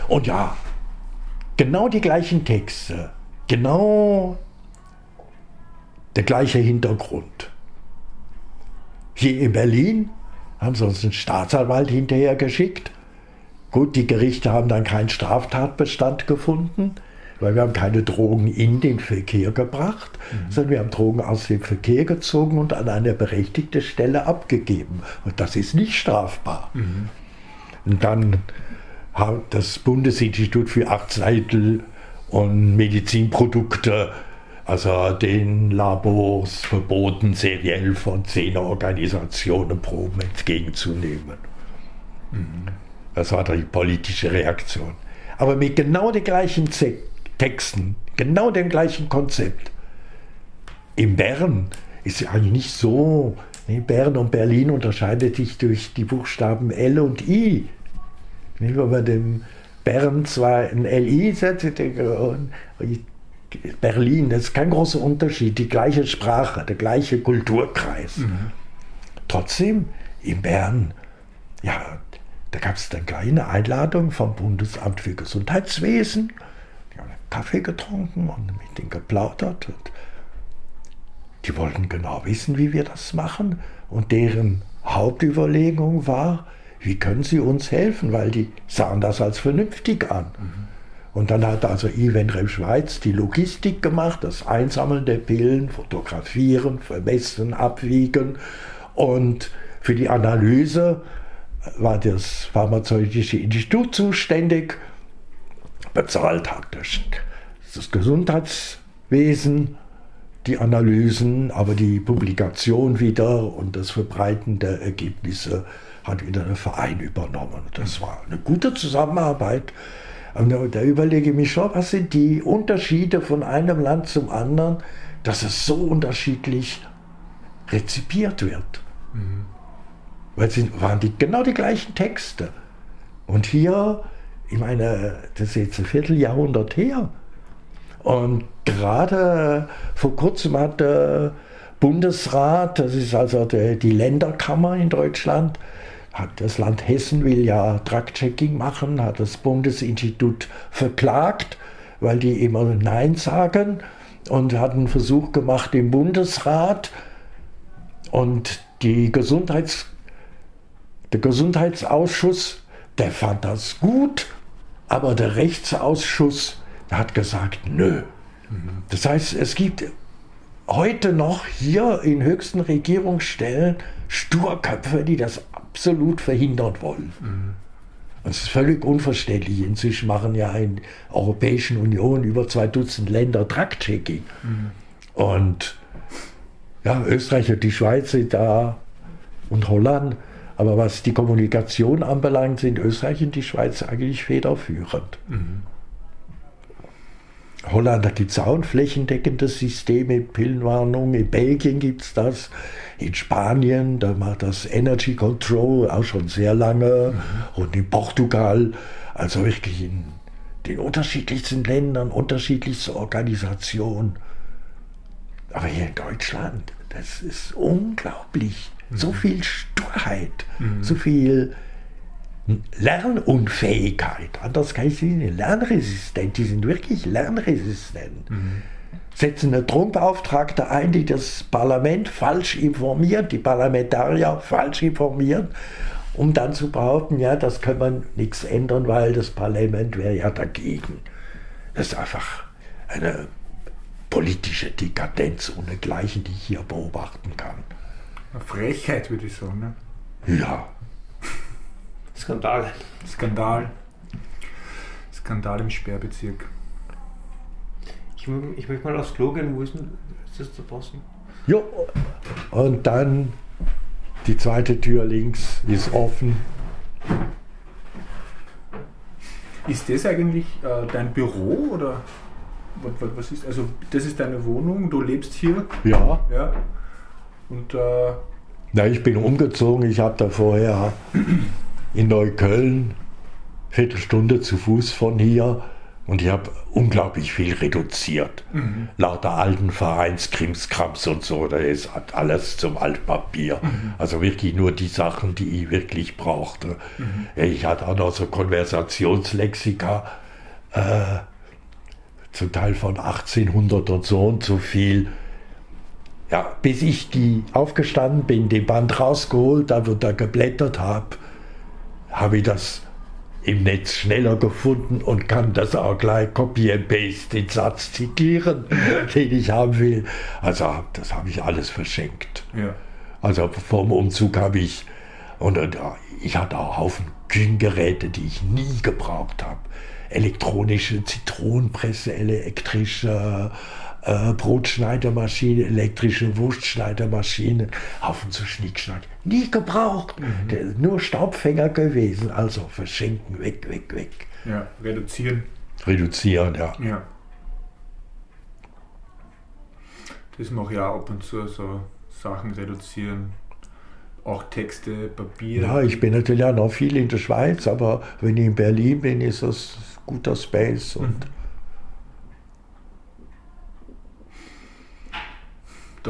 und ja, genau die gleichen Texte, genau der gleiche Hintergrund. Hier in Berlin haben sie uns einen Staatsanwalt hinterher geschickt. Gut, die Gerichte haben dann keinen Straftatbestand gefunden, weil wir haben keine Drogen in den Verkehr gebracht, mhm. sondern wir haben Drogen aus dem Verkehr gezogen und an eine berechtigte Stelle abgegeben. Und das ist nicht strafbar. Mhm. Und dann hat das Bundesinstitut für Arzneimittel und Medizinprodukte also den Labors verboten, seriell von zehn Organisationen Proben entgegenzunehmen. Mhm. Das war die politische Reaktion. Aber mit genau den gleichen Texten, genau dem gleichen Konzept. In Bern ist es eigentlich nicht so. In Bern und Berlin unterscheidet sich durch die Buchstaben L und I. Wenn man dem Bern zwar ein LI setzt, Berlin, das ist kein großer Unterschied, die gleiche Sprache, der gleiche Kulturkreis. Mhm. Trotzdem, in Bern, ja, da gab es dann gleich eine Einladung vom Bundesamt für Gesundheitswesen. Die haben Kaffee getrunken und mit denen geplaudert. Und die wollten genau wissen, wie wir das machen. Und deren Hauptüberlegung war, wie können sie uns helfen, weil die sahen das als vernünftig an. Mhm. Und dann hat also Ivenrem Schweiz die Logistik gemacht, das Einsammeln der Pillen, Fotografieren, Vermessen, Abwiegen. Und für die Analyse war das Pharmazeutische Institut zuständig. Bezahlt hat das Gesundheitswesen die Analysen, aber die Publikation wieder und das Verbreiten der Ergebnisse hat wieder der Verein übernommen. Das war eine gute Zusammenarbeit und da überlege ich mich schon, was sind die Unterschiede von einem Land zum anderen, dass es so unterschiedlich rezipiert wird. Mhm. Weil es waren die, genau die gleichen Texte. Und hier, ich meine, das ist jetzt ein Vierteljahrhundert her. Und gerade vor kurzem hat der Bundesrat, das ist also die Länderkammer in Deutschland, hat das Land Hessen will ja Drug-Checking machen, hat das Bundesinstitut verklagt, weil die immer Nein sagen und hat einen Versuch gemacht im Bundesrat und die Gesundheits, der Gesundheitsausschuss, der fand das gut, aber der Rechtsausschuss hat gesagt, nö. Das heißt, es gibt heute noch hier in höchsten Regierungsstellen Sturköpfe, die das absolut verhindern wollen. Mhm. Das ist völlig unverständlich. Inzwischen machen ja in der Europäischen Union über zwei Dutzend Länder Drug-Checking. Mhm. Und ja, Österreich und die Schweiz sind da und Holland. Aber was die Kommunikation anbelangt, sind Österreich und die Schweiz eigentlich federführend. Mhm. Holland, da gibt es auch ein flächendeckendes System mit Pillenwarnung. In Belgien gibt es das. In Spanien, da macht das Energy Control auch schon sehr lange. Mhm. Und in Portugal, also wirklich in den unterschiedlichsten Ländern, unterschiedlichste Organisationen. Aber hier in Deutschland, das ist unglaublich. Mhm. So viel Sturheit, mhm. so viel Lernunfähigkeit. Anders kann ich sie nicht. Lernresistent. Die sind wirklich lernresistent. Mhm. Setzen eine Drogenbeauftragte ein, die das Parlament falsch informiert, die Parlamentarier falsch informieren, um dann zu behaupten, ja, das kann man nichts ändern, weil das Parlament wäre ja dagegen. Das ist einfach eine politische Dekadenz ohnegleichen, die ich hier beobachten kann. Eine Frechheit, würde ich sagen. Ne? Ja, Skandal. Skandal. Skandal im Sperrbezirk. Ich, ich möchte mal aufs Klo gehen. Wo ist denn ist das da draußen? Jo. Und dann die zweite Tür links ist offen. Ist das eigentlich äh, dein Büro oder was, was, ist? Also das ist deine Wohnung, du lebst hier? Ja. Ja. Und äh, Na, ich bin umgezogen. Ich habe da vorher in Neukölln, Viertelstunde zu Fuß von hier, und ich habe unglaublich viel reduziert. mhm. Lauter alten Vereinskrimskrams und so, da ist alles zum Altpapier. Also wirklich nur die Sachen, die ich wirklich brauchte. Ja, Ich hatte auch noch so Konversationslexika, äh, zum Teil von 1800 und so und so viel. Ja, bis ich die aufgestanden bin, den Band rausgeholt habe und da geblättert habe, habe ich das im Netz schneller gefunden und kann das auch gleich copy and paste den Satz zitieren, den ich haben will. Also das habe ich alles verschenkt. ja. Also vorm Umzug habe ich, und, und ich hatte auch Haufen Küchengeräte, die ich nie gebraucht habe. Elektronische Zitronenpresse, elektrische äh, Brotschneidermaschine, elektrische Wurstschneidermaschine, Haufen zu Schnickschnack. Nie gebraucht. Der, nur Staubfänger gewesen. Also verschenken, weg, weg, weg. ja. Reduzieren. Reduzieren, ja. Ja. Das mache ich auch ab und zu, so Sachen reduzieren. Auch Texte, Papier. Ja, ich bin natürlich auch noch viel in der Schweiz, aber wenn ich in Berlin bin, ist das guter Space und Da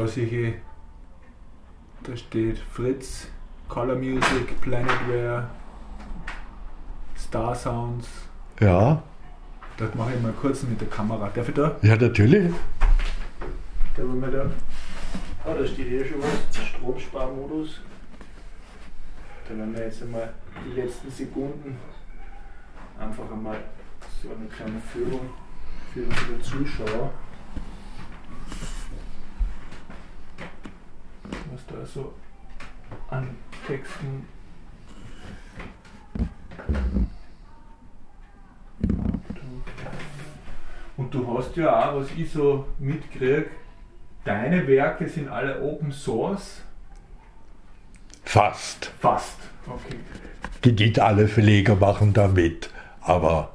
sehe ich, da steht Fritz, Color Music, Planetware, Star Sounds. ja, Das mache ich mal kurz mit der Kamera. Darf ich da? ja natürlich. Da wollen wir da. Ah, da steht hier schon was. Stromsparmodus. Da werden wir jetzt einmal die letzten Sekunden einfach einmal so eine kleine Führung für unsere Zuschauer. Was da so an Texten. Und du hast ja auch, was ich so mitkriege, deine Werke sind alle Open Source. Fast. Fast. Okay. Die nicht alle Verleger machen damit, aber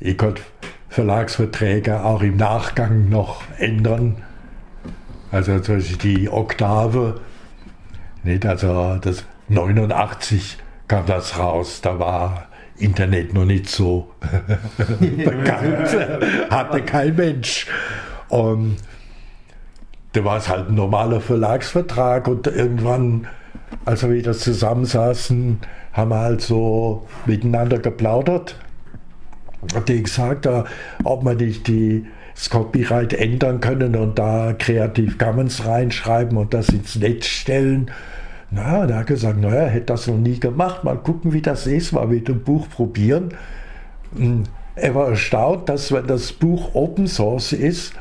ich konnte Verlagsverträge auch im Nachgang noch ändern. Also die Oktave, nicht? also das 89 kam das raus, da war Internet noch nicht so bekannt, hatte kein Mensch. Und da war es halt ein normaler Verlagsvertrag und irgendwann, als wir wieder zusammensaßen, haben wir halt so miteinander geplaudert. Hat die gesagt, ob man nicht die, das Copyright ändern können und da Creative Commons reinschreiben und das ins Netz stellen. Na, da hat gesagt, naja, hätte das noch nie gemacht. Mal gucken, wie das ist, mal mit dem Buch probieren. Hm, Er war erstaunt, dass wenn das Buch Open Source ist,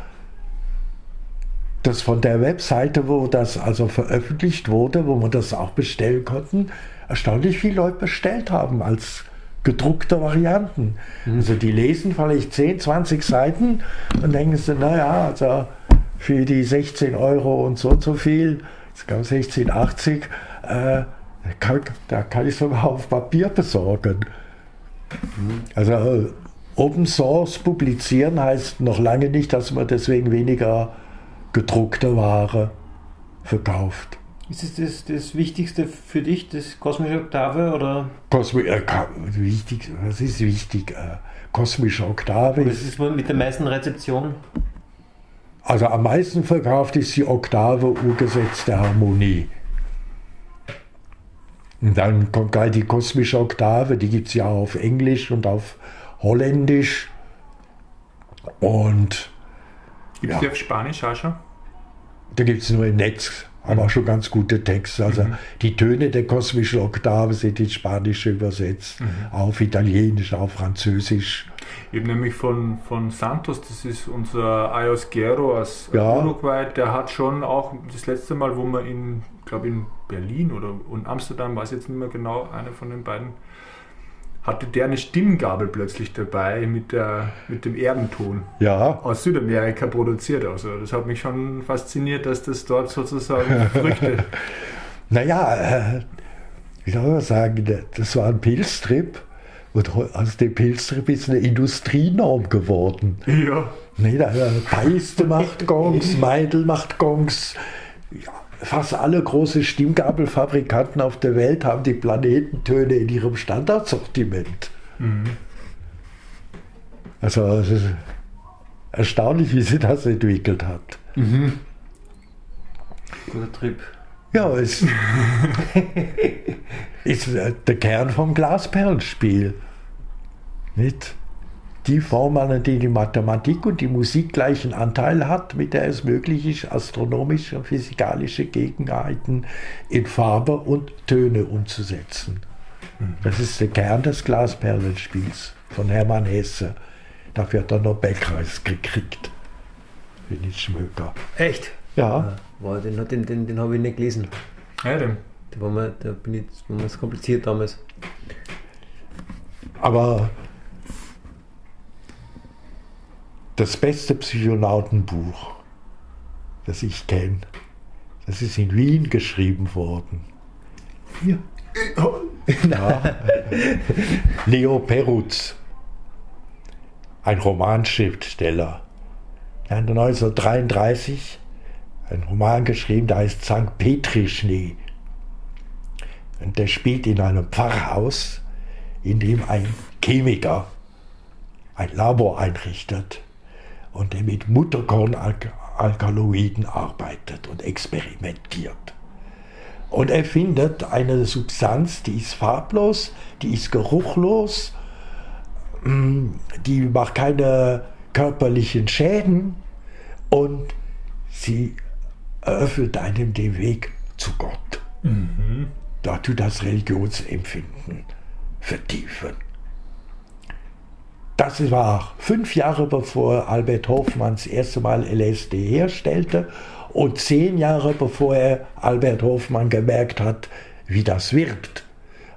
dass von der Webseite, wo das also veröffentlicht wurde, wo man das auch bestellen konnten, erstaunlich viele Leute bestellt haben als gedruckte Varianten. Also die lesen vielleicht 10, 20 Seiten und denken sie, naja, also für die 16 Euro und so und so viel, ich glaube 16,80, äh, kann, da kann ich sogar auf Papier besorgen. Also Open Source publizieren heißt noch lange nicht, dass man deswegen weniger gedruckte Ware verkauft. Ist es das, das Wichtigste für dich, das kosmische Oktave? Oder Kosmi äh, wichtig, was ist wichtig? Äh, kosmische Oktave. was ist mit der meisten Rezeption? Also am meisten verkauft ist die Oktave Urgesetz der Harmonie. Und dann kommt gleich die kosmische Oktave, die gibt es ja auch auf Englisch und auf Holländisch. Und Gibt es Ja. die auf Spanisch auch schon? da gibt es nur im Netz, aber schon ganz gute Texte. Also die Töne der kosmischen Oktave sind ins Spanische übersetzt, auf Italienisch, auf Französisch. Habe nämlich von, von Santos, das ist unser Ayos Guerrero aus Ja. Uruguay, der hat schon auch das letzte Mal, wo wir ihn glaube in Berlin oder in Amsterdam, weiß jetzt nicht mehr genau, einer von den beiden, hatte der eine Stimmgabel plötzlich dabei mit, der, mit dem Erdenton Ja, aus Südamerika produziert. Also das hat mich schon fasziniert, dass das dort sozusagen Früchte. naja, äh, wie soll man sagen, das war ein Pilztrip und aus dem Pilztrip ist eine Industrienorm geworden. ja. Nee, da, äh, Paiste macht Gongs, Meidel macht Gongs. Ja, fast alle große Stimmgabelfabrikanten auf der Welt haben die Planetentöne in ihrem Standardsortiment. Also es ist erstaunlich, wie sie das entwickelt hat. Guter Trip. Ja, es ist äh, der Kern vom Glasperlenspiel. Nicht? Die Form, an der die Mathematik und die Musik gleichen Anteil hat, mit der es möglich ist, astronomische und physikalische Gegebenheiten in Farbe und Töne umzusetzen. Das ist der Kern des Glasperlenspiels von Hermann Hesse. Dafür hat er Nobelpreis gekriegt. Bin ich Schmöker. Echt? Ja, Wow, den, den, den, den habe ich nicht gelesen. ja dem. Da war mir, da bin ich, war mir das kompliziert damals. Aber das beste Psychonautenbuch, das ich kenne, das ist in Wien geschrieben worden. Hier. Ja. Leo Perutz, ein Romanschriftsteller. Er hat 1933 einen Roman geschrieben, der heißt St. Petri-Schnee. Und der spielt in einem Pfarrhaus, in dem ein Chemiker ein Labor einrichtet und der mit Mutterkornalkaloiden arbeitet und experimentiert. Und er findet eine Substanz, die ist farblos, die ist geruchlos, mm, die macht keine körperlichen Schäden und sie eröffnet einem den Weg zu Gott. Da tut das Religionsempfinden vertiefen. Das war fünf Jahre bevor Albert Hofmann das erste Mal LSD herstellte und zehn Jahre bevor er Albert Hofmann gemerkt hat, wie das wirkt,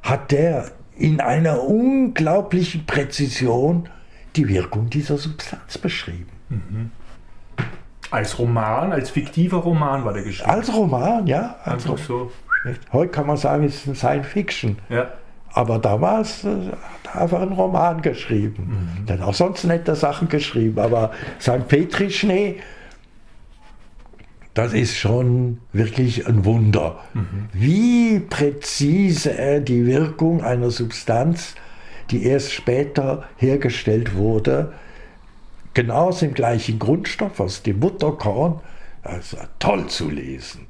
hat er in einer unglaublichen Präzision die Wirkung dieser Substanz beschrieben. Als Roman, als fiktiver Roman war der geschrieben. Als Roman, ja. Als Einfach so. Heute kann man sagen, es ist ein Science Fiction. Ja. Aber damals äh, hat er einfach einen Roman geschrieben. Der hat auch sonst nette Sachen geschrieben. Aber St. Petri-Schnee, das ist schon wirklich ein Wunder. Wie präzise er die Wirkung einer Substanz, die erst später hergestellt wurde, genau aus dem gleichen Grundstoff, aus dem Mutterkorn, das ist toll zu lesen.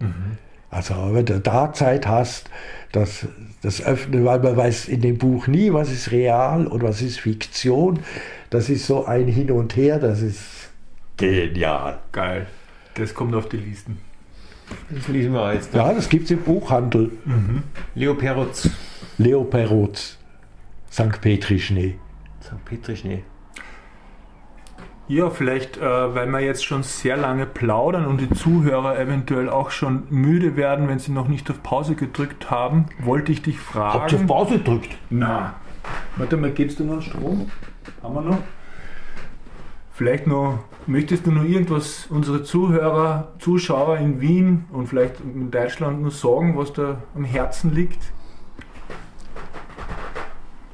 Also wenn du da Zeit hast, das, das öffnen, weil man weiß in dem Buch nie, was ist real und was ist Fiktion. Das ist so ein Hin und Her, das ist genial. Geil. Das kommt auf die Listen. Das lesen wir jetzt. Ja, das gibt es im Buchhandel. Leo Perutz. Leo Perutz, St. Petri-Schnee. St. Petri-Schnee. Ja, vielleicht, äh, weil wir jetzt schon sehr lange plaudern und die Zuhörer eventuell auch schon müde werden, wenn sie noch nicht auf Pause gedrückt haben, wollte ich dich Habt ihr auf fragen. Pause gedrückt? Na, warte mal, gibst du noch einen Strom? Haben wir noch? Vielleicht noch, möchtest du noch irgendwas unsere Zuhörer, Zuschauer in Wien und vielleicht in Deutschland nur sagen, was da am Herzen liegt?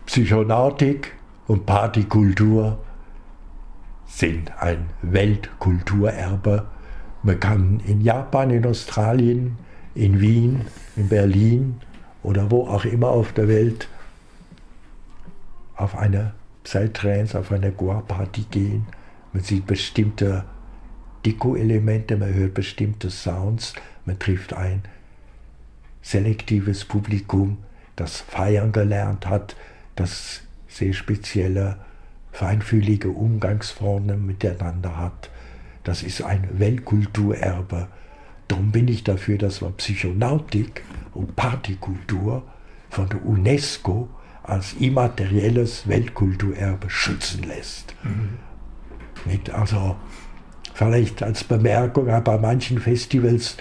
Psychonautik und Partykultur sind ein Weltkulturerbe. Man kann in Japan, in Australien, in Wien, in Berlin oder wo auch immer auf der Welt auf eine Psytrance, auf eine Goa-Party gehen. Man sieht bestimmte Deko-Elemente, man hört bestimmte Sounds, man trifft ein selektives Publikum, das feiern gelernt hat, das sehr spezielle, feinfühlige Umgangsformen miteinander hat. Das ist ein Weltkulturerbe. Darum bin ich dafür, dass man Psychonautik und Partykultur von der UNESCO als immaterielles Weltkulturerbe schützen lässt. Nicht? Also vielleicht als Bemerkung, aber bei manchen Festivals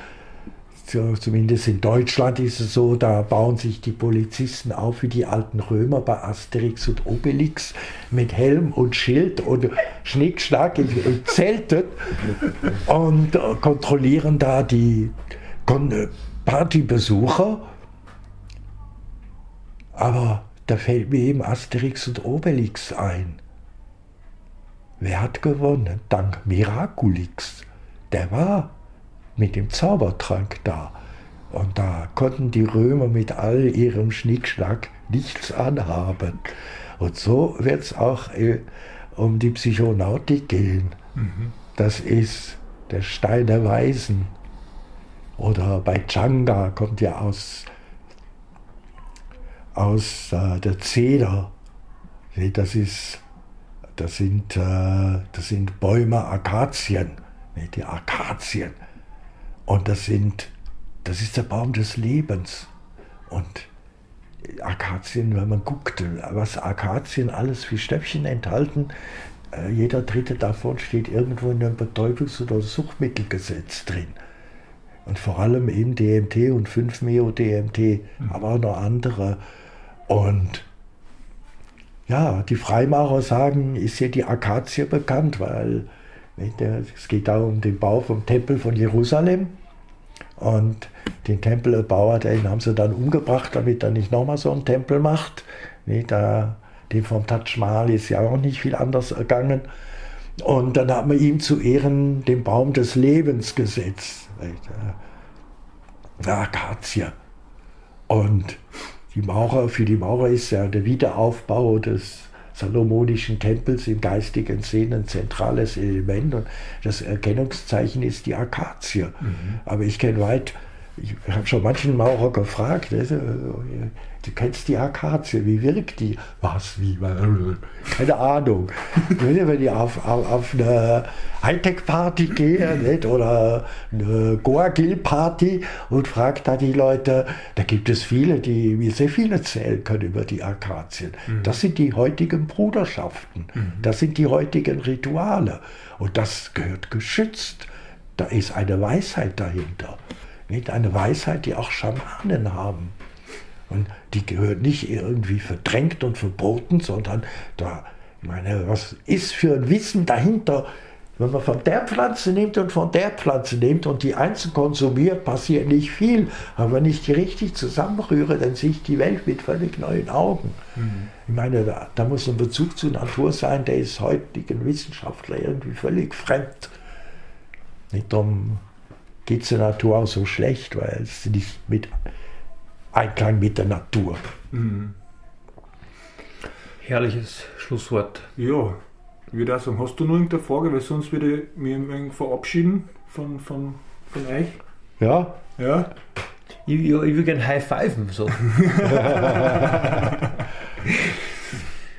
zumindest in Deutschland ist es so, da bauen sich die Polizisten auf wie die alten Römer bei Asterix und Obelix mit Helm und Schild und Schnickschnack zeltet und kontrollieren da die Partybesucher. Aber da fällt mir eben Asterix und Obelix ein. Wer hat gewonnen? Dank Miraculix. Der war mit dem Zaubertrank da. Und da konnten die Römer mit all ihrem Schnickschnack nichts anhaben. Und so wird es auch äh, um die Psychonautik gehen. Mhm. Das ist der Stein der Weisen. Oder bei Changa kommt ja aus, aus äh, der Zeder. Das, ist, das, sind, äh, das sind Bäume Akazien. Die Akazien. Und das sind, das ist der Baum des Lebens. Und Akazien, wenn man guckt, was Akazien alles für Stöpfchen enthalten, äh, jeder dritte davon steht irgendwo in einem Betäubungs- oder Suchtmittelgesetz drin. Und vor allem eben DMT und 5-Meo-DMT, mhm. aber auch noch andere. Und ja, die Freimaurer sagen, ist hier die Akazie bekannt, weil es geht da um den Bau vom Tempel von Jerusalem. Und den Tempelbauer, den haben sie dann umgebracht, damit er nicht nochmal so einen Tempel macht. Den vom Taj Mahal ist ja auch nicht viel anders ergangen. Und dann hat man ihm zu Ehren den Baum des Lebens gesetzt. Der Akazie. Und die Maurer, für die Maurer ist ja der Wiederaufbau des salomonischen Tempels im geistigen Sinn ein zentrales Element und das Erkennungszeichen ist die Akazie. Mhm. Aber ich kenne weit, ich habe schon manchen Maurer gefragt, also, du kennst die Akazie, wie wirkt die? Was, wie? Keine Ahnung. Wenn ich auf, auf, auf eine Hightech-Party gehe nicht? oder eine Goa-Gill-Party und frage da die Leute, da gibt es viele, die mir sehr viel erzählen können über die Akazien. Mhm. Das sind die heutigen Bruderschaften, mhm. das sind die heutigen Rituale und das gehört geschützt. Da ist eine Weisheit dahinter. Nicht? Eine Weisheit, die auch Schamanen haben. Und die gehört nicht irgendwie verdrängt und verboten, sondern da, ich meine, was ist für ein Wissen dahinter? Wenn man von der Pflanze nimmt und von der Pflanze nimmt und die einzeln konsumiert, passiert nicht viel. Aber wenn ich die richtig zusammenrühre, dann sehe ich die Welt mit völlig neuen Augen. Mhm. Ich meine, da, da, muss ein Bezug zur Natur sein, der ist heutigen Wissenschaftler irgendwie völlig fremd. Nicht darum geht es der Natur auch so schlecht, weil es nicht mit Einklang mit der Natur. Mhm. Herrliches Schlusswort. Ja, ich würde auch sagen, hast du noch irgendeine Frage, weil sonst würde ich mich verabschieden von, von, von euch. Ja. Ja. Ich, ich, ich will gerne High Fiven. So.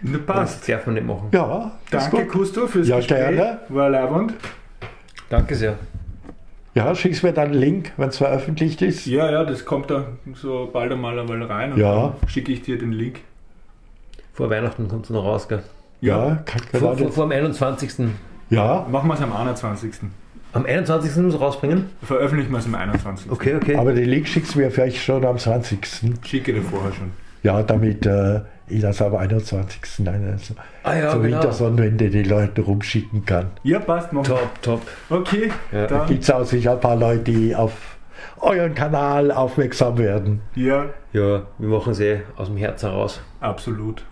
Na, passt. Das darf man nicht machen. Ja, Danke, Kusto, fürs ja, Gespräch. Gerne. War leibend. Danke sehr. Ja, schickst mir dann einen Link, wenn es veröffentlicht ist. Ja, ja, das kommt da so bald einmal einmal rein und ja. dann schicke ich dir den Link. Vor Weihnachten kommt es noch raus, gell? Ja, kann vor, vor, vor dem 21. Ja. Machen wir es am 21. Am 21. muss rausbringen? Veröffentlichen wir es am 21. Okay, okay. Aber den Link schickst du mir vielleicht schon am 20. Schicke dir vorher schon. Ja, damit äh, ich das am 21. Eine, so, ah, ja, so genau. Wintersonnenwende die Leute rumschicken kann. Ja, passt. Machen. Top, top. Okay. Ja. Da gibt es auch sicher ein paar Leute, die auf euren Kanal aufmerksam werden. Ja. Ja, wir machen sie aus dem Herz heraus. Absolut.